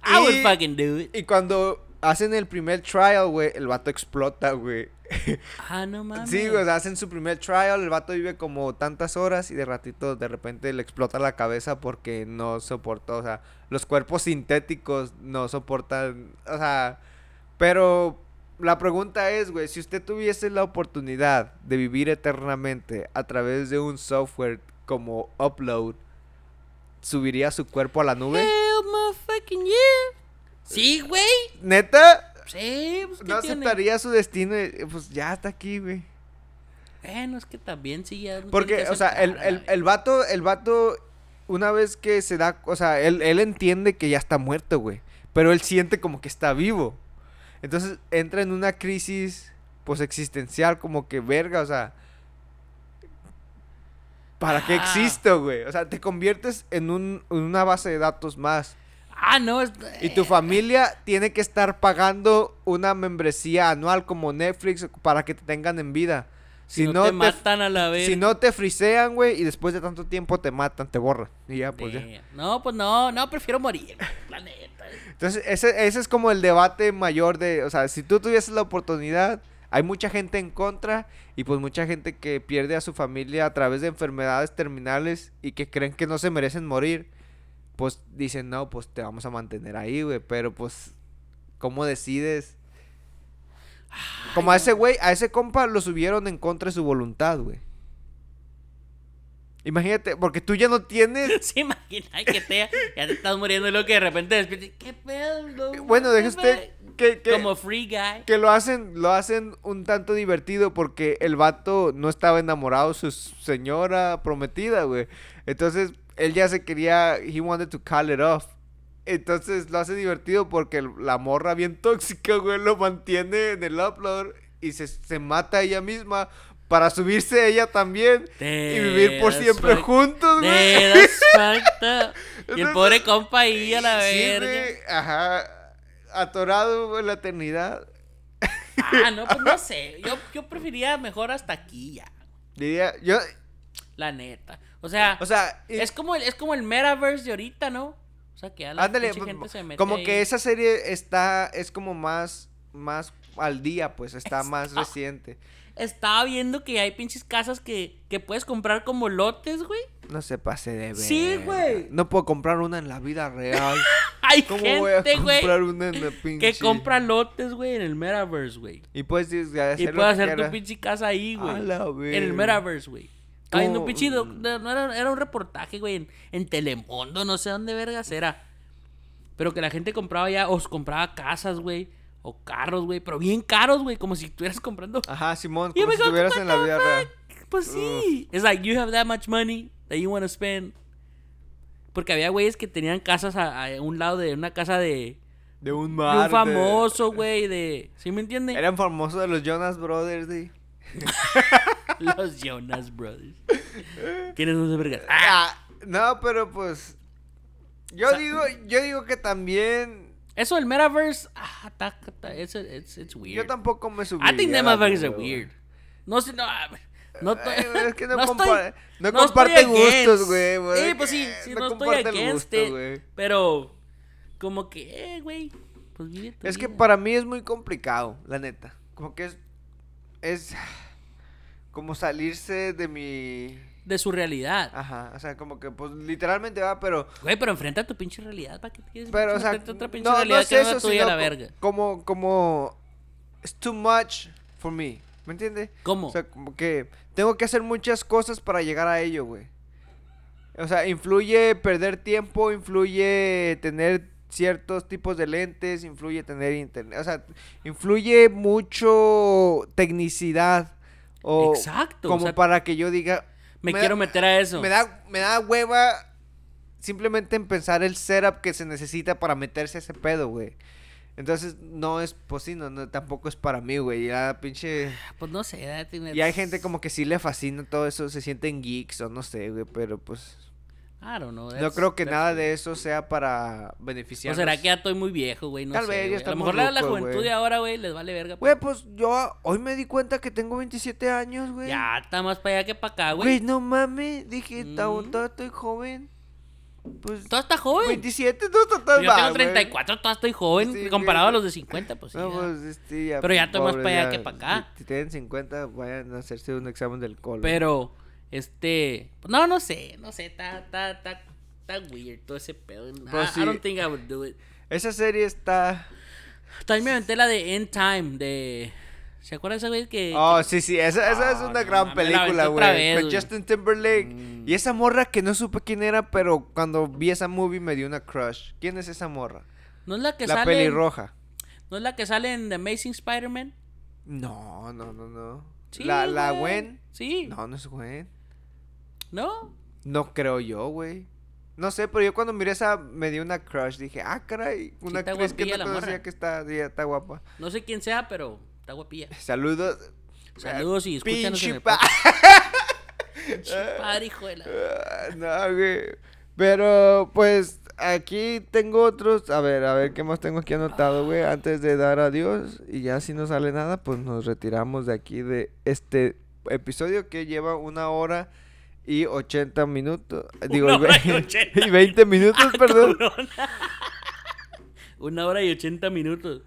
S2: I would
S1: Y-
S2: fucking do it.
S1: Y cuando hacen el primer trial, güey, el vato explota, güey.
S2: Ah, no mames.
S1: Sí, güey, o sea, hacen su primer trial, el vato vive como tantas horas y de ratito de repente le explota la cabeza porque no soportó, o sea, los cuerpos sintéticos no soportan, o sea, pero la pregunta es, güey, si usted tuviese la oportunidad de vivir eternamente a través de un software como Upload, ¿subiría su cuerpo a la nube?
S2: Hell motherfucking yeah. Sí, güey.
S1: ¿Neta?
S2: Sí, pues ¿qué
S1: ¿No
S2: tiene?
S1: aceptaría su destino? y, Pues ya está aquí, güey.
S2: Bueno, es que también sí ya. no
S1: Porque,
S2: que
S1: o sea, el, el, el vato, el vato, una vez que se da, o sea, él, él entiende que ya está muerto, güey. Pero él siente como que está vivo. Entonces entra en una crisis, pues, existencial, como que verga, o sea. ¿Para qué existo, güey? O sea, te conviertes en, un, en una base de datos más.
S2: Ah, no, es.
S1: Y tu familia tiene que estar pagando una membresía anual como Netflix para que te tengan en vida.
S2: Si, no, te, matan a la vez.
S1: Si no te frisean, güey, y después de tanto tiempo te matan, te borran. Y ya, pues ya.
S2: No, pues no, no, prefiero morir. La neta.
S1: Entonces, ese, ese es como el debate mayor de, o sea, si tú tuvieses la oportunidad, hay mucha gente en contra y pues mucha gente que pierde a su familia a través de enfermedades terminales y que creen que no se merecen morir. Pues dicen, no, pues te vamos a mantener ahí, güey, pero pues, ¿cómo decides? Como a ese güey, a ese compa lo subieron en contra de su voluntad, güey. Imagínate, porque tú ya no tienes
S2: Se imagina que te, ya te estás muriendo y luego que de repente despiertas. ¿Qué pedo? no?
S1: Bueno,
S2: ¿Qué
S1: deje usted que, que-
S2: Como free guy.
S1: que lo hacen, lo hacen un tanto divertido porque el vato no estaba enamorado de su señora prometida, güey. Entonces, él ya se quería, he wanted to call it off. Entonces lo hace divertido porque la morra bien tóxica, güey, lo mantiene en el upload y se, se mata ella misma para subirse ella también y vivir por siempre juntos, güey.
S2: Y el pobre compa ahí a la
S1: Sí,
S2: verga.
S1: güey, ajá, atorado güey, en la eternidad.
S2: Ah, no, pues no sé. Yo, yo preferiría mejor hasta aquí ya.
S1: Diría, yo,
S2: La neta. O sea,
S1: o sea,
S2: es como el, es como el metaverse de ahorita, ¿no? O sea, que ya la
S1: Ándale, mo-
S2: gente se mete
S1: como
S2: ahí.
S1: que esa serie está, es como más, más al día, pues, está más reciente.
S2: Estaba viendo que hay pinches casas que, que puedes comprar como lotes, güey.
S1: No se pase de ver.
S2: Sí, güey.
S1: No puedo comprar una en la vida real.
S2: Hay
S1: ¿Cómo voy a
S2: gente, güey,
S1: comprar una en la pinche?
S2: que compra lotes, güey, en el metaverse, güey.
S1: Y puedes a hacer
S2: Y puedes hacer tu pinche casa ahí,
S1: A
S2: güey. En el metaverse, güey. Un
S1: ¿Cómo?
S2: pinche doc- no, no era, era un reportaje, güey, en, en Telemundo, no sé dónde vergas era. Pero que la gente compraba ya, o compraba casas, güey, o carros, güey, pero bien caros, güey, como si estuvieras comprando.
S1: Ajá, Simón, como si estuvieras en la vida real.
S2: Pues sí. It's like you have that much money that you want to spend. Porque había güeyes que tenían casas a, a un lado de una casa de,
S1: De un
S2: de
S1: mar.
S2: un
S1: de-
S2: famoso, güey, de... ¿Sí me entiendes?
S1: Eran famosos de los Jonas Brothers, sí.
S2: Los Jonas Brothers. ¿Quiénes son esos vergas? Ah,
S1: Ah, no, pero pues. Yo
S2: O sea-
S1: digo, yo digo que también.
S2: Eso del metaverse, ah, está, está, it's, it's, it's weird.
S1: Yo tampoco me subí.
S2: I think the metaverse is weird. No sé, no, ah, no estoy-
S1: es que no,
S2: no estoy-
S1: no
S2: no
S1: gustos, güey.
S2: Sí,
S1: que
S2: pues sí, sí, no, estoy against
S1: gusto,
S2: it,
S1: güey.
S2: Pero, como que, eh, güey, pues vive tu
S1: Es que
S2: vida.
S1: para mí es muy complicado, la neta. Como que es. Es. Como salirse de mi.
S2: De su realidad.
S1: Ajá, o sea, como que, pues literalmente va, pero.
S2: Güey, pero enfrenta tu pinche realidad. ¿Para qué te quieres
S1: Pero, o sea,
S2: a otra pinche
S1: no, no
S2: realidad
S1: es
S2: que no es
S1: eso,
S2: la tuya
S1: sino
S2: la verga?
S1: como, como, it's too much for me, ¿me entiendes?
S2: ¿Cómo?
S1: O sea, como que tengo que hacer muchas cosas para llegar a ello, güey. O sea, influye perder tiempo, influye tener ciertos tipos de lentes, influye tener internet, o sea, influye mucho tecnicidad o
S2: Exacto, o
S1: como
S2: sea,
S1: para que yo diga
S2: me quiero meter a eso.
S1: me da, me da hueva simplemente en pensar el setup que se necesita para meterse a ese pedo, güey. Entonces, no es, pues sí, no, no, tampoco es para mí, güey. Ya, pinche...
S2: Pues no sé,
S1: Y hay gente como que sí le fascina todo eso, se sienten geeks o no sé, güey, pero pues...
S2: I don't know.
S1: No creo que nada de eso sea para
S2: ¿O
S1: beneficiar.
S2: será que ya estoy muy viejo, güey? No
S1: Tal
S2: sé,
S1: vez ya
S2: güey. A lo mejor la, juventud
S1: güey.
S2: de ahora, güey, les vale verga.
S1: Güey, pues yo hoy me di cuenta que tengo 27 años, güey.
S2: Ya está más para allá que para acá,
S1: Güey,
S2: güey.
S1: no mames, dije,
S2: Mm.
S1: "Tao- todavía estoy joven. Pues...
S2: Todo está joven.
S1: 27 no está tan
S2: Yo
S1: mal,
S2: tengo
S1: güey.
S2: 34, todavía estoy joven.
S1: Sí,
S2: comparado a
S1: güey.
S2: los de 50, pues sí.
S1: No,
S2: ya.
S1: pues, este, ya,
S2: Pero ya estoy más para allá que para acá.
S1: Si, si tienen 50, vayan a hacerse un examen del colon.
S2: Pero, este. pues, No, no sé, no sé. Está, está, está, está weird todo ese pedo.
S1: Pues
S2: I,
S1: sí.
S2: I don't think I would do it.
S1: Esa serie está...
S2: También me aventé la de End Time de. ¿Se acuerdan esa güey que.?
S1: Oh, sí, sí, esa, esa es
S2: Ah,
S1: una
S2: no
S1: gran
S2: la
S1: película, güey.
S2: vez,
S1: Con. Justin Timberlake.
S2: Mm.
S1: Y esa morra que no supe quién era, pero cuando vi esa movie me dio una crush. ¿Quién es esa morra?
S2: ¿No es la que
S1: La
S2: sale. en-
S1: pelirroja.
S2: ¿No es la que sale en The Amazing Spider-Man?
S1: No, no, no, no.
S2: Sí,
S1: la, la. Gwen.
S2: Sí.
S1: No, no es Gwen.
S2: ¿No?
S1: No creo yo, güey. No sé, pero yo cuando miré esa me dio una crush. Dije, ah, caray, una
S2: está
S1: actriz que no
S2: la
S1: conocía
S2: morra.
S1: que está, sí, está guapa.
S2: No sé quién sea, pero está guapilla.
S1: Saludos.
S2: Saludos y escúchanos en
S1: Pinche
S2: el
S1: pa-
S2: Pinche Padre, hijo de la-
S1: Ah, no, güey. Pero, pues, aquí tengo otros. A ver, a ver qué más tengo aquí anotado, güey. Antes de dar adiós. Y ya si no sale nada, pues nos retiramos de aquí de este episodio que lleva una hora y 80 minutos. Digo,
S2: Una hora y 80.
S1: y 20 minutos, perdón.
S2: Cabrón. Una hora y ochenta minutos.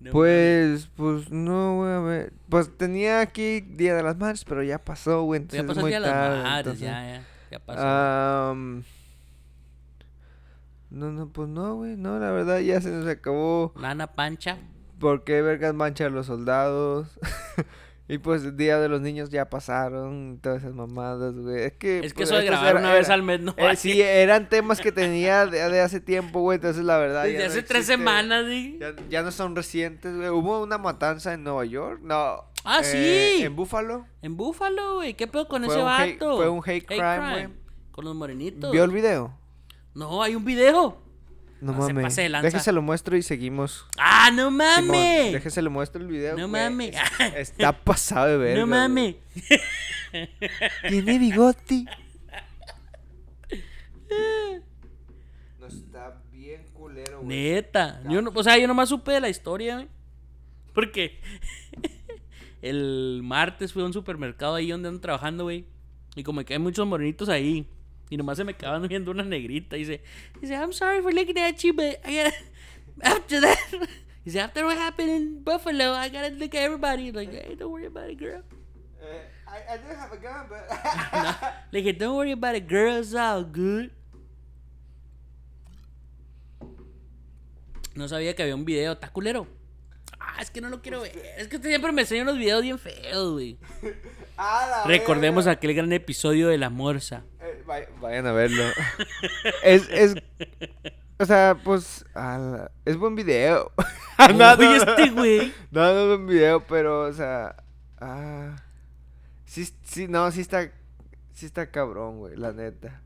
S2: No
S1: Pues, pues no, güey, a ver. Pues tenía aquí Día de las Madres, pero ya pasó, güey.
S2: mames. Ya
S1: Entonces
S2: pasó
S1: es muy
S2: el día de las madres,
S1: entonces-
S2: ya, ya. Ya pasó.
S1: Am, no, no, pues no, güey. No, la verdad ya se nos acabó.
S2: Lana Pancha.
S1: ¿Por qué vergas mancha a los soldados? y pues el Día de los Niños ya pasaron. Todas esas mamadas, güey. Es que.
S2: Es que
S1: pues,
S2: eso de grabar
S1: era-
S2: una vez
S1: era-
S2: al mes no
S1: eh, sí, eran temas que tenía de, de hace tiempo, güey. Entonces la verdad.
S2: Desde
S1: no
S2: hace tres
S1: existe.
S2: semanas, sí.
S1: Ya, ya no son recientes, güey. Hubo una matanza en Nueva York. No.
S2: Ah,
S1: eh,
S2: sí.
S1: En Búfalo.
S2: En Búfalo, güey. ¿Qué pedo con
S1: Fue
S2: ese
S1: hate-
S2: vato?
S1: fue un hate crime, güey.
S2: Con los morenitos.
S1: ¿Vio el video?
S2: No, hay un video.
S1: No
S2: No se
S1: mames.
S2: pase de lanza.
S1: Déjese lo muestro y seguimos.
S2: ¡Ah, no mames!
S1: déjese lo muestro el video.
S2: No mames.
S1: Es- Está pasado de ver.
S2: no mames.
S1: Tiene bigote. No está bien culero, güey.
S2: Neta. Yo no, o sea, yo nomás supe de la historia, güey. Porque el martes fui a un supermercado ahí donde ando trabajando, güey. Y como que hay muchos morenitos ahí. Y nomás se me acaban viendo una negrita. Y dice, dice, I'm sorry for looking at you, but I gotta. After that. Dice, after what happened in Buffalo, I gotta look at everybody. Like, hey, don't worry about it, girl.
S1: Eh, I, I do have a gun, but...
S2: Le dije, don't worry about it, girl. It's all good. No sabía que había un video. ¿Está culero? es que no lo quiero ver. Es que usted siempre me enseña unos videos bien feos, güey.
S1: Ah,
S2: Recordemos aquel gran episodio de la morsa.
S1: Vay- vayan a verlo. es, es. O sea, pues. ala, es buen video. no, no,
S2: este güey.
S1: No, no es buen video, pero, o sea. Ah. Sí, sí, no, sí está. Sí está cabrón, güey, la neta.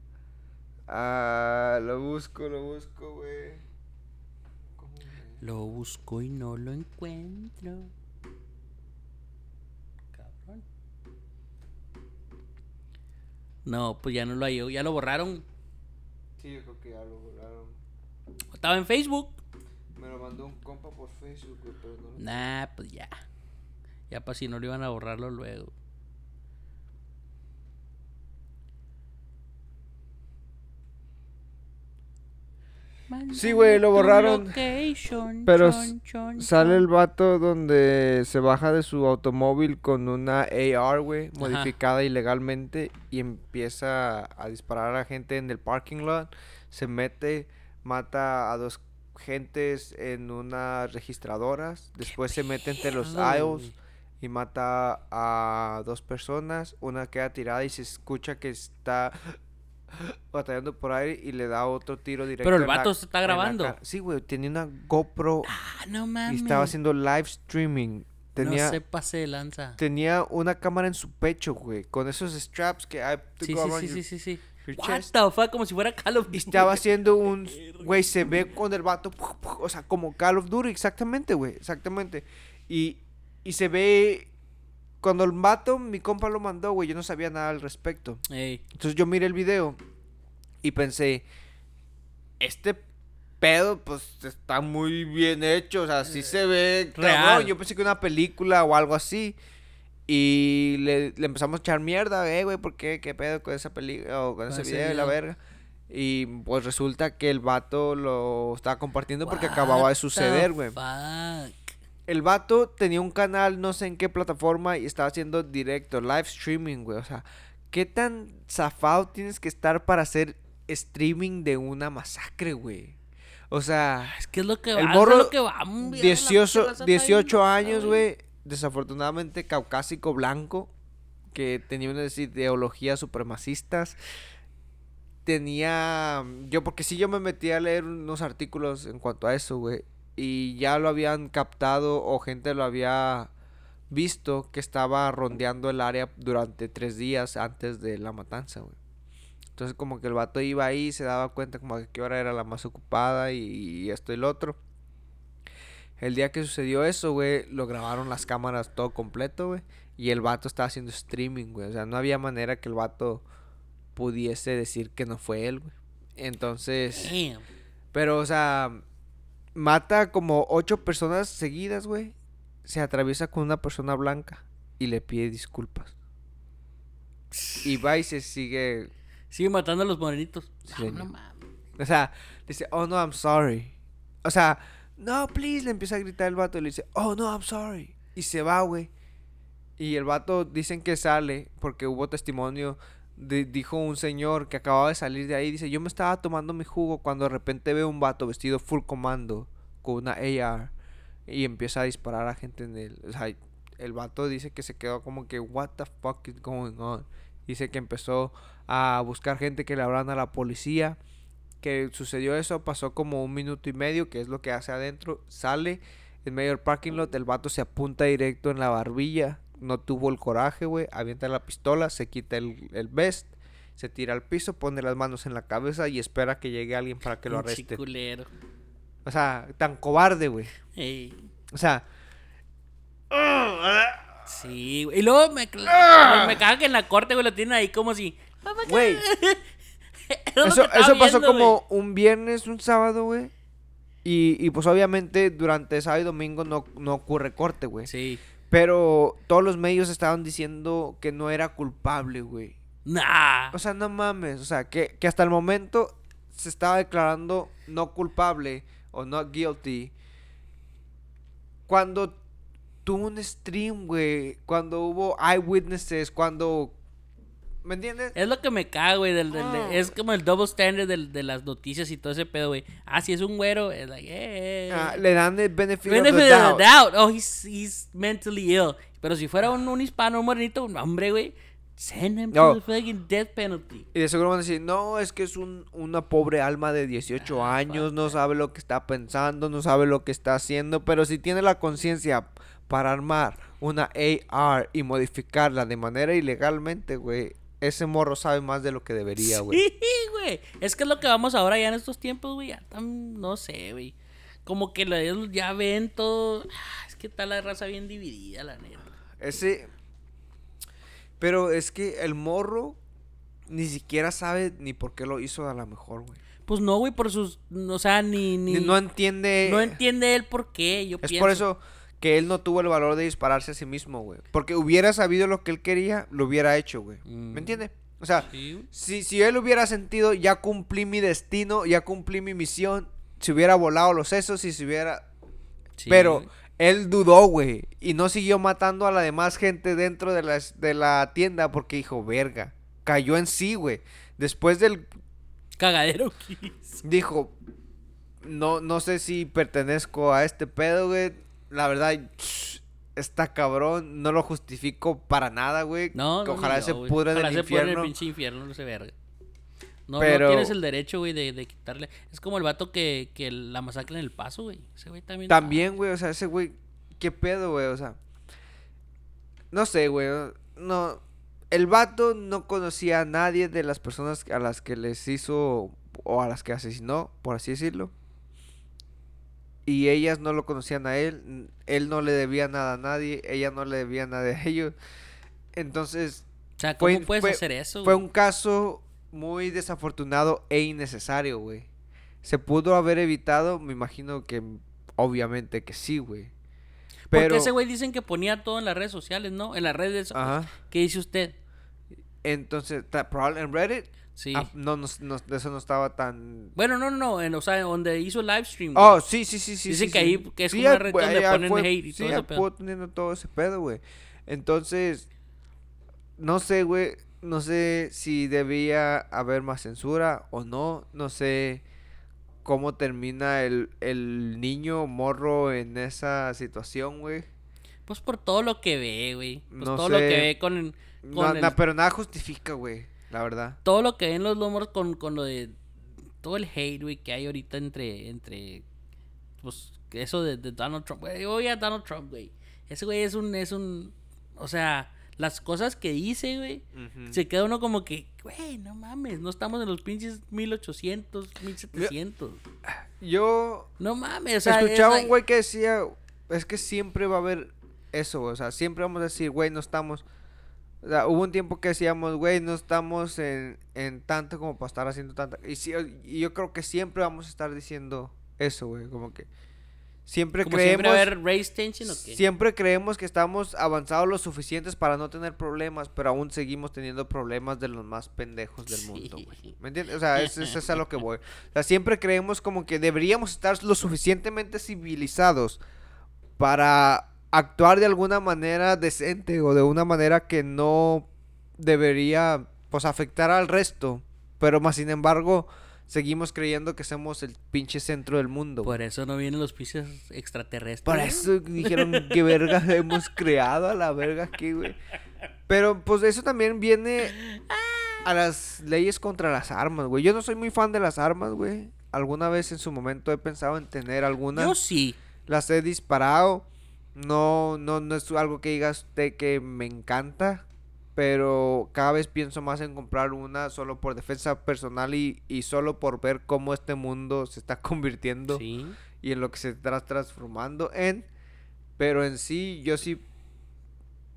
S1: Ah, lo busco, lo busco, güey. ¿Cómo, güey?
S2: Lo busco y no lo encuentro. Cabrón. No, pues ya no lo halló. Ya lo borraron.
S1: Sí, yo creo que ya lo volaron.
S2: Estaba en Facebook.
S1: Me lo mandó un compa por Facebook, pero no lo.
S2: Nah, pues ya. Ya para si no lo iban a borrarlo luego.
S1: Sí, güey, lo borraron.
S2: location,
S1: Pero
S2: chon,
S1: s-
S2: chon,
S1: Sale el vato donde se baja de su automóvil con una AR, güey, modificada ilegalmente y empieza a disparar a gente en el parking lot. Se mete, mata a dos gentes en unas registradoras. Después se mete entre los aisles y mata a dos personas. Una queda tirada y se escucha que está batallando por aire y le da otro tiro directo.
S2: Pero el
S1: la-
S2: vato se está grabando.
S1: Sí, güey, tenía una GoPro
S2: Ah, no
S1: y
S2: mames.
S1: estaba haciendo live streaming. Tenía,
S2: No se pase de lanza.
S1: tenía una cámara en su pecho, güey, con esos straps que hay
S2: Sí, sí, sí, sí, sí, sí. What the fuck, como si fuera Call of
S1: Y
S2: Duty.
S1: estaba haciendo un, güey, se ve con el vato, o sea, como Call of Duty, exactamente, güey, exactamente. Y, y se ve, cuando el vato, mi compa lo mandó, güey, yo no sabía nada al respecto.
S2: Ey,
S1: Entonces yo miré el video y pensé, este pedo pues está muy bien hecho, o sea, sí se ve cabrón.
S2: Real.
S1: Yo pensé que una película o algo así. Y le, le empezamos a echar mierda, eh, güey, ¿por qué? ¿Qué pedo con esa película o con ese
S2: ese
S1: video y la verga? Y pues resulta que el vato lo estaba compartiendo porque acababa de suceder, güey. El vato tenía un canal, no sé en qué plataforma, y estaba haciendo directo, live streaming, güey. O sea, ¿qué tan zafado tienes que estar para hacer streaming de una masacre, güey? O sea,
S2: Es que es lo que va,
S1: El
S2: es
S1: morro,
S2: lo que va. mm, ya la
S1: 18,
S2: raza está
S1: 18
S2: bien
S1: años, güey. Desafortunadamente caucásico blanco. Que tenía unas ideologías supremacistas. Tenía. Yo, porque sí, yo me metí a leer unos artículos en cuanto a eso, güey. Y ya lo habían captado o gente lo había visto que estaba rondeando el área durante tres días antes de la matanza, güey. Entonces como que el vato iba ahí, se daba cuenta como que qué hora era la más ocupada y, y esto y lo otro. El día que sucedió eso, güey, lo grabaron las cámaras todo completo, güey. Y el vato estaba haciendo streaming, güey. O sea, no había manera que el vato pudiese decir que no fue él, güey. Entonces...
S2: Damn.
S1: Pero, o sea, mata como ocho personas seguidas, güey. Se atraviesa con una persona blanca y le pide disculpas. Y va y se sigue.
S2: Sigue matando a los morenitos.
S1: Sí,
S2: No,
S1: señor.
S2: no mames.
S1: O sea, dice, oh no, I'm sorry. O sea, no, please, le empieza a gritar el vato y le dice, oh no, I'm sorry. Y se va, güey. Y el vato dicen que sale porque hubo testimonio. Dijo un señor que acababa de salir de ahí. Dice, yo me estaba tomando mi jugo cuando de repente veo un vato vestido full comando con una AR y empieza a disparar a gente en el... O sea, el vato dice que se quedó como que, what the fuck is going on? Dice que empezó a buscar gente que le hablaran a la policía. Que sucedió eso, pasó como un minuto y medio, que es lo que hace adentro. Sale en medio del parking lot, el vato se apunta directo en la barbilla. No tuvo el coraje, güey. Avienta la pistola, se quita el, el vest, se tira al piso, pone las manos en la cabeza y espera que llegue alguien para que lo arreste.
S2: culero.
S1: O sea, tan cobarde, güey.
S2: Ey.
S1: O sea,
S2: Sí, güey. Y luego me, me, me caga que en la corte, güey, lo tienen ahí como si.
S1: güey. Eso, eso pasó como un viernes, un sábado, güey. Y, y pues obviamente durante sábado y domingo no, no ocurre corte, güey.
S2: Sí.
S1: Pero todos los medios estaban diciendo que no era culpable, güey.
S2: Nah.
S1: O sea, no mames. O sea, que, que hasta el momento se estaba declarando no culpable o not guilty. Cuando tuvo un stream, güey. Cuando hubo eyewitnesses. Cuando ¿Me entiendes?
S2: Es lo que me cago, güey. Del, del- de-
S1: Ah.
S2: es como el double standard del- de las noticias y todo ese pedo, güey. Ah, si es un güero, es like, eh.
S1: Ah, le dan el benefit,
S2: Benefit
S1: of the
S2: of
S1: doubt.
S2: the doubt. Oh, he's, he's mentally ill. Pero si fuera un, un hispano, un morenito, un hombre, güey, send him
S1: No.
S2: to the fucking death penalty.
S1: Y de seguro van a decir, no, es que es un, una pobre alma de 18
S2: Ah,
S1: años, no sabe lo que está pensando, no sabe lo que está haciendo, pero si tiene la conciencia para armar una AR y modificarla de manera ilegalmente, güey, ese morro sabe más de lo que debería, güey.
S2: Sí, güey. Es que es lo que vamos ahora ya en estos tiempos, güey. Ya tan, no sé, güey. Como que la- ellos ya ven todo. Ah, Es que está la raza bien dividida, la neta.
S1: Ese... Pero es que el morro ni siquiera sabe ni por qué lo hizo a lo mejor, güey.
S2: Pues no, güey, por sus. O sea, ni. ni
S1: Ni- No entiende...
S2: no entiende él por qué. Yo
S1: Es
S2: pienso.
S1: por eso que él no tuvo el valor de dispararse a sí mismo, güey. Porque hubiera sabido lo que él quería, lo hubiera hecho, güey.
S2: Mm.
S1: ¿Me entiendes? O sea,
S2: Sí,
S1: si, si él hubiera sentido, ya cumplí mi destino, ya cumplí mi misión, se hubiera volado los sesos y se hubiera...
S2: Sí,
S1: Pero
S2: güey.
S1: él dudó, güey. Y no siguió matando a la demás gente dentro de la, de la tienda porque dijo, verga. Cayó en sí, güey. Después del
S2: Cagadero que hizo.
S1: dijo, no, no sé si pertenezco a este pedo, güey. La verdad, está cabrón. No lo justifico para nada, güey.
S2: No,
S1: Que
S2: no,
S1: ojalá
S2: ni
S1: se pudra en
S2: Ojalá
S1: el
S2: se pudra en
S1: infierno.
S2: el pinche infierno, no se verga. No,
S1: Pero-
S2: no tienes el derecho, güey, de, de quitarle. Es como el vato que, que la masacre en el paso, güey. Ese güey también.
S1: También, güey, o sea, ese güey, ¿qué pedo, güey? O sea, no sé, güey. No, el vato no conocía a nadie de las personas a las que les hizo o a las que asesinó, por así decirlo. Y ellas no lo conocían a él, él no le debía nada a nadie, ella no le debía nada a ellos. Entonces,
S2: O sea, ¿cómo
S1: fue,
S2: puedes
S1: fue-
S2: hacer eso?
S1: fue un caso muy desafortunado e innecesario, güey. ¿Se pudo haber evitado? Me imagino que obviamente que sí, güey. Pero
S2: Porque ese güey dicen que ponía todo en las redes sociales, ¿no? En las redes.
S1: Ajá.
S2: ¿Qué dice usted?
S1: entonces, en Reddit
S2: Sí.
S1: ah, no, no, no, eso no estaba tan
S2: Bueno, no, no, no. En, o sea, donde hizo el live stream. güey.
S1: Oh, sí, sí, sí, sí.
S2: Dicen
S1: sí,
S2: que
S1: sí.
S2: ahí- que es
S1: Sí,
S2: una red donde
S1: ahí-
S2: ponen
S1: fue-
S2: hate y
S1: sí,
S2: todo ese pedo.
S1: fue teniendo todo ese pedo, güey. Entonces, no sé, güey. No sé si debía haber más censura o no. No sé cómo termina el, el niño morro en esa situación, güey.
S2: Pues por todo lo que ve, güey. Pues
S1: No
S2: todo lo
S1: sé.
S2: que ve con, con
S1: No,
S2: el-
S1: na- pero nada justifica, güey. La verdad.
S2: todo lo que ven los lomos con, con lo de todo el hate, güey, que hay ahorita entre, entre, pues, eso de, de Donald Trump, güey, oye a Donald Trump, güey, ese güey es un, es un, o sea, las cosas que dice, güey, se queda uno como que, güey, no mames, no estamos en los pinches 1800, 1700,
S1: Yo
S2: no mames, o sea,
S1: escuchaba
S2: es
S1: un güey que decía, es que siempre va a haber eso, o sea, siempre vamos a decir, güey, no estamos... O sea, hubo un tiempo que decíamos, güey, no estamos en, en tanto como para estar haciendo tanta... Y, sí, y yo creo que siempre vamos a estar diciendo eso, güey, como que... Siempre
S2: como siempre
S1: creemos...
S2: haber race tension o qué.
S1: Siempre creemos que estamos avanzados lo suficientes para no tener problemas, pero aún seguimos teniendo problemas de los más pendejos del mundo, güey.
S2: Sí.
S1: ¿Me entiendes? O sea, es, es- es a lo que voy. O sea, siempre creemos como que deberíamos estar lo suficientemente civilizados para actuar de alguna manera decente o de una manera que no debería, pues, afectar al resto. Pero más sin embargo, seguimos creyendo que somos el pinche centro del mundo.
S2: Por eso no vienen los pinches extraterrestres.
S1: Por eso dijeron que verga hemos creado a la verga aquí, güey. Pero pues eso también viene a las leyes contra las armas, güey. Yo no soy muy fan de las armas, güey. Alguna vez en su momento he pensado en tener alguna.
S2: Yo sí.
S1: Las he disparado. No, no, no es algo que digas usted que me encanta. Pero cada vez pienso más en comprar una solo por defensa personal y, y solo por ver cómo este mundo se está convirtiendo
S2: Sí.
S1: y en lo que se está transformando en. Pero en sí, yo sí.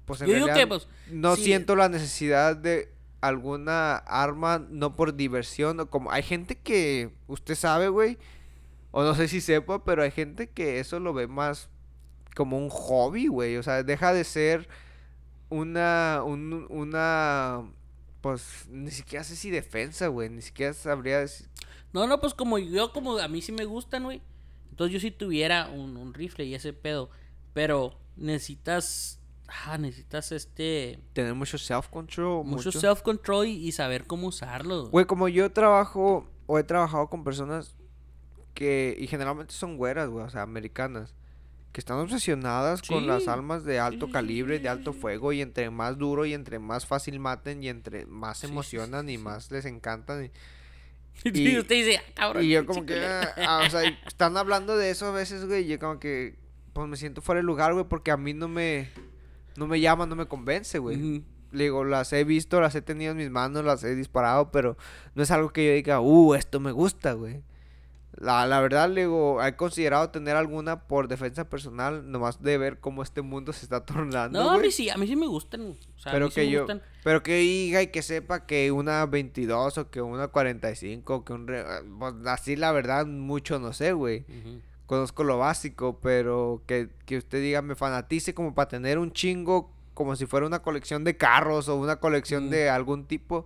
S1: Pues en
S2: Yo
S1: realidad
S2: que, pues,
S1: no
S2: sí.
S1: siento la necesidad de alguna arma, no por diversión. O como hay gente que usted sabe, güey. O no sé si sepa, pero hay gente que eso lo ve más como un hobby, güey. O sea, deja de ser una. un- una. Pues ni siquiera sé si defensa, güey. Ni siquiera sabría decir.
S2: No, no, pues como yo, como a mí sí me gustan, güey. Entonces yo si tuviera un, un rifle y ese pedo. Pero necesitas Ah, necesitas este.
S1: Tener mucho self-control.
S2: Mucho, self-control y, y saber cómo usarlo.
S1: Güey, como yo trabajo o he trabajado con personas que, y generalmente son güeras, güey, o sea, americanas, que están obsesionadas con las
S2: Sí.
S1: armas de alto calibre, de alto fuego, y entre más duro y entre más fácil maten y entre más se
S2: Sí,
S1: emocionan
S2: sí,
S1: y más les encantan. Y,
S2: Y,
S1: y-
S2: usted dice, ah, cabrón.
S1: y yo como que,
S2: culero".
S1: ah, ah, o sea, están hablando de eso a veces, güey, y yo como que, pues me siento fuera de lugar, güey, porque a mí no me, no me llama, no me convence, güey. Le digo, las he visto, las he tenido en mis manos, las he disparado, pero no es algo que yo diga, uh, esto me gusta, güey. La, la verdad, le digo, he considerado tener alguna por defensa personal, nomás de ver cómo este mundo se está tornando,
S2: No, a mí sí, a mí sí me gustan. O sea, a
S1: pero
S2: sí
S1: que
S2: me
S1: yo,
S2: gustan.
S1: pero que diga y que sepa que una 22 o que una 45 o que un... re- pues, así la verdad, mucho no sé, güey. Conozco lo básico, pero que, que usted diga, me fanatice como para tener un chingo, como si fuera una colección de carros o una colección
S2: Mm.
S1: de algún tipo.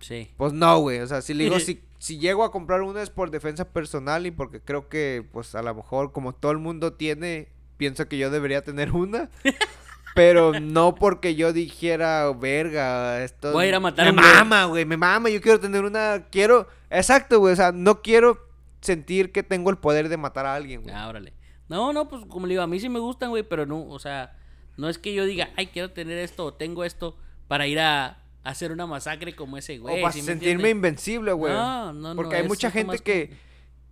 S2: Sí.
S1: Pues no, güey. O sea, si le digo, si, si llego a comprar una es por defensa personal y porque creo que, pues a lo mejor, como todo el mundo tiene, pienso que yo debería tener una. pero no porque yo dijera, verga, esto.
S2: Voy a ir a matar
S1: Me
S2: a un güey".
S1: mama, güey, me mama. Yo quiero tener una. Quiero. Exacto, güey. O sea, no quiero sentir que tengo el poder de matar a alguien, güey.
S2: Ah, órale. No, no, pues como le digo, a mí sí me gustan, güey, pero no, o sea, no es que yo diga, ay, quiero tener esto o tengo esto para ir a hacer una masacre como ese güey.
S1: o para
S2: ¿sí me
S1: sentirme invencible, güey.
S2: No, no, no.
S1: Porque hay mucha gente que,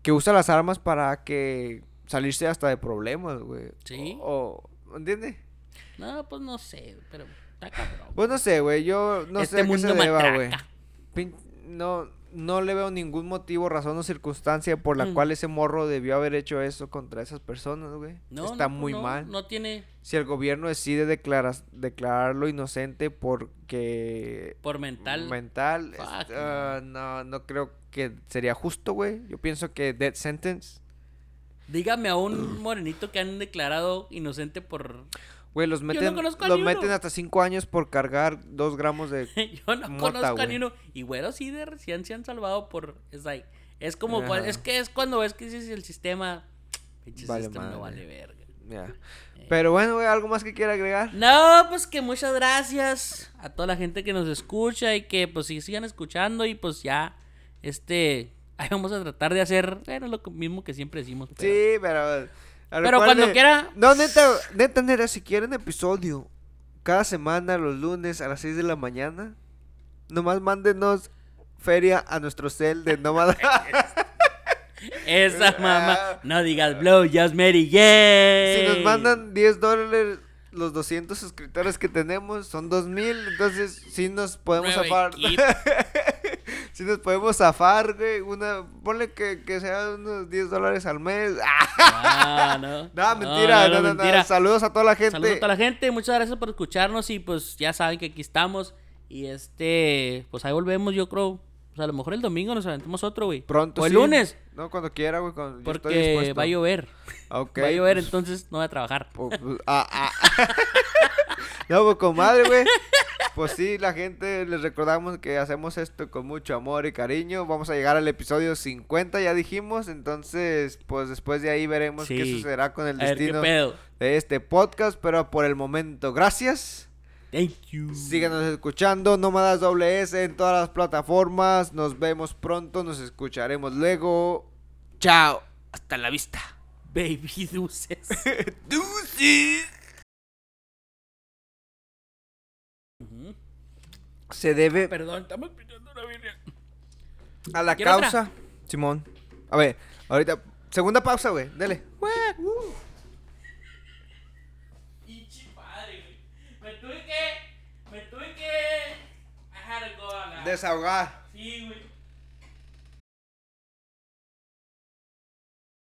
S1: que usa las armas para que salirse hasta de problemas, güey.
S2: Sí.
S1: O, o- ¿entiendes?
S2: No, pues no sé, pero está cabrón.
S1: Pues no sé, güey. Yo no
S2: Este
S1: sé a qué se
S2: mundo
S1: deba,
S2: matraca.
S1: güey. No, no le veo ningún motivo, razón o circunstancia por la
S2: Mm.
S1: cual ese morro debió haber hecho eso contra esas personas, güey.
S2: No,
S1: Está
S2: no,
S1: muy
S2: no,
S1: mal.
S2: No tiene
S1: Si el gobierno decide declarar, declararlo inocente porque
S2: por mental.
S1: mental,
S2: Fuck, no.
S1: ah, no, no creo que sería justo, güey. Yo pienso que death sentence,
S2: Dígame a un morenito que han declarado inocente por.
S1: Güey, los meten,
S2: a
S1: los meten hasta cinco años por cargar dos gramos de
S2: Yo no
S1: Mota,
S2: conozco a
S1: güey.
S2: ni uno. Y güeros sí de recién se han salvado por. Es like, Es como.
S1: Ajá.
S2: Es que es cuando ves que dices el sistema. Pinche
S1: Vale
S2: sistema no
S1: madre.
S2: vale verga. Eh.
S1: Pero bueno, güey, ¿algo más que quiera agregar?
S2: No, pues que muchas gracias a toda la gente que nos escucha y que pues sí sigan escuchando y pues ya, este, ahí vamos a tratar de hacer, bueno, lo mismo que siempre decimos. Pero,
S1: Sí, pero.
S2: Pero cuando quiera,
S1: No, neta, neta, neta, si quieren episodio cada semana, los lunes a las 6 de la mañana, nomás mándenos feria a nuestro cel de nómada.
S2: esa mamá, no digas blow, just Mary Gay.
S1: si nos mandan 10 dólares, los 200 suscriptores que tenemos son 2000, entonces sí nos podemos zafar. sí nos podemos zafar, güey. Una, ponle que, que sea unos 10 dólares al mes.
S2: Ah, no.
S1: No, mentira, no, no, no,
S2: mentira.
S1: Saludos a toda la gente.
S2: Saludos a toda la gente, muchas gracias por escucharnos y pues ya saben que aquí estamos y este, pues ahí volvemos yo creo, pues a lo mejor el domingo nos aventamos otro, güey.
S1: Pronto.
S2: O el
S1: sí.
S2: lunes.
S1: No, cuando quiera, güey. cuando- yo estoy
S2: Porque
S1: dispuesto.
S2: va a llover.
S1: Ok,
S2: va a llover,
S1: pues,
S2: entonces no voy a trabajar.
S1: pues, pues, ah, ah. no, pues comadre, güey. Pues sí, la gente, les recordamos que hacemos esto con mucho amor y cariño. Vamos a llegar al episodio 50, ya dijimos. Entonces, pues después de ahí veremos qué
S2: Sí.
S1: sucederá con el
S2: A qué
S1: destino de este podcast. Pero por el momento, gracias.
S2: Thank you.
S1: Síganos escuchando, Nómadas WS en todas las plataformas. Nos vemos pronto, nos escucharemos luego. Chao. Hasta la vista.
S2: Baby dulces.
S1: Deuces. Se debe
S2: Perdón, estamos pidiendo una birria.
S1: a la
S2: ¿Quiere otra?
S1: causa. Simón. A ver, ahorita. Segunda pausa, güey. Dele.
S2: Pinche padre, güey. Me tuve que. Me tuve que. I had to go a la.
S1: Desahogar.
S2: Sí, güey.